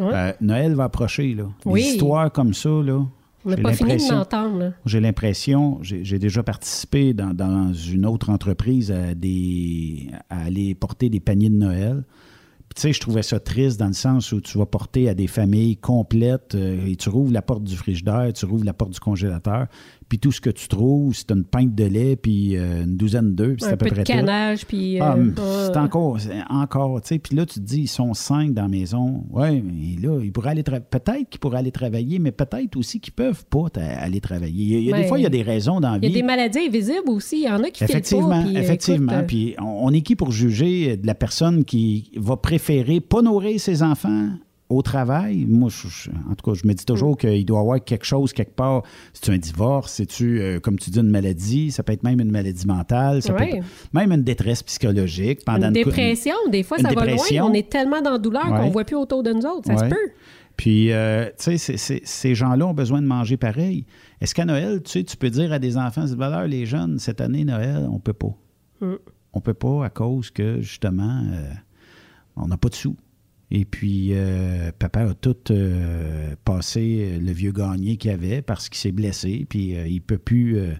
Euh, Noël va approcher, là. Oui. Des histoires comme ça, là. On n'a pas fini de l'impression- l'entendre. là. J'ai l'impression, j'ai j'ai déjà participé dans, dans une autre entreprise à, des, à aller porter des paniers de Noël. Puis, tu sais, je trouvais ça triste dans le sens où tu vas porter à des familles complètes euh, et tu rouvres la porte du frigidaire, tu rouvres la porte du congélateur, puis tout ce que tu trouves, c'est une pinte de lait, puis euh, une douzaine d'œufs, puis c'est à peu peu de près tout. canage, puis. Ah, euh, euh, c'est encore, encore, tu sais. Puis là, tu te dis, ils sont cinq dans la maison. Oui, mais là, ils pourraient aller peut-être qu'ils pourraient aller travailler, mais peut-être aussi qu'ils peuvent pas aller travailler. Il y a, il y a des Ouais. fois, il y a des raisons dans la Il y a vie. des maladies invisibles aussi. Il y en a qui Effectivement, pas. puis, euh, effectivement. écoute, Puis on, on est qui pour juger de la personne qui va préférer pas nourrir ses enfants au travail? Moi, je- en tout cas, je me dis Mm. toujours qu'il doit y avoir quelque chose quelque part. C'est-tu un divorce? C'est-tu, euh, comme tu dis, une maladie? Ça peut être même une maladie mentale. Ça peut être même une détresse psychologique. Pendant Une cou- dépression, des fois, une ça va loin. On est tellement dans la douleur Ouais. qu'on ne voit plus autour de nous autres. Ça se peut. Puis, euh, tu sais, ces gens-là ont besoin de manger pareil. Est-ce qu'à Noël, tu sais, tu peux dire à des enfants, c'est valeur, les jeunes, cette année, Noël, on peut pas. Mm. On peut pas à cause que, justement, euh, on n'a pas de sous. Et puis, euh, papa a tout euh, passé le vieux gagné qu'il avait parce qu'il s'est blessé, puis euh, il peut plus euh,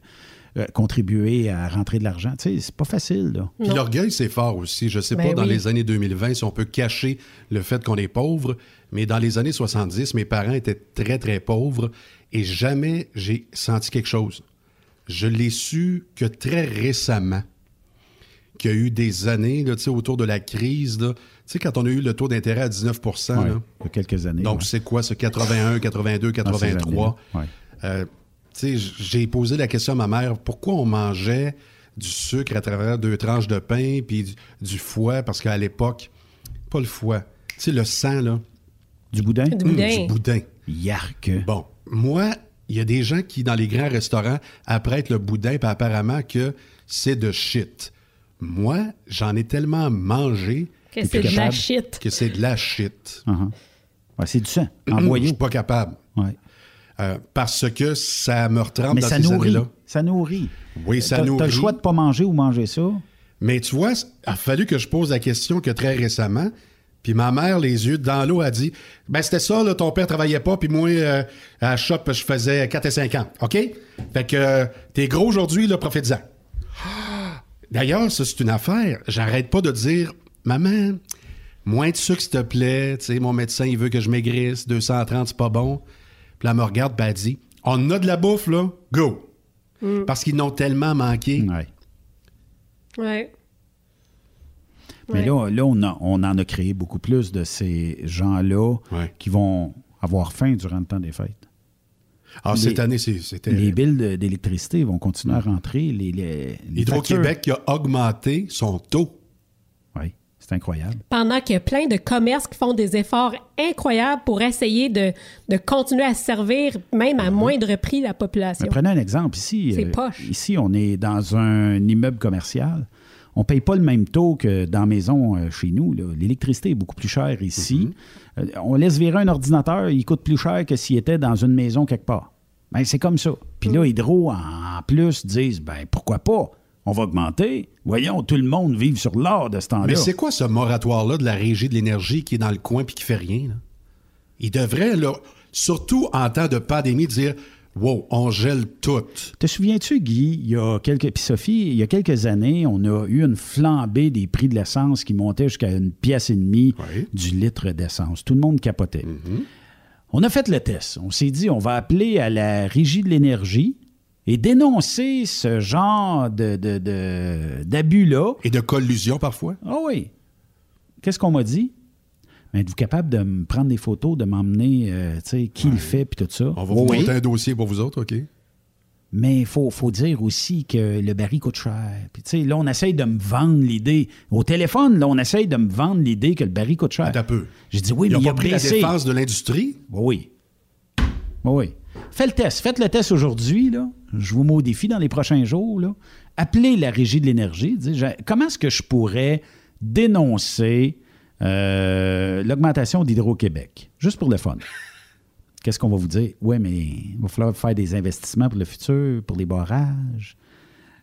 euh, contribuer à rentrer de l'argent. Tu sais, c'est pas facile, là. Puis l'orgueil, c'est fort aussi. Je sais Ben pas dans les années 2020 si on peut cacher le fait qu'on est pauvre, mais dans les années 70, mes parents étaient très, très pauvres et jamais j'ai senti quelque chose. Je l'ai su que très récemment, qu'il y a eu des années, là, tu sais, autour de la crise, là, sais, quand on a eu le taux d'intérêt à 19 Ouais, là. il y a quelques années. Donc, ouais. c'est quoi, ce 81, 82, Dans ces 83? années-là, ouais. Euh, tu sais, j'ai posé la question à ma mère, pourquoi on mangeait du sucre à travers deux tranches de pain puis du, du foie, parce qu'à l'époque, pas le foie, tu sais, le sang, là. Du boudin? Du boudin. du boudin. Yark. Bon, moi, il y a des gens qui, dans les grands restaurants, apprêtent le boudin, puis apparemment que c'est de shit. Moi, j'en ai tellement mangé Que c'est de la shit. que c'est de la shit. Uh-huh. Ouais, c'est du sang, en Je boyau. suis pas capable. Ouais. Euh, parce que ça me retrempe Mais dans ça ces nourrit. années-là. Ça nourrit. Oui, ça T'as- nourrit. T'as le choix de pas manger ou manger ça. Mais tu vois, il a fallu que je pose la question que très récemment. Puis ma mère, les yeux dans l'eau, a dit Ben, c'était ça, là, ton père travaillait pas, puis moi, euh, à la shop, je faisais 4 et 5 ans. OK? Fait que euh, t'es gros aujourd'hui, là, profites-en. [GASPS] D'ailleurs, ça, c'est une affaire. J'arrête pas de dire Maman, moins de sucre, s'il te plaît. Tu sais, mon médecin, il veut que je maigrisse. 230, c'est pas bon. Puis là, elle me regarde, puis elle dit On a de la bouffe, là, go. Parce qu'ils n'ont tellement manqué. Ouais. Ouais. Mais Ouais. là, là on, a- on en a créé beaucoup plus de ces gens-là qui vont avoir faim durant le temps des fêtes. Ah, Les- cette année, c'est- c'était. Les billes d'électricité vont continuer à rentrer. Les, les, les Hydro-Québec qui a augmenté son taux. C'est incroyable. Pendant qu'il y a plein de commerces qui font des efforts incroyables pour essayer de, de continuer à servir, même à moindre prix, la population. Mais prenez un exemple. Ici, C'est euh, poche. ici, on est dans un immeuble commercial. On ne paye pas le même taux que dans la maison euh, chez nous. là. L'électricité est beaucoup plus chère ici. Euh, on laisse virer un ordinateur, il coûte plus cher que s'il était dans une maison quelque part. Ben, c'est comme ça. Puis là, Hydro, en plus, disent ben pourquoi pas? On va augmenter. Voyons, tout le monde vive sur l'or de ce temps-là. Mais c'est quoi ce moratoire-là de la Régie de l'énergie qui est dans le coin puis qui fait rien? Là? Il devrait, là, surtout en temps de pandémie, dire Wow, on gèle tout. Te souviens-tu, Guy, il y a quelques. Puis Sophie, il y a quelques années, on a eu une flambée des prix de l'essence qui montait jusqu'à une pièce et demie du litre d'essence. Tout le monde capotait. On a fait le test. On s'est dit, on va appeler à la régie de l'énergie et dénoncer ce genre de, d'abus-là. Et de collusion parfois. Ah oui. Qu'est-ce qu'on m'a dit? Mais êtes-vous capable de me prendre des photos, de m'emmener, euh, tu sais, qui le fait, puis tout ça? On va vous Oui. monter un dossier pour vous autres, OK? Mais il faut, faut dire aussi que le baril coûte cher. Puis, tu sais, là, on essaye de me vendre l'idée. Au téléphone, là, on essaye de me vendre l'idée que le baril coûte cher. Un peu. J'ai dit oui, Ils mais ont il a pris la défense de l'industrie? Oui, oui. Faites le test. Faites le test aujourd'hui, là. Je vous mets au défi dans les prochains jours, là. Appelez la régie de l'énergie. Comment est-ce que je pourrais dénoncer euh, l'augmentation d'Hydro-Québec? Juste pour le fun. Qu'est-ce qu'on va vous dire? Oui, mais il va falloir faire des investissements pour le futur, pour les barrages.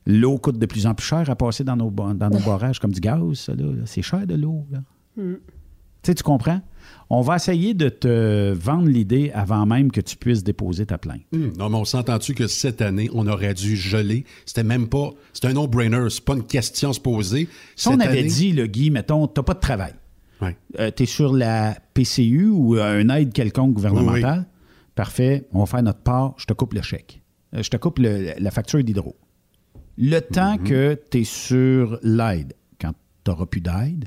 L'eau coûte de plus en plus cher à passer dans nos, ba- dans nos barrages, comme du gaz, ça, là. C'est cher de l'eau, là. Mm. Tu sais, tu comprends? On va essayer de te vendre l'idée avant même que tu puisses déposer ta plainte. Hum, non, mais on s'entend-tu que cette année, on aurait dû geler? C'était même pas. C'était un no-brainer. C'est pas une question à se poser. Si on avait année- dit, le Guy, mettons, tu n'as pas de travail. Ouais. tu es sur la PCU ou un aide quelconque gouvernementale? Parfait, on va faire notre part, je te coupe le chèque. Euh, Je te coupe le- la facture d'hydro. Le temps Mhm. que tu es sur l'aide, quand tu n'auras plus d'aide,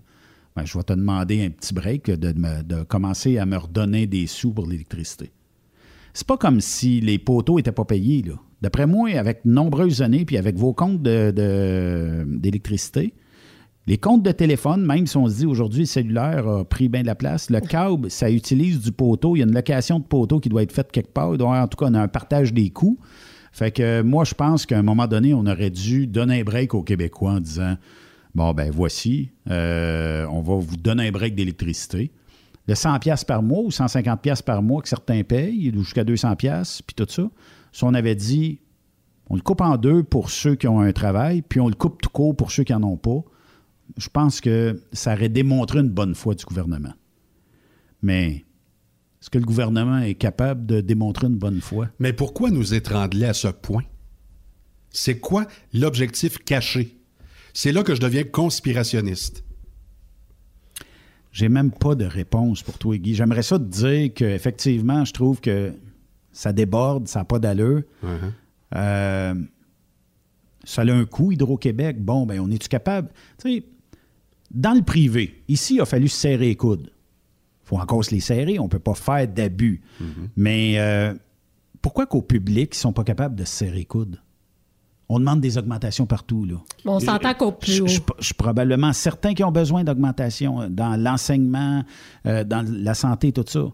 ben, je vais te demander un petit break de, me- de commencer à me redonner des sous pour l'électricité. C'est pas comme si les poteaux n'étaient pas payés. là. D'après moi, avec nombreuses années, puis avec vos comptes d'électricité, les comptes de téléphone, même si on se dit aujourd'hui le cellulaire a pris bien de la place, le câble, ça utilise du poteau. Il y a une location de poteau qui doit être faite quelque part. En tout cas, on a un partage des coûts. Fait que moi, je pense qu'à un moment donné, on aurait dû donner un break aux Québécois en disant Bon, ben voici, euh, on va vous donner un break d'électricité. Le 100$ piastres par mois ou 150$ piastres par mois que certains payent, jusqu'à 200$, piastres, puis tout ça. Si on avait dit on le coupe en deux pour ceux qui ont un travail, puis on le coupe tout court pour ceux qui n'en ont pas, je pense que ça aurait démontré une bonne foi du gouvernement. Mais est-ce que le gouvernement est capable de démontrer une bonne foi? Mais pourquoi nous étrangler à ce point? C'est quoi l'objectif caché? C'est là que je deviens conspirationniste. J'ai même pas de réponse pour toi, Guy. J'aimerais ça te dire qu'effectivement, je trouve que ça déborde, ça n'a pas d'allure. Euh, ça a un coût, Hydro-Québec. Bon, ben, on est-tu capable? Tu sais, dans le privé, ici, il a fallu se serrer les coudes. Il faut encore se les serrer, on ne peut pas faire d'abus. Mais euh, pourquoi qu'au public, ils ne sont pas capables de se serrer les coudes? On demande des augmentations partout, là. On s'entend qu'au plus haut. je- je suis probablement certain qu'ils ont besoin d'augmentation euh, dans l'enseignement, euh, dans la santé, tout ça.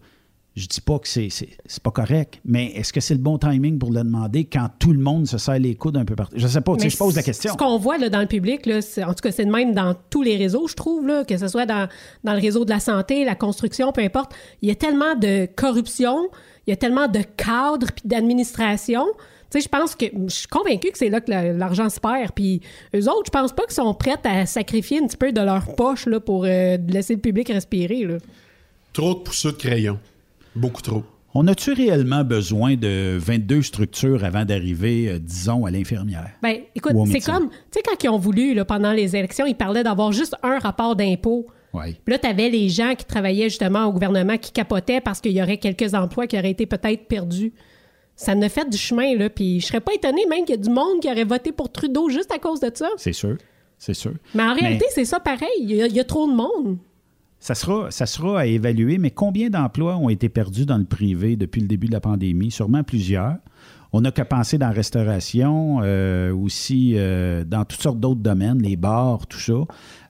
Je dis pas que c'est, c'est, pas correct, mais est-ce que c'est le bon timing pour le demander quand tout le monde se serre les coudes un peu partout? Je sais pas, tu sais, je pose la question. Ce qu'on voit là, dans le public, là, en tout cas, c'est de même dans tous les réseaux, je trouve, là, que ce soit dans, dans le réseau de la santé, la construction, peu importe. Il y a tellement de corruption, il y a tellement de cadres puis d'administration. Tu sais, je pense que je suis convaincue que c'est là que la- l'argent se perd. Puis eux autres, je pense pas qu'ils sont prêts à sacrifier un petit peu de leur poche là, pour euh, laisser le public respirer. Là. Trop de pousseux de crayon. Beaucoup trop. On a-tu réellement besoin de 22 structures avant d'arriver, euh, disons, à l'infirmière? Ben, écoute, c'est comme, tu sais, quand ils ont voulu, là, pendant les élections, ils parlaient d'avoir juste un rapport d'impôt. Oui. Puis là, tu avais les gens qui travaillaient justement au gouvernement qui capotaient parce qu'il y aurait quelques emplois qui auraient été peut-être perdus. Ça ne fait du chemin, là. Puis je serais pas étonné même qu'il y a du monde qui aurait voté pour Trudeau juste à cause de ça. C'est sûr, c'est sûr. Mais en Mais- réalité, c'est ça pareil. Il y, a, il y a trop de monde. Ça sera, ça sera à évaluer, mais combien d'emplois ont été perdus dans le privé depuis le début de la pandémie? Sûrement plusieurs. On n'a qu'à penser dans la restauration, euh, aussi euh, dans toutes sortes d'autres domaines, les bars, tout ça,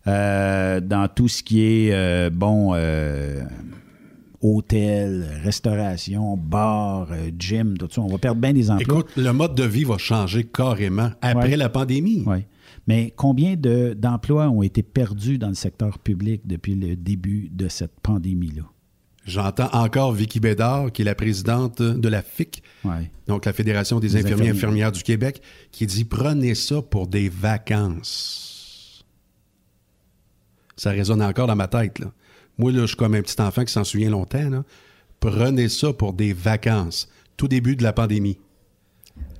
euh, dans tout ce qui est, bon, hôtel, restauration, bar, euh, gym, tout ça. On va perdre bien des emplois. Écoute, le mode de vie va changer carrément après Ouais. la pandémie. Oui. Mais combien de- d'emplois ont été perdus dans le secteur public depuis le début de cette pandémie-là? J'entends encore Vicky Bédard, qui est la présidente de la FIC, donc la Fédération des, Des infirmiers et infirmières du Québec, qui dit prenez ça pour des vacances. Ça résonne encore dans ma tête. Là. Moi, là, je suis comme un petit enfant qui s'en souvient longtemps. là. Prenez ça pour des vacances. Tout début de la pandémie.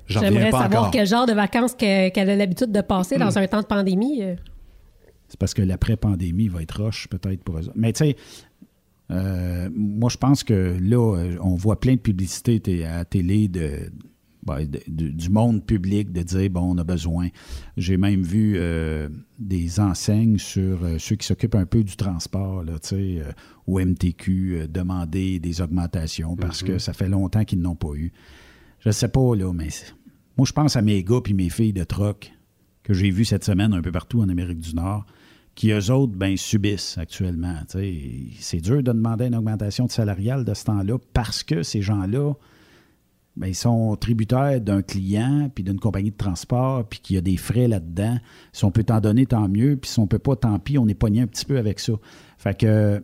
J'en reviens J'aimerais pas savoir encore. quel genre de vacances que- qu'elle a l'habitude de passer dans un temps de pandémie. euh. C'est parce que l'après-pandémie va être roche, peut-être, pour eux. Mais tu sais, euh, moi, je pense que là, on voit plein de publicités à la télé de, ben, de- du monde public de dire, bon, on a besoin. J'ai même vu euh, des enseignes sur euh, ceux qui s'occupent un peu du transport, là, tu sais, euh, au MTQ, euh, demander des augmentations parce que Mhm. ça fait longtemps qu'ils n'ont pas eu. Je sais pas, là, mais moi, je pense à mes gars puis mes filles de troc que j'ai vus cette semaine un peu partout en Amérique du Nord, qui eux autres, ben, subissent actuellement. C'est dur de demander une augmentation de salariale de ce temps-là parce que ces gens-là, ben, ils sont tributaires d'un client puis d'une compagnie de transport puis qu'il y a des frais là-dedans. Si on peut t'en donner, tant mieux. Puis si on peut pas, tant pis, on est pogné un petit peu avec ça. Fait que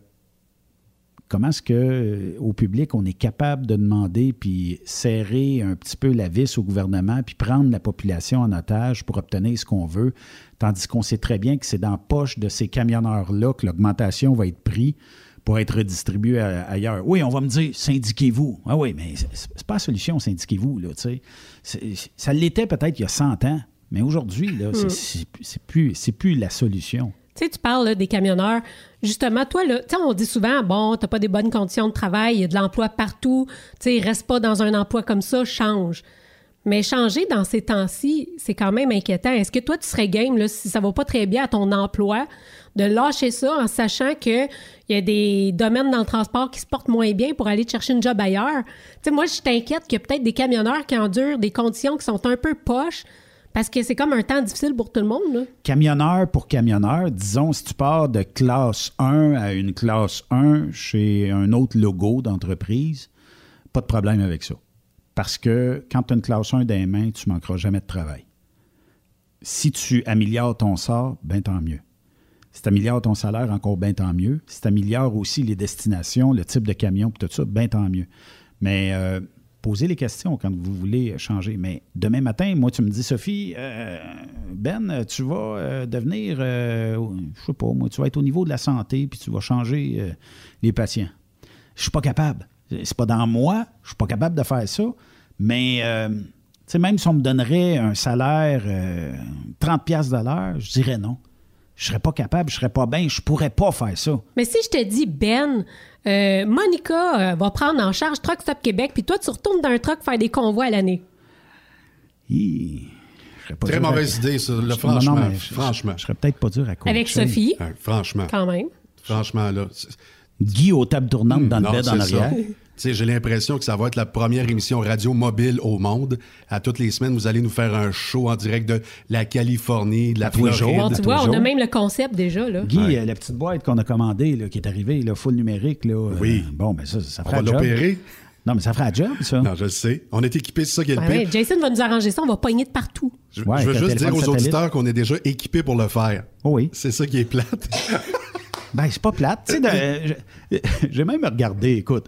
comment est-ce que euh, au public on est capable de demander puis serrer un petit peu la vis au gouvernement puis prendre la population en otage pour obtenir ce qu'on veut, tandis qu'on sait très bien que c'est dans la poche de ces camionneurs-là que l'augmentation va être prise pour être redistribué ailleurs. Oui, on va me dire, syndiquez-vous. Ah oui, mais c'est- pas la solution, syndiquez-vous. Là, ça l'était peut-être il y a 100 ans, mais aujourd'hui, là, c'est- Hmm. c'est plus, c'est plus la solution. Tu sais, tu parles là, des camionneurs. Justement, toi, là, on dit souvent, bon, t'as pas des bonnes conditions de travail, il y a de l'emploi partout. Tu sais, reste pas dans un emploi comme ça, change. Mais changer dans ces temps-ci, c'est quand même inquiétant. Est-ce que toi, tu serais game, si ça va pas très bien à ton emploi, de lâcher ça en sachant qu'il y a des domaines dans le transport qui se portent moins bien pour aller chercher une job ailleurs? Tu sais, moi, je t'inquiète qu'il y a peut-être des camionneurs qui endurent des conditions qui sont un peu poches parce que c'est comme un temps difficile pour tout le monde. Camionneur pour camionneur, disons, si tu pars de classe 1 à une classe 1 chez un autre logo d'entreprise, pas de problème avec ça. Parce que quand tu as une classe 1 des mains, tu manqueras jamais de travail. Si tu améliores ton sort, ben tant mieux. Si tu améliores ton salaire, encore bien tant mieux. Si tu améliores aussi les destinations, le type de camion, tout ça, bien tant mieux. Mais euh, posez les questions quand vous voulez changer. Mais demain matin, moi, tu me dis, Sophie, euh, Ben, tu vas euh, devenir, euh, je sais pas, moi, tu vas être au niveau de la santé, puis tu vas changer les patients. Je suis pas capable. C'est pas dans moi, je suis pas capable de faire ça. Mais, euh, tu sais, même si on me donnerait un salaire euh, 30$ piastres de l'heure, je dirais non. Je serais pas capable, je serais pas bien, je pourrais pas faire ça. Mais si je te dis, Ben, euh, Monica euh, va prendre en charge Truck Stop Québec, puis toi, tu retournes dans un truck faire des convois à l'année. Hi, pas Très à- mauvaise idée, ça, là, Je- franchement. non, je- franchement. Je serais peut-être pas dur à coacher. Avec Sophie, Ouais, franchement. quand même. Franchement, là. Guy aux tables tournantes dans le Non, bed en c'est ça. arrière. Tu sais, J'ai l'impression que ça va être la première émission radio mobile au monde. À toutes les semaines, vous allez nous faire un show en direct de la Californie, de la Floride. Bon, tu vois, on a même le concept déjà, là. Guy, euh, la petite boîte qu'on a commandée, là, qui est arrivée, là, full numérique, là, euh, Oui. bon, ben ça, ça On fera va le job. l'opérer. Non, mais ça fera le job, ça. Non, je le sais. On est équipés, c'est ça qui est le Ben pire. ouais, Jason va nous arranger ça, on va pogner de partout. Je, Ouais, je veux un juste dire aux satellite. auditeurs qu'on est déjà équipés pour le faire. Oh oui. C'est ça qui est plate. [LAUGHS] Ben, c'est pas plate. Tu sais, de- je- [LAUGHS] J'ai même regardé, écoute,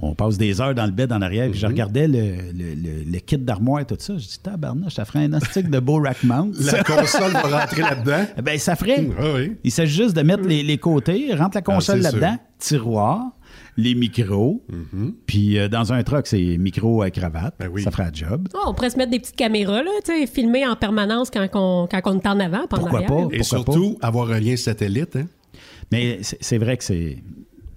on passe des heures dans le bed en arrière, puis je regardais le, le- le- le kit d'armoire et tout ça. Je dis, tabarnouche, ça ferait un astic de beau rack mount. La console va rentrer là-dedans. [LAUGHS] Ben, ça ferait. Ah oui. Il s'agit juste de mettre les, les côtés, rentre la console Ah, c'est là-dedans, tiroir, les micros, puis euh, dans un truck, c'est micro à cravate. Ben oui. Ça fera le job. Ah, on pourrait se mettre des petites caméras, là, tu sais, filmer en permanence quand, on, quand on est en avant, en Pourquoi arrière. pas? Et Pourquoi surtout, avoir un lien satellite. Hein? Mais c'est vrai que c'est.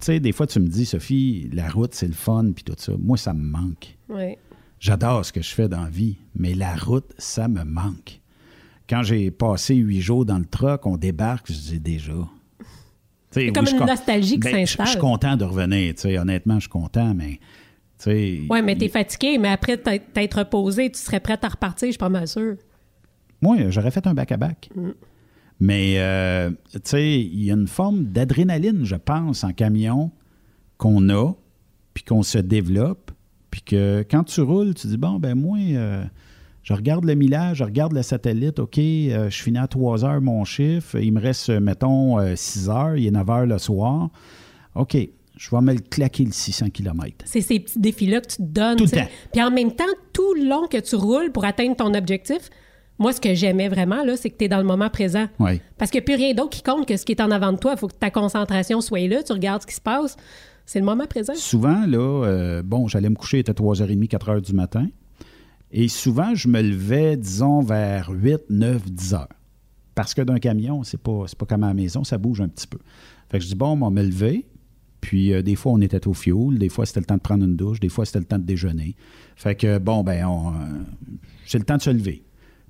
Tu sais, des fois, tu me dis, Sophie, la route, c'est le fun, puis tout ça. Moi, ça me manque. Ouais. J'adore ce que je fais dans la vie, mais la route, ça me manque. Quand j'ai passé huit jours dans le truck, on débarque, je dis déjà. C'est comme je une con- nostalgie qui Ben, je- s'installe. Je suis content de revenir, tu sais, honnêtement, je suis content, mais. Ouais, mais t'es fatigué, mais après t'être reposé, tu serais prête à repartir, je suis pas mal sûre. Moi, j'aurais fait un back-à-back. Mm. Mais, euh, tu sais, il y a une forme d'adrénaline, je pense, en camion qu'on a, puis qu'on se développe, puis que quand tu roules, tu dis, bon, ben moi, euh, je regarde le millage, je regarde le satellite, OK, euh, je finis à 3 heures mon chiffre, il me reste, mettons, 6 heures, il est 9 heures le soir. OK, je vais me le claquer le 600 km. C'est ces petits défis-là que tu te donnes. Tout le temps. Puis en même temps, tout le long que tu roules pour atteindre ton objectif, moi, ce que j'aimais vraiment, là, c'est que tu es dans le moment présent. Oui. Parce qu'il n'y a plus rien d'autre qui compte que ce qui est en avant de toi. Il faut que ta concentration soit là, tu regardes ce qui se passe. C'est le moment présent. Souvent, là, euh, bon, j'allais me coucher, il était 3h30, 4h du matin. Et souvent, je me levais, disons, vers 8, 9, 10 heures. Parce que d'un camion, c'est pas, pas comme à la maison, ça bouge un petit peu. Fait que je dis, bon, on va me lever. Puis euh, des fois, on était au fioul, des fois, c'était le temps de prendre une douche, des fois, c'était le temps de déjeuner. Fait que, bon, ben, euh, c'est le temps de se lever.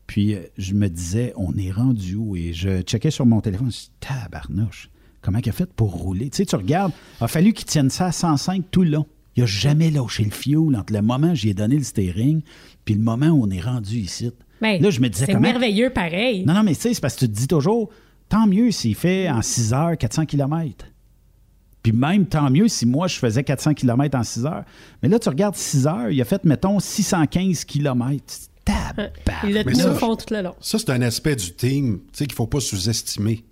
Puis euh, je me disais, on est rendu où? Et je checkais sur mon téléphone, je me suis dit, tabarnouche, comment il a fait pour rouler? Tu sais, tu regardes, il a fallu qu'il tienne ça à 105 tout le long. Il n'a jamais lâché le fioul entre le moment où j'y ai donné le steering puis le moment où on est rendu ici. Ben, là, je me disais c'est comment... merveilleux pareil. Non, non, mais tu sais, c'est parce que tu te dis toujours, tant mieux s'il fait en 6 heures 400 km. Puis même, tant mieux si moi, je faisais 400 km en 6 heures. Mais là, tu regardes 6 heures, il a fait, mettons, 615 km. Il l'a Mais tenu ça- au fond tout le long. Ça, c'est un aspect du team tu sais, qu'il ne faut pas sous-estimer.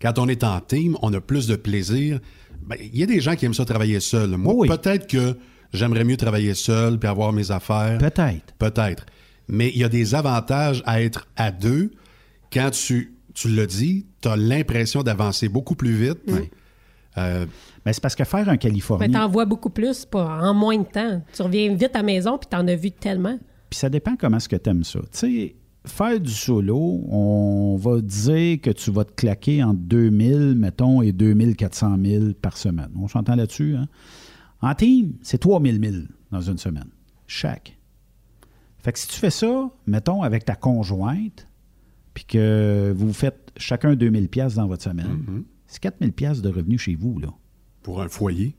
Quand on est en team, on a plus de plaisir. Ben, Il y a des gens qui aiment ça travailler seul. Moi, peut-être que j'aimerais mieux travailler seul puis avoir mes affaires. Peut-être. Peut-être. Mais il y a des avantages à être à deux. Quand tu, tu le dis, tu as l'impression d'avancer beaucoup plus vite. Euh, Mais c'est parce que faire un Californie, Mais t'en vois beaucoup plus, pas en moins de temps. Tu reviens vite à la maison, puis t'en as vu tellement. Puis ça dépend comment est-ce que tu aimes ça. Tu sais, faire du solo, on va dire que tu vas te claquer entre 2000, mettons, et 2400 000 par semaine. On s'entend là-dessus, hein? En team, c'est 3000 000 dans une semaine, chaque. Fait que si tu fais ça, mettons, avec ta conjointe, puis que vous faites chacun 2000 pièces dans votre semaine, c'est 4000 pièces de revenus chez vous, là. Pour un foyer?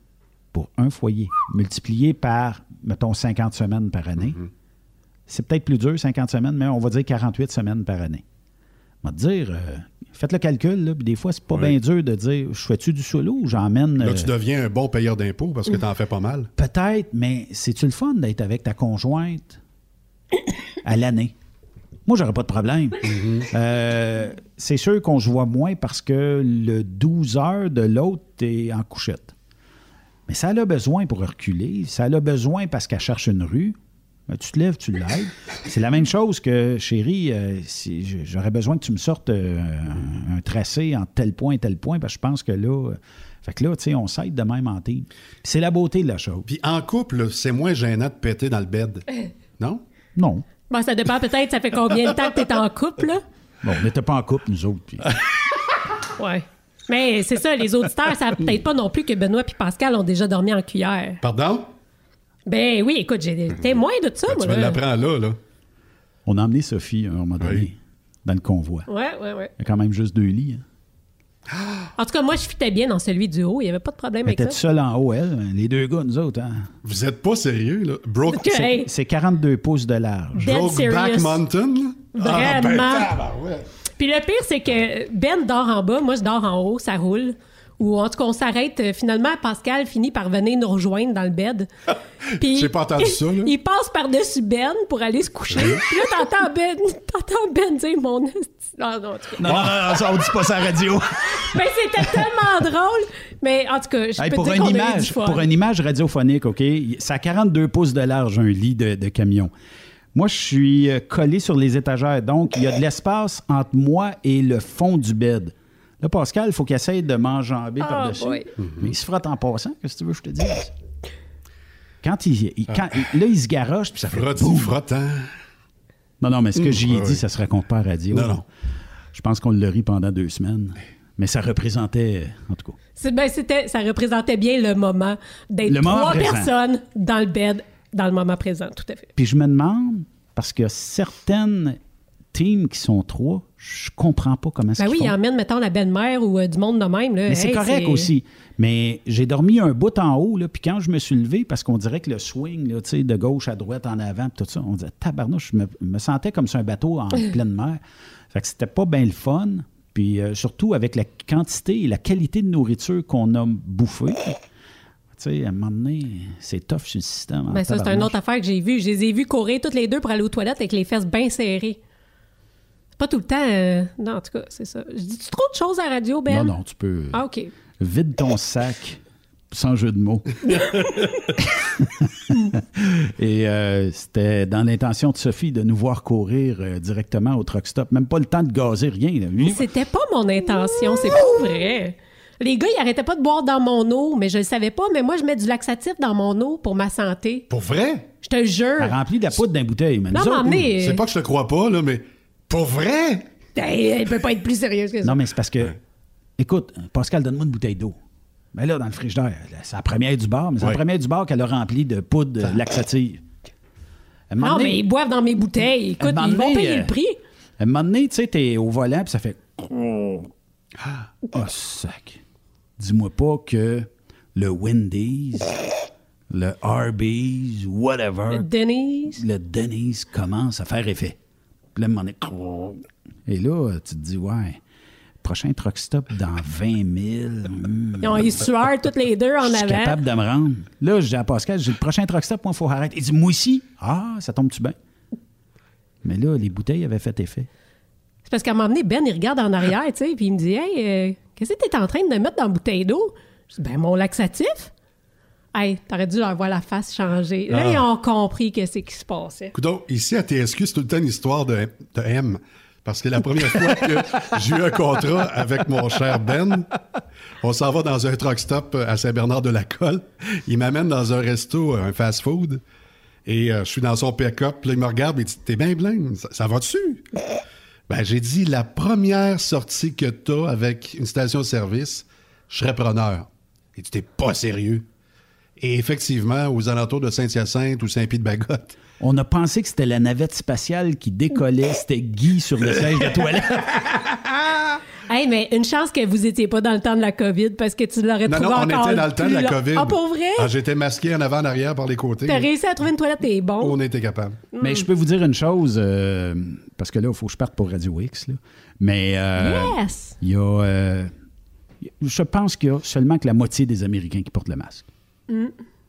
Pour un foyer. Multiplié par, mettons, 50 semaines par année. C'est peut-être plus dur, 50 semaines, mais on va dire 48 semaines par année. On va te dire, euh, faites le calcul, là, puis des fois, c'est pas Oui. bien dur de dire, je fais-tu du solo ou j'emmène... Là, euh, tu deviens un bon payeur d'impôts parce que tu en fais pas mal. Peut-être, mais c'est-tu le fun d'être avec ta conjointe à l'année? Moi, j'aurais pas de problème. Euh, c'est sûr qu'on se voit moins parce que le 12 heures de l'autre est en couchette. Mais ça a besoin pour reculer. Ça a besoin parce qu'elle cherche une rue. Ben, tu te lèves, tu l'aides. C'est la même chose que, chérie, euh, si j'aurais besoin que tu me sortes euh, un, un tracé en tel point et tel point, parce que je pense que là. euh, fait que là, tu sais, on s'aide de même en team. C'est la beauté de la chose. Puis en couple, c'est moins gênant de péter dans le bed. [LAUGHS] Non? Non. Bon, ça dépend peut-être, ça fait combien de temps que t'es en couple, là? Bon, on n'était pas en couple, nous autres. puis- [LAUGHS] Ouais. Mais c'est ça, les auditeurs savent peut-être pas non plus que Benoît et Pascal ont déjà dormi en cuillère. Pardon? Ben oui, écoute, j'ai des témoins de ça, moi. Tu l'apprends là, là. On a emmené Sophie à un moment donné dans le convoi. Ouais, ouais, ouais. Il y a quand même juste deux lits. hein. En tout cas, moi, je fitais bien dans celui du haut. Il n'y avait pas de problème Elle avec était ça. seule en haut, elle. Les deux gars, nous autres. Hein. Vous êtes pas sérieux, là? Broke, [LAUGHS] Ok. C'est- C'est 42 pouces de large. Brokeback. Mountain? là? Ah, ben, Vraiment. tabarouette. Puis le pire, c'est que Ben dort en bas, moi je dors en haut, ça roule. Ou en tout cas, on s'arrête. euh, Finalement, Pascal finit par venir nous rejoindre dans le bed. [LAUGHS] Puis J'ai pas entendu ça, là. Il passe par-dessus Ben pour aller se coucher. Puis là, t'entends Ben, t'entends Ben dire mon non, en tout cas. Non, non, non, ça, on dit pas ça à la radio. [LAUGHS] Ben, c'était tellement drôle. Mais en tout cas, je Hey, peux pour, te une dire du image, pour une image radiophonique, OK, ça a 42 pouces de large, un lit de, de camion. Moi, je suis euh, collé sur les étagères, donc il y a de l'espace entre moi et le fond du bed. Là, Pascal, il faut qu'il essaye de m'enjamber Ah, par-dessus. boy. Mais il se frotte en passant, qu'est-ce que tu veux que je te dise? Quand il, il- quand- là, il se garoche, puis ça fait Frotti, boum. frottant. Non, non, mais ce que Mmh, j'y ai ouais, dit, ça se raconte pas à radio. Non, non. Je pense qu'on l'a ri pendant deux semaines. Mais ça représentait, en tout cas. C'est- ben, c'était, ça représentait bien le moment d'être Le trois présent. personnes dans le bed dans le moment présent, tout à fait. Puis je me demande, parce qu'il y a certaines teams qui sont trois, je comprends pas comment ça Ben oui, il emmène, mettons, la belle-mère ou euh, du monde de même. Là. Mais c'est correct aussi. Mais j'ai dormi un bout en haut, là, puis quand je me suis levé, parce qu'on dirait que le swing, là, de gauche à droite, en avant, tout ça, on disait, tabarnouche, je me, me sentais comme sur un bateau en [LAUGHS] pleine mer. Fait que c'était pas bien le fun. Puis euh, surtout avec la quantité et la qualité de nourriture qu'on a bouffée. Tu sais, à un moment donné, c'est tough sur le système. en Ben ça, c'est une autre affaire que j'ai vue. Je les ai vus courir toutes les deux pour aller aux toilettes avec les fesses bien serrées. Pas tout le temps. euh, Non, en tout cas, c'est ça. Je dis-tu trop de choses à la radio, Ben? Non, non, tu peux. Ah, OK. Vide ton sac, sans jeu de mots. [LAUGHS] Et euh, c'était dans l'intention de Sophie de nous voir courir euh, directement au truck stop. Même pas le temps de gazer, rien. C'était pas mon intention, c'est pas vrai. Les gars, ils arrêtaient pas de boire dans mon eau, mais je le savais pas. Mais moi, je mets du laxatif dans mon eau pour ma santé. Pour vrai? Je te jure. elle remplit de la poudre d'un bouteille. Mais Non, mais C'est pas que je te crois pas, là, mais pour vrai? Hey, elle peut pas être plus sérieuse que ça. Non, mais c'est parce que, écoute, Pascal, donne-moi une bouteille d'eau. Mais là, dans le frigidaire, c'est la première du bar, mais c'est la première du bar qu'elle a remplie de poudre euh, laxative. Non, donné- mais ils boivent dans mes bouteilles. Écoute, ils vont payer euh, le prix. À un moment donné, tu sais, t'es au volant, puis ça fait. Ah, oh, sac. Dis-moi pas que le Wendy's, le Arby's, whatever, Denise. le Denny's commence à faire effet. Puis là, Et là, tu te dis, ouais, prochain truck stop dans 20 000. hmm. Ils ont eu sueur toutes les deux en Je suis avant. capable de me rendre. Là, je dis à Pascal, j'ai le prochain truck stop, moi, il faut arrêter. Il dit, moi aussi. Ah, ça tombe-tu bien? Mais là, les bouteilles avaient fait effet. C'est parce qu'à un moment donné, Ben, il regarde en arrière, tu sais, puis il me dit Hey, euh, qu'est-ce que t'es en train de mettre dans la bouteille d'eau? Je dis Ben, mon laxatif. Hey, t'aurais dû leur voir la face changer. Là, Ah. ils ont compris que c'est qui se passait. Coudon, ici à TSQ, c'est tout le temps une histoire de, de M. Parce que la première fois que [LAUGHS] j'ai eu un contrat avec mon cher Ben, on s'en va dans un truck stop à Saint-Bernard-de-la-Colle. Il m'amène dans un resto, un fast-food. Et euh, je suis dans son pick-up. Là, il me regarde et il dit T'es bien blême, ça, ça va dessus? Ben, j'ai dit La première sortie que t'as avec une station-service, je serais preneur. Il dit T'es pas sérieux. Et effectivement, aux alentours de Saint-Hyacinthe ou Saint-Pie-de-Bagotte, On a pensé que c'était la navette spatiale qui décollait. C'était Guy sur le siège de toilette. [LAUGHS] Hey, mais une chance que vous étiez pas dans le temps de la COVID parce que tu l'aurais Non, trouvé non, on encore était dans le temps de plus la long. COVID. Ah, pour vrai? Ah, J'étais masqué en avant, en arrière, par les côtés. T'as réussi à trouver une toilette, t'es bon. On était capable. Mais je peux vous dire une chose, euh, parce que là, il faut que je parte pour Radio X. là. Mais euh, Yes! il y a. euh, je pense qu'il y a seulement que la moitié des Américains qui portent le masque. Mm.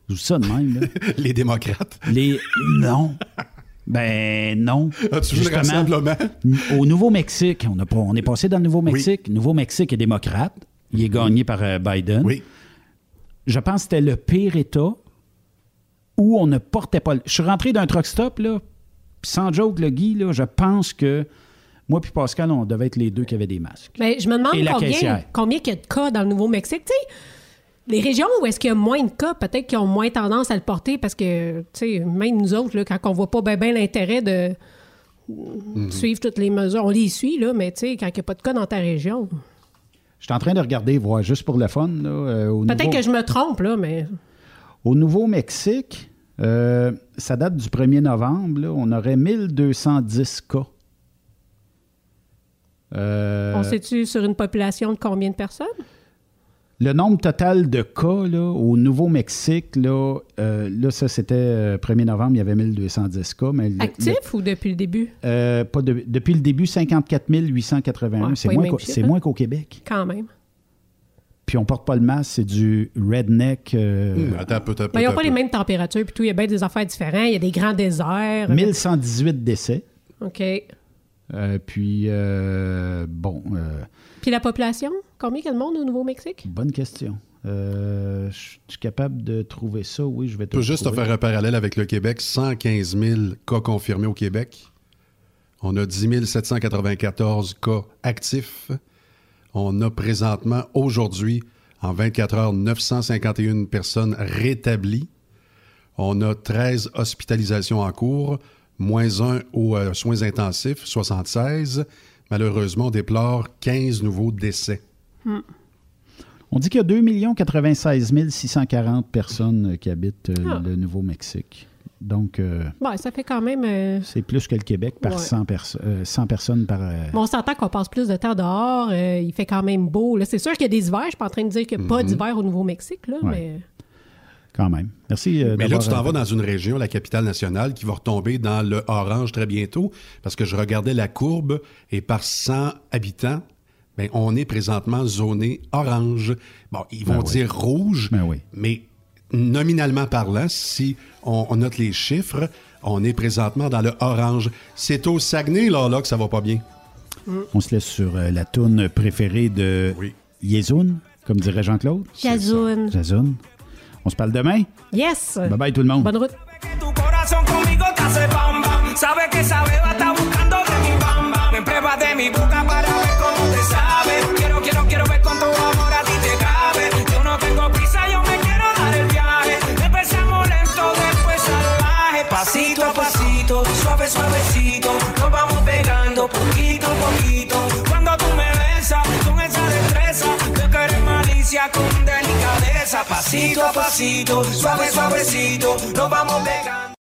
Je dis ça de même. là. [LAUGHS] Les démocrates. Les. Non. Ben non. As-tu vu le Justement, rassemblement? Au Nouveau-Mexique, on, a pas- on est passé dans le Nouveau-Mexique. Nouveau-Mexique est démocrate. Il est gagné par euh, Biden. Oui. Je pense que c'était le pire État où on ne portait pas. le- Je suis rentré d'un truck stop, là, puis sans joke, le Guy, là, je pense que moi puis Pascal, on devait être les deux qui avaient des masques. Mais je me demande Et combien, combien il y a de cas dans le Nouveau-Mexique. Tu sais, les régions où est-ce qu'il y a moins de cas, peut-être qu'ils ont moins tendance à le porter parce que, tu sais, même nous autres, là, quand on voit pas bien l'intérêt de Mhm. suivre toutes les mesures, on les suit, là, mais tu sais, quand il n'y a pas de cas dans ta région. Je suis en train de regarder, voir juste pour le fun. euh, Peut-être Nouveau- que je me trompe, là, mais. Au Nouveau-Mexique, euh, ça date du 1er novembre, là, on aurait 1210 cas. Euh, On sait-tu sur une population de combien de personnes? Le nombre total de cas là, au Nouveau-Mexique, là, euh, là, ça c'était euh, 1er novembre, il y avait 1210 cas. Mais le- Actifs ou depuis le début? euh, pas de- depuis le début, 54 881. Ouais, c'est moins c'est hein? moins qu'au Québec. Quand même. Puis on porte pas le masque, c'est du redneck. euh, Hum, attends peu, un peu, Ben, ils n'ont pas les peu. mêmes températures, puis tout. Il y a bien des affaires différentes. Il y a des grands déserts. 1118 décès. OK. Euh, puis, euh, bon, euh, Puis la population? Combien il y a de monde au Nouveau-Mexique? bonne question. Euh, je suis capable de trouver ça, oui, je vais te Je peux juste te faire un parallèle avec le Québec. 115 000 cas confirmés au Québec. On a 10 794 cas actifs. On a présentement, aujourd'hui, en 24 heures, 951 personnes rétablies. On a 13 hospitalisations en cours, moins 1 aux euh, soins intensifs, 76. Malheureusement, on déplore 15 nouveaux décès. Hmm. On dit qu'il y a 2 96 640 personnes euh, qui habitent euh, Ah. le Nouveau-Mexique. Donc, euh, Bon, ça fait quand même. euh, c'est plus que le Québec par Ouais. 100, perso- euh, 100 personnes par... euh, bon, on s'entend qu'on passe plus de temps dehors. euh, il fait quand même beau. C'est sûr qu'il y a des hivers. Je suis pas en train de dire qu'il n'y a pas Mhm. d'hiver au Nouveau-Mexique, là, Ouais. mais. Quand même. Merci euh, Mais là, tu t'en vas dans une région, la capitale nationale, qui va retomber dans le orange très bientôt, parce que je regardais la courbe et par 100 habitants, ben, on est présentement zoné orange. Bon, ils vont Ben oui. dire rouge, Ben oui. mais nominalement parlant, si on, on note les chiffres, on est présentement dans le orange. C'est au Saguenay, là, là, que ça va pas bien. On se laisse sur euh, la toune préférée de Yezoun, comme dirait Jean-Claude. Jazoun. Jazoun. On se parle demain. Yes! Bye bye tout le monde. Bonne route. corazón conmigo te hace bam bam. Sabe que esa beba está buscando de mi bam bam. Me prueba de mi boca para delicadeza. Pasito a pasito, suave, suavecito. Nos vamos pegando.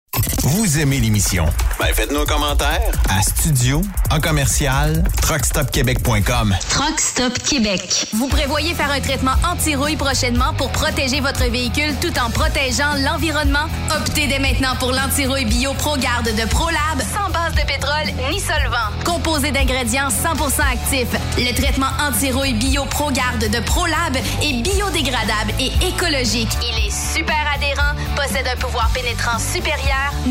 Vous aimez l'émission? Ben faites-nous un commentaire à studio en commercial truckstopquebec.com. Truck Stop Québec. Vous prévoyez faire un traitement anti-rouille prochainement pour protéger votre véhicule tout en protégeant l'environnement? Optez dès maintenant pour l'anti-rouille bio ProGarde de ProLab sans base de pétrole ni solvant. Composé d'ingrédients 100% actifs, le traitement anti-rouille bio ProGarde de ProLab est biodégradable et écologique. Il est super adhérent, possède un pouvoir pénétrant supérieur,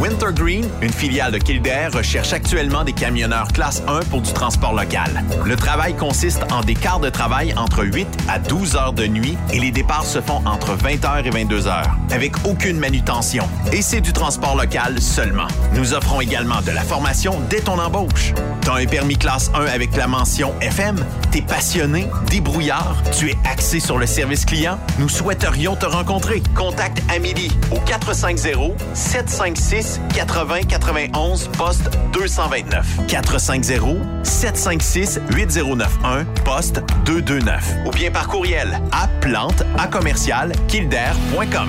Wintergreen, une filiale de Kildare, recherche actuellement des camionneurs classe 1 pour du transport local. Le travail consiste en des quarts de travail entre 8 à 12 heures de nuit et les départs se font entre 20h et 22h, avec aucune manutention. Et c'est du transport local seulement. Nous offrons également de la formation dès ton embauche. T'as un permis classe 1 avec la mention FM? T'es passionné, débrouillard, tu es axé sur le service client? Nous souhaiterions te rencontrer. Contacte Amélie au 450 756 80 91 poste 229. 450 756 8091 poste 229. Ou bien par courriel à plante à commercial kildare.com.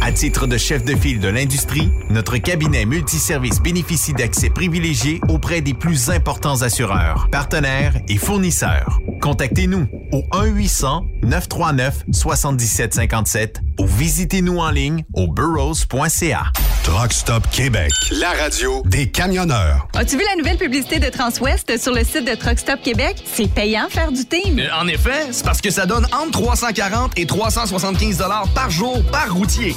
À titre de chef de file de l'industrie, notre cabinet multiservice bénéficie d'accès privilégié auprès des plus importants assureurs, partenaires et fournisseurs. Contactez-nous au 1-800-939-7757 ou visitez-nous en ligne au burrows.ca. Truck Stop Québec, la radio des camionneurs. As-tu vu la nouvelle publicité de Transwest sur le site de Truck Stop Québec? C'est payant faire du team. Euh, En effet, c'est parce que ça donne entre 340 et 375 dollars par jour par routier.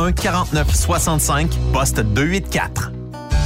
1-800-361-4965, poste 284.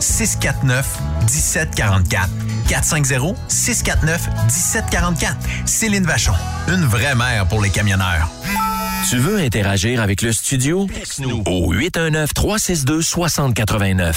649 1744. 450 649 1744. Céline Vachon, une vraie mère pour les camionneurs. Tu veux interagir avec le studio? Texte-nous au 819-362-6089.